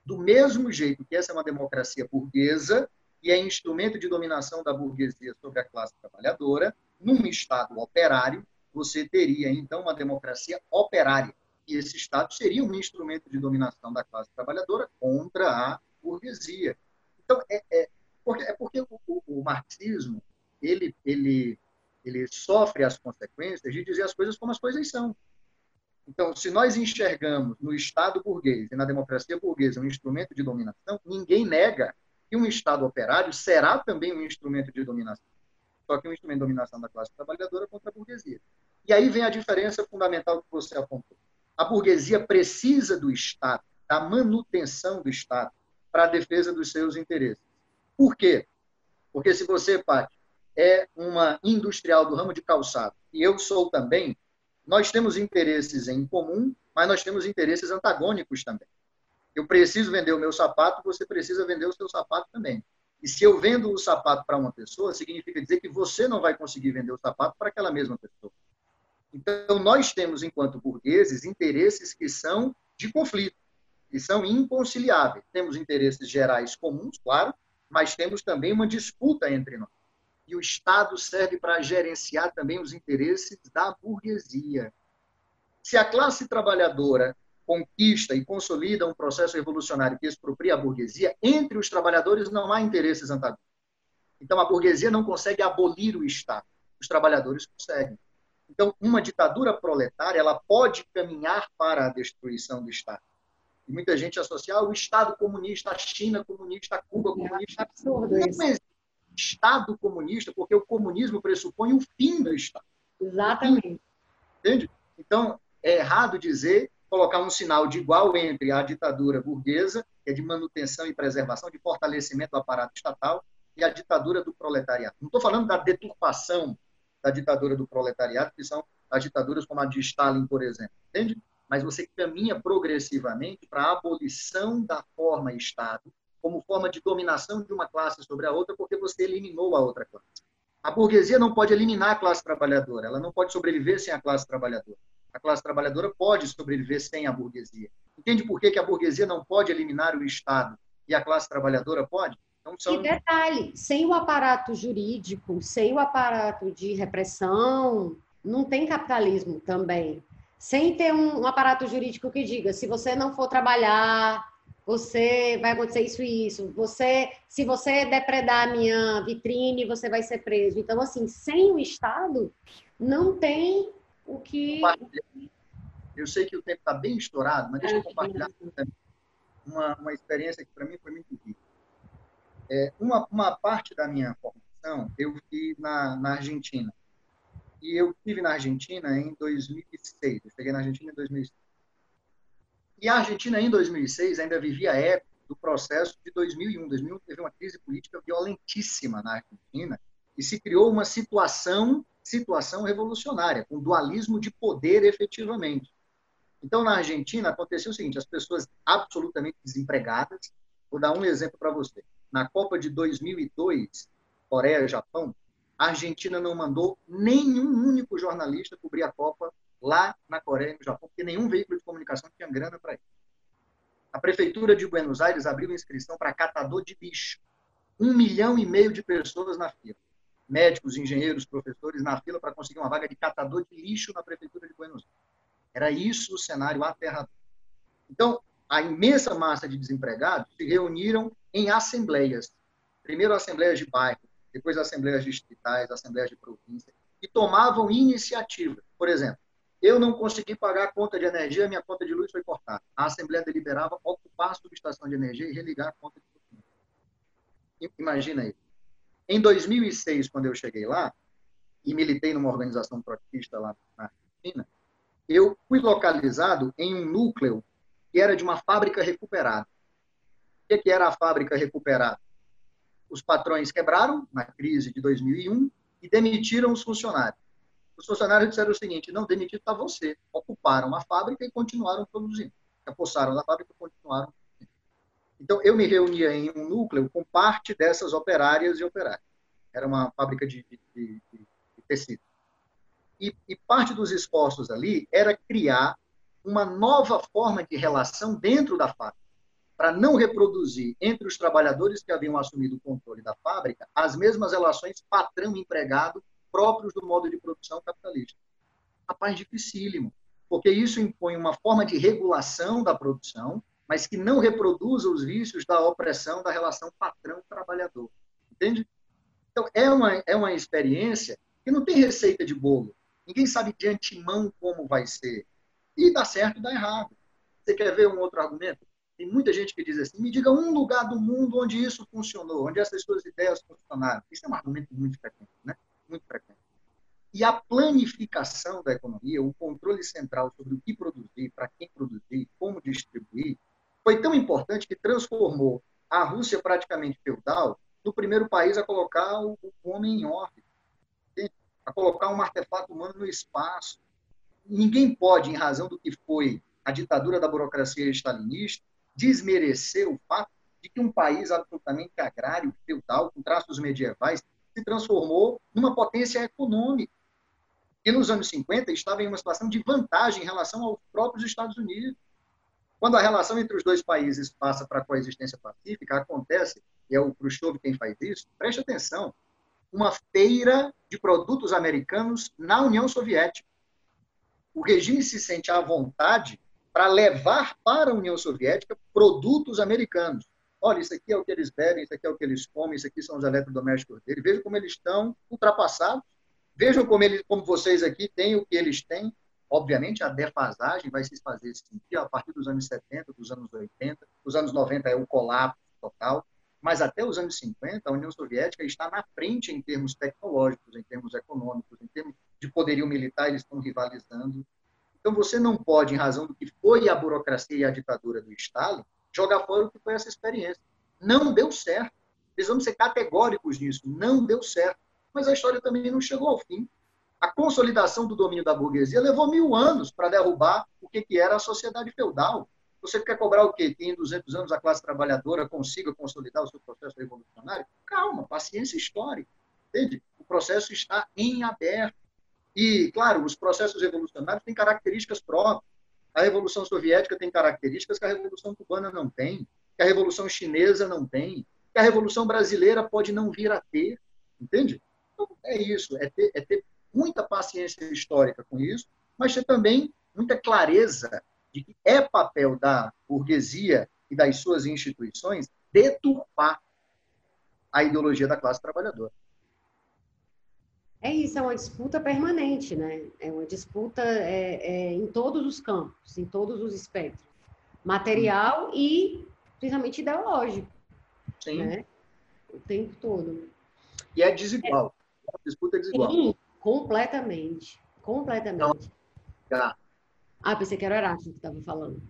Do mesmo jeito que essa é uma democracia burguesa e é instrumento de dominação da burguesia sobre a classe trabalhadora, num Estado operário, você teria, então, uma democracia operária. E esse Estado seria um instrumento de dominação da classe trabalhadora contra a burguesia. Então, é, é porque, é porque o, o, o marxismo ele, ele ele sofre as consequências de dizer as coisas como as coisas são. Então, se nós enxergamos no Estado burguês e na democracia burguesa um instrumento de dominação, ninguém nega que um Estado operário será também um instrumento de dominação. Só que um instrumento de dominação da classe trabalhadora contra a burguesia. E aí vem a diferença fundamental que você apontou. A burguesia precisa do Estado, da manutenção do Estado, para a defesa dos seus interesses. Por quê? Porque se você, Paty, é uma industrial do ramo de calçado e eu sou também, nós temos interesses em comum, mas nós temos interesses antagônicos também. Eu preciso vender o meu sapato, você precisa vender o seu sapato também. E se eu vendo o sapato para uma pessoa, significa dizer que você não vai conseguir vender o sapato para aquela mesma pessoa. Então, nós temos, enquanto burgueses, interesses que são de conflito, que são inconciliáveis. Temos interesses gerais comuns, claro, mas temos também uma disputa entre nós e o Estado serve para gerenciar também os interesses da burguesia. Se a classe trabalhadora conquista e consolida um processo revolucionário que expropria a burguesia, entre os trabalhadores não há interesses antagônicos. Então, a burguesia não consegue abolir o Estado, os trabalhadores conseguem. Então, uma ditadura proletária ela pode caminhar para a destruição do Estado. E muita gente associa o Estado comunista, a China comunista, a Cuba comunista. É absurdo não isso. existe Estado comunista, porque o comunismo pressupõe o fim do Estado. Exatamente. Entende? Então, é errado dizer, colocar um sinal de igual entre a ditadura burguesa, que é de manutenção e preservação, de fortalecimento do aparato estatal, e a ditadura do proletariado. Não estou falando da deturpação da ditadura do proletariado, que são as ditaduras como a de Stalin, por exemplo, entende? Mas você caminha progressivamente para a abolição da forma Estado como forma de dominação de uma classe sobre a outra, porque você eliminou a outra classe. A burguesia não pode eliminar a classe trabalhadora, ela não pode sobreviver sem a classe trabalhadora. A classe trabalhadora pode sobreviver sem a burguesia. Entende por que, que a burguesia não pode eliminar o Estado e a classe trabalhadora pode? Então, são... E detalhe, sem o aparato jurídico, sem o aparato de repressão, não tem capitalismo também. Sem ter um, um aparato jurídico que diga, se você não for trabalhar, você vai acontecer isso e isso. Você, se você depredar a minha vitrine, você vai ser preso. Então, assim, sem o Estado, não tem o que. Eu sei que o tempo está bem estourado, mas deixa eu compartilhar uma, uma experiência que para mim foi muito rica. É, uma, uma parte da minha formação eu fiz na, na Argentina. E eu estive na Argentina em 2006. Eu cheguei na Argentina em 2006. E a Argentina, em 2006, ainda vivia a época do processo de 2001. 2001 teve uma crise política violentíssima na Argentina e se criou uma situação, situação revolucionária, com dualismo de poder efetivamente. Então, na Argentina, aconteceu o seguinte: as pessoas absolutamente desempregadas. Vou dar um exemplo para você. Na Copa de 2002, Coreia e Japão, a Argentina não mandou nenhum único jornalista cobrir a Copa lá na Coreia e no Japão, porque nenhum veículo de comunicação tinha grana para isso. A prefeitura de Buenos Aires abriu inscrição para catador de lixo. Um milhão e meio de pessoas na fila. Médicos, engenheiros, professores na fila para conseguir uma vaga de catador de lixo na prefeitura de Buenos Aires. Era isso o cenário aterrador. Então, a imensa massa de desempregados se reuniram em assembleias. Primeiro assembleias de bairro, depois assembleias distritais, assembleias de província, e tomavam iniciativa. Por exemplo, eu não consegui pagar a conta de energia, minha conta de luz foi cortada. A Assembleia deliberava ocupar a subestação de energia e religar a conta de luz. Imagina aí. Em 2006, quando eu cheguei lá, e militei numa organização trotskista lá na Argentina, eu fui localizado em um núcleo que era de uma fábrica recuperada. O que era a fábrica recuperada? Os patrões quebraram na crise de 2001 e demitiram os funcionários. Os funcionários disseram o seguinte: não, demitido está você. Ocuparam a fábrica e continuaram produzindo. Apossaram na fábrica e continuaram. Então, eu me reunia em um núcleo com parte dessas operárias e operários. Era uma fábrica de, de, de, de tecido. E, e parte dos esforços ali era criar uma nova forma de relação dentro da fábrica, para não reproduzir entre os trabalhadores que haviam assumido o controle da fábrica as mesmas relações patrão-empregado próprios do modo de produção capitalista. Rapaz, dificílimo, porque isso impõe uma forma de regulação da produção, mas que não reproduza os vícios da opressão da relação patrão-trabalhador. Entende? Então, é uma, é uma experiência que não tem receita de bolo. Ninguém sabe de antemão como vai ser. E dá certo e dá errado. Você quer ver um outro argumento? Tem muita gente que diz assim: me diga um lugar do mundo onde isso funcionou, onde essas suas ideias funcionaram. Isso é um argumento muito frequente, né? muito frequente. E a planificação da economia, o controle central sobre o que produzir, para quem produzir, como distribuir, foi tão importante que transformou a Rússia praticamente feudal no primeiro país a colocar o, homem em órbita, a colocar um artefato humano no espaço. Ninguém pode, em razão do que foi a ditadura da burocracia stalinista, desmerecer o fato de que um país absolutamente agrário, feudal, com traços medievais, se transformou numa potência econômica. E nos anos 50 estava em uma situação de vantagem em relação aos próprios Estados Unidos. Quando a relação entre os dois países passa para a coexistência pacífica, acontece, e é o Khrushchev quem faz isso, preste atenção, uma feira de produtos americanos na União Soviética. O regime se sente à vontade para levar para a União Soviética produtos americanos. Olha, isso aqui é o que eles bebem, isso aqui é o que eles comem, isso aqui são os eletrodomésticos dele. Vejam como eles estão ultrapassados. Vejam como, eles, como vocês aqui têm o que eles têm. Obviamente, a defasagem vai se fazer sentir a partir dos anos 70, dos anos 80. Os anos 90 é o colapso total. Mas até os anos 50, a União Soviética está na frente em termos tecnológicos, em termos econômicos, em termos de poderio militar, eles estão rivalizando. Então, você não pode, em razão do que foi a burocracia e a ditadura do Stalin, jogar fora o que foi essa experiência. Não deu certo. Precisamos ser categóricos nisso. Não deu certo. Mas a história também não chegou ao fim. A consolidação do domínio da burguesia levou mil anos para derrubar o que, que era a sociedade feudal. Você quer cobrar o quê? Que em 200 anos a classe trabalhadora consiga consolidar o seu processo revolucionário? Calma, paciência histórica. Entende? O processo está em aberto. E, claro, os processos revolucionários têm características próprias. A Revolução Soviética tem características que a Revolução Cubana não tem, que a Revolução Chinesa não tem, que a Revolução Brasileira pode não vir a ter. Entende? Então, é isso. É ter, é ter muita paciência histórica com isso, mas ter também muita clareza de que é papel da burguesia e das suas instituições deturpar a ideologia da classe trabalhadora. É isso, é uma disputa permanente, né? É uma disputa é, é, em todos os campos, em todos os espectros. Material e, principalmente, ideológico. Sim. Né? O tempo todo. E é desigual. É. A disputa é desigual. Sim, completamente. Completamente. Não. Tá. Ah, pensei que era o Heráclito que estava falando.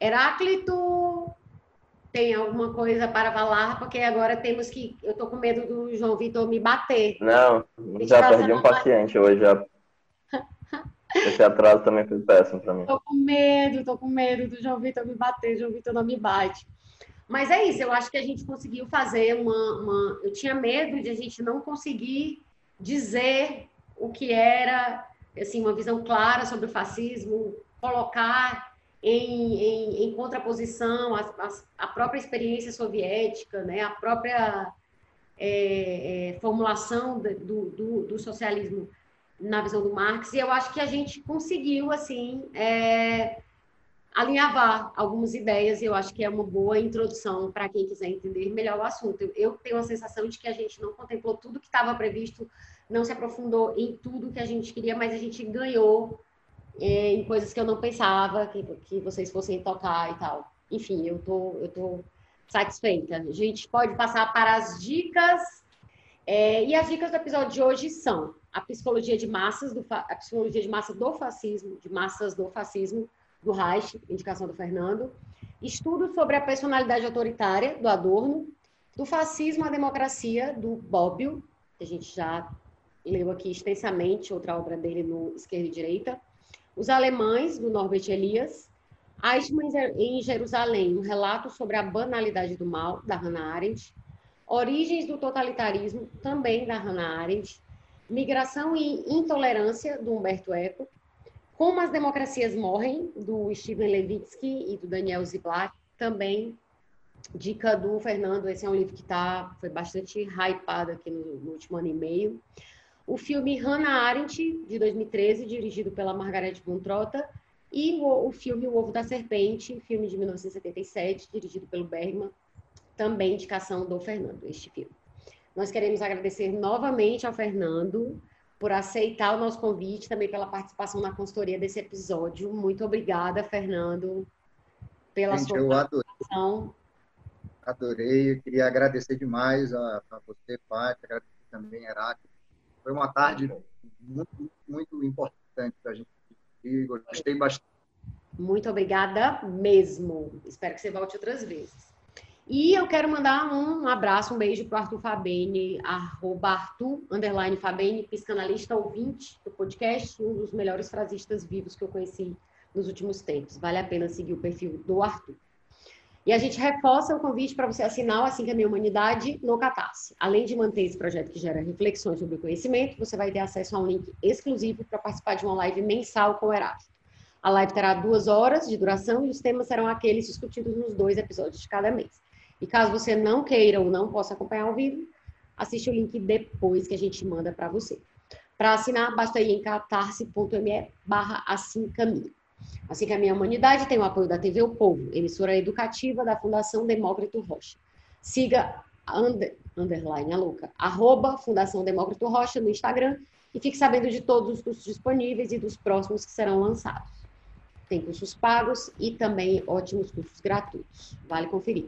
Heráclito tem alguma coisa para falar, porque agora temos que. Eu tô com medo do João Vitor me bater. Não, já perdi um paciente hoje. Já... Esse atraso também foi péssimo para mim. Tô com medo, tô com medo do João Vitor me bater. João Vitor não me bate. Mas é isso, eu acho que a gente conseguiu fazer uma, uma. Eu tinha medo de a gente não conseguir dizer o que era, assim, uma visão clara sobre o fascismo, colocar em, em, em contraposição a, própria experiência soviética, né, a própria é, é, formulação do, do, do, socialismo na visão do Marx, e eu acho que a gente conseguiu, assim, é, alinhavar algumas ideias, e eu acho que é uma boa introdução para quem quiser entender melhor o assunto. Eu, eu tenho a sensação de que a gente não contemplou tudo que estava previsto, não se aprofundou em tudo que a gente queria, mas a gente ganhou é, em coisas que eu não pensava que, que vocês fossem tocar e tal. Enfim, eu tô, eu tô satisfeita. A gente pode passar para as dicas. É, e as dicas do episódio de hoje são a psicologia de massas, do, a psicologia de massa do fascismo, de massas do fascismo, do Reich, indicação do Fernando. Estudo sobre a personalidade autoritária, do Adorno. Do fascismo à democracia, do Bobbio, que a gente já leu aqui extensamente, outra obra dele no Esquerda e Direita. Os Alemães, do Norbert Elias, Eichmann em Jerusalém, um relato sobre a banalidade do mal, da Hannah Arendt, Origens do totalitarismo, também da Hannah Arendt, Migração e intolerância, do Humberto Eco, Como as democracias morrem, do Steven Levitsky e do Daniel Ziblatt, também dica do Fernando, esse é um livro que tá, foi bastante hypado aqui no, no último ano e meio o filme Hannah Arendt, de 2013, dirigido pela Margaret Bontrota, e o, o, filme O Ovo da Serpente, filme de 1977, dirigido pelo Bergman, também indicação do Fernando, este filme. Nós queremos agradecer novamente ao Fernando por aceitar o nosso convite, também pela participação na consultoria desse episódio. Muito obrigada, Fernando, pela Gente, sua participação. Adorei, eu queria agradecer demais a, a você, Paty, agradecer também a Heráclito foi uma tarde muito, muito importante para a gente. E gostei bastante. Muito obrigada mesmo. Espero que você volte outras vezes. E eu quero mandar um abraço, um beijo para o Arthur Fabene, arroba Arthur, underline Fabene, psicanalista ouvinte do podcast, um dos melhores frasistas vivos que eu conheci nos últimos tempos. Vale a pena seguir o perfil do Arthur. E a gente reforça o convite para você assinar o Assim que a Minha Humanidade no Catarse. Além de manter esse projeto que gera reflexões sobre o conhecimento, você vai ter acesso a um link exclusivo para participar de uma live mensal com o Erasto. A live terá duas horas de duração e os temas serão aqueles discutidos nos dois episódios de cada mês. E caso você não queira ou não possa acompanhar ao vivo, assiste o link depois que a gente manda para você. Para assinar, basta ir em catarse.me barra assim caminho. Assim que a minha humanidade tem o apoio da TV O Povo, emissora educativa da Fundação Demócrito Rocha. Siga under, underline a louca, arroba Fundação Demócrito Rocha no Instagram e fique sabendo de todos os cursos disponíveis e dos próximos que serão lançados. Tem cursos pagos e também ótimos cursos gratuitos. Vale conferir.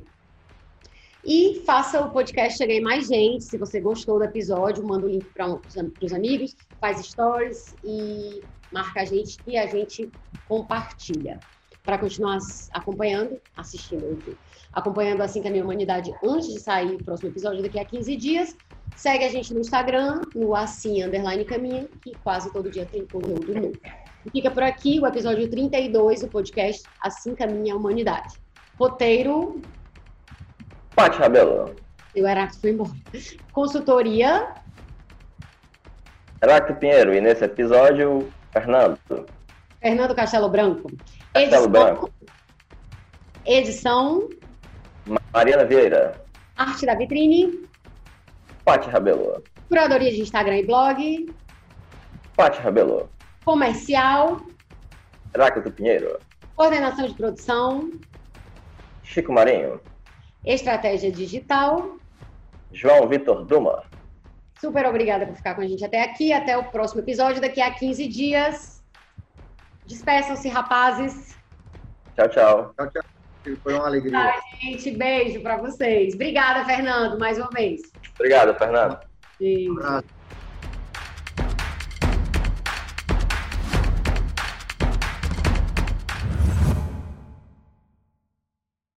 E faça o podcast chegar em mais gente. Se você gostou do episódio, manda o link para os amigos, faz stories e marca a gente e a gente compartilha. Para continuar acompanhando, assistindo, acompanhando assim que a minha humanidade antes de sair o próximo episódio daqui a 15 dias, Segue a gente no Instagram, no assim, underline caminha, que quase todo dia tem conteúdo novo. E fica por aqui o episódio 32 do podcast Assim Caminha a Humanidade. Roteiro. Paty Rabelo. Eu era fui embora. Consultoria. Heráclito Pinheiro. E nesse episódio, Fernando. Fernando Castelo Branco. Castelo Branco. Edição. Mariana Vieira. Arte da vitrine. Paty Rabelo. Curadoria de Instagram e blog. Paty Rabelo. Comercial. Heráclito Pinheiro. Coordenação de produção. Chico Marinho. Estratégia digital. João Vitor Duma. Super obrigada por ficar com a gente até aqui. Até o próximo episódio, daqui a 15 dias. Despeçam-se, rapazes. Tchau, tchau. Tchau, tchau. Foi uma alegria. Ai, gente, beijo para vocês. Obrigada, Fernando, mais uma vez. Obrigado, Fernando. Beijo. Um abraço.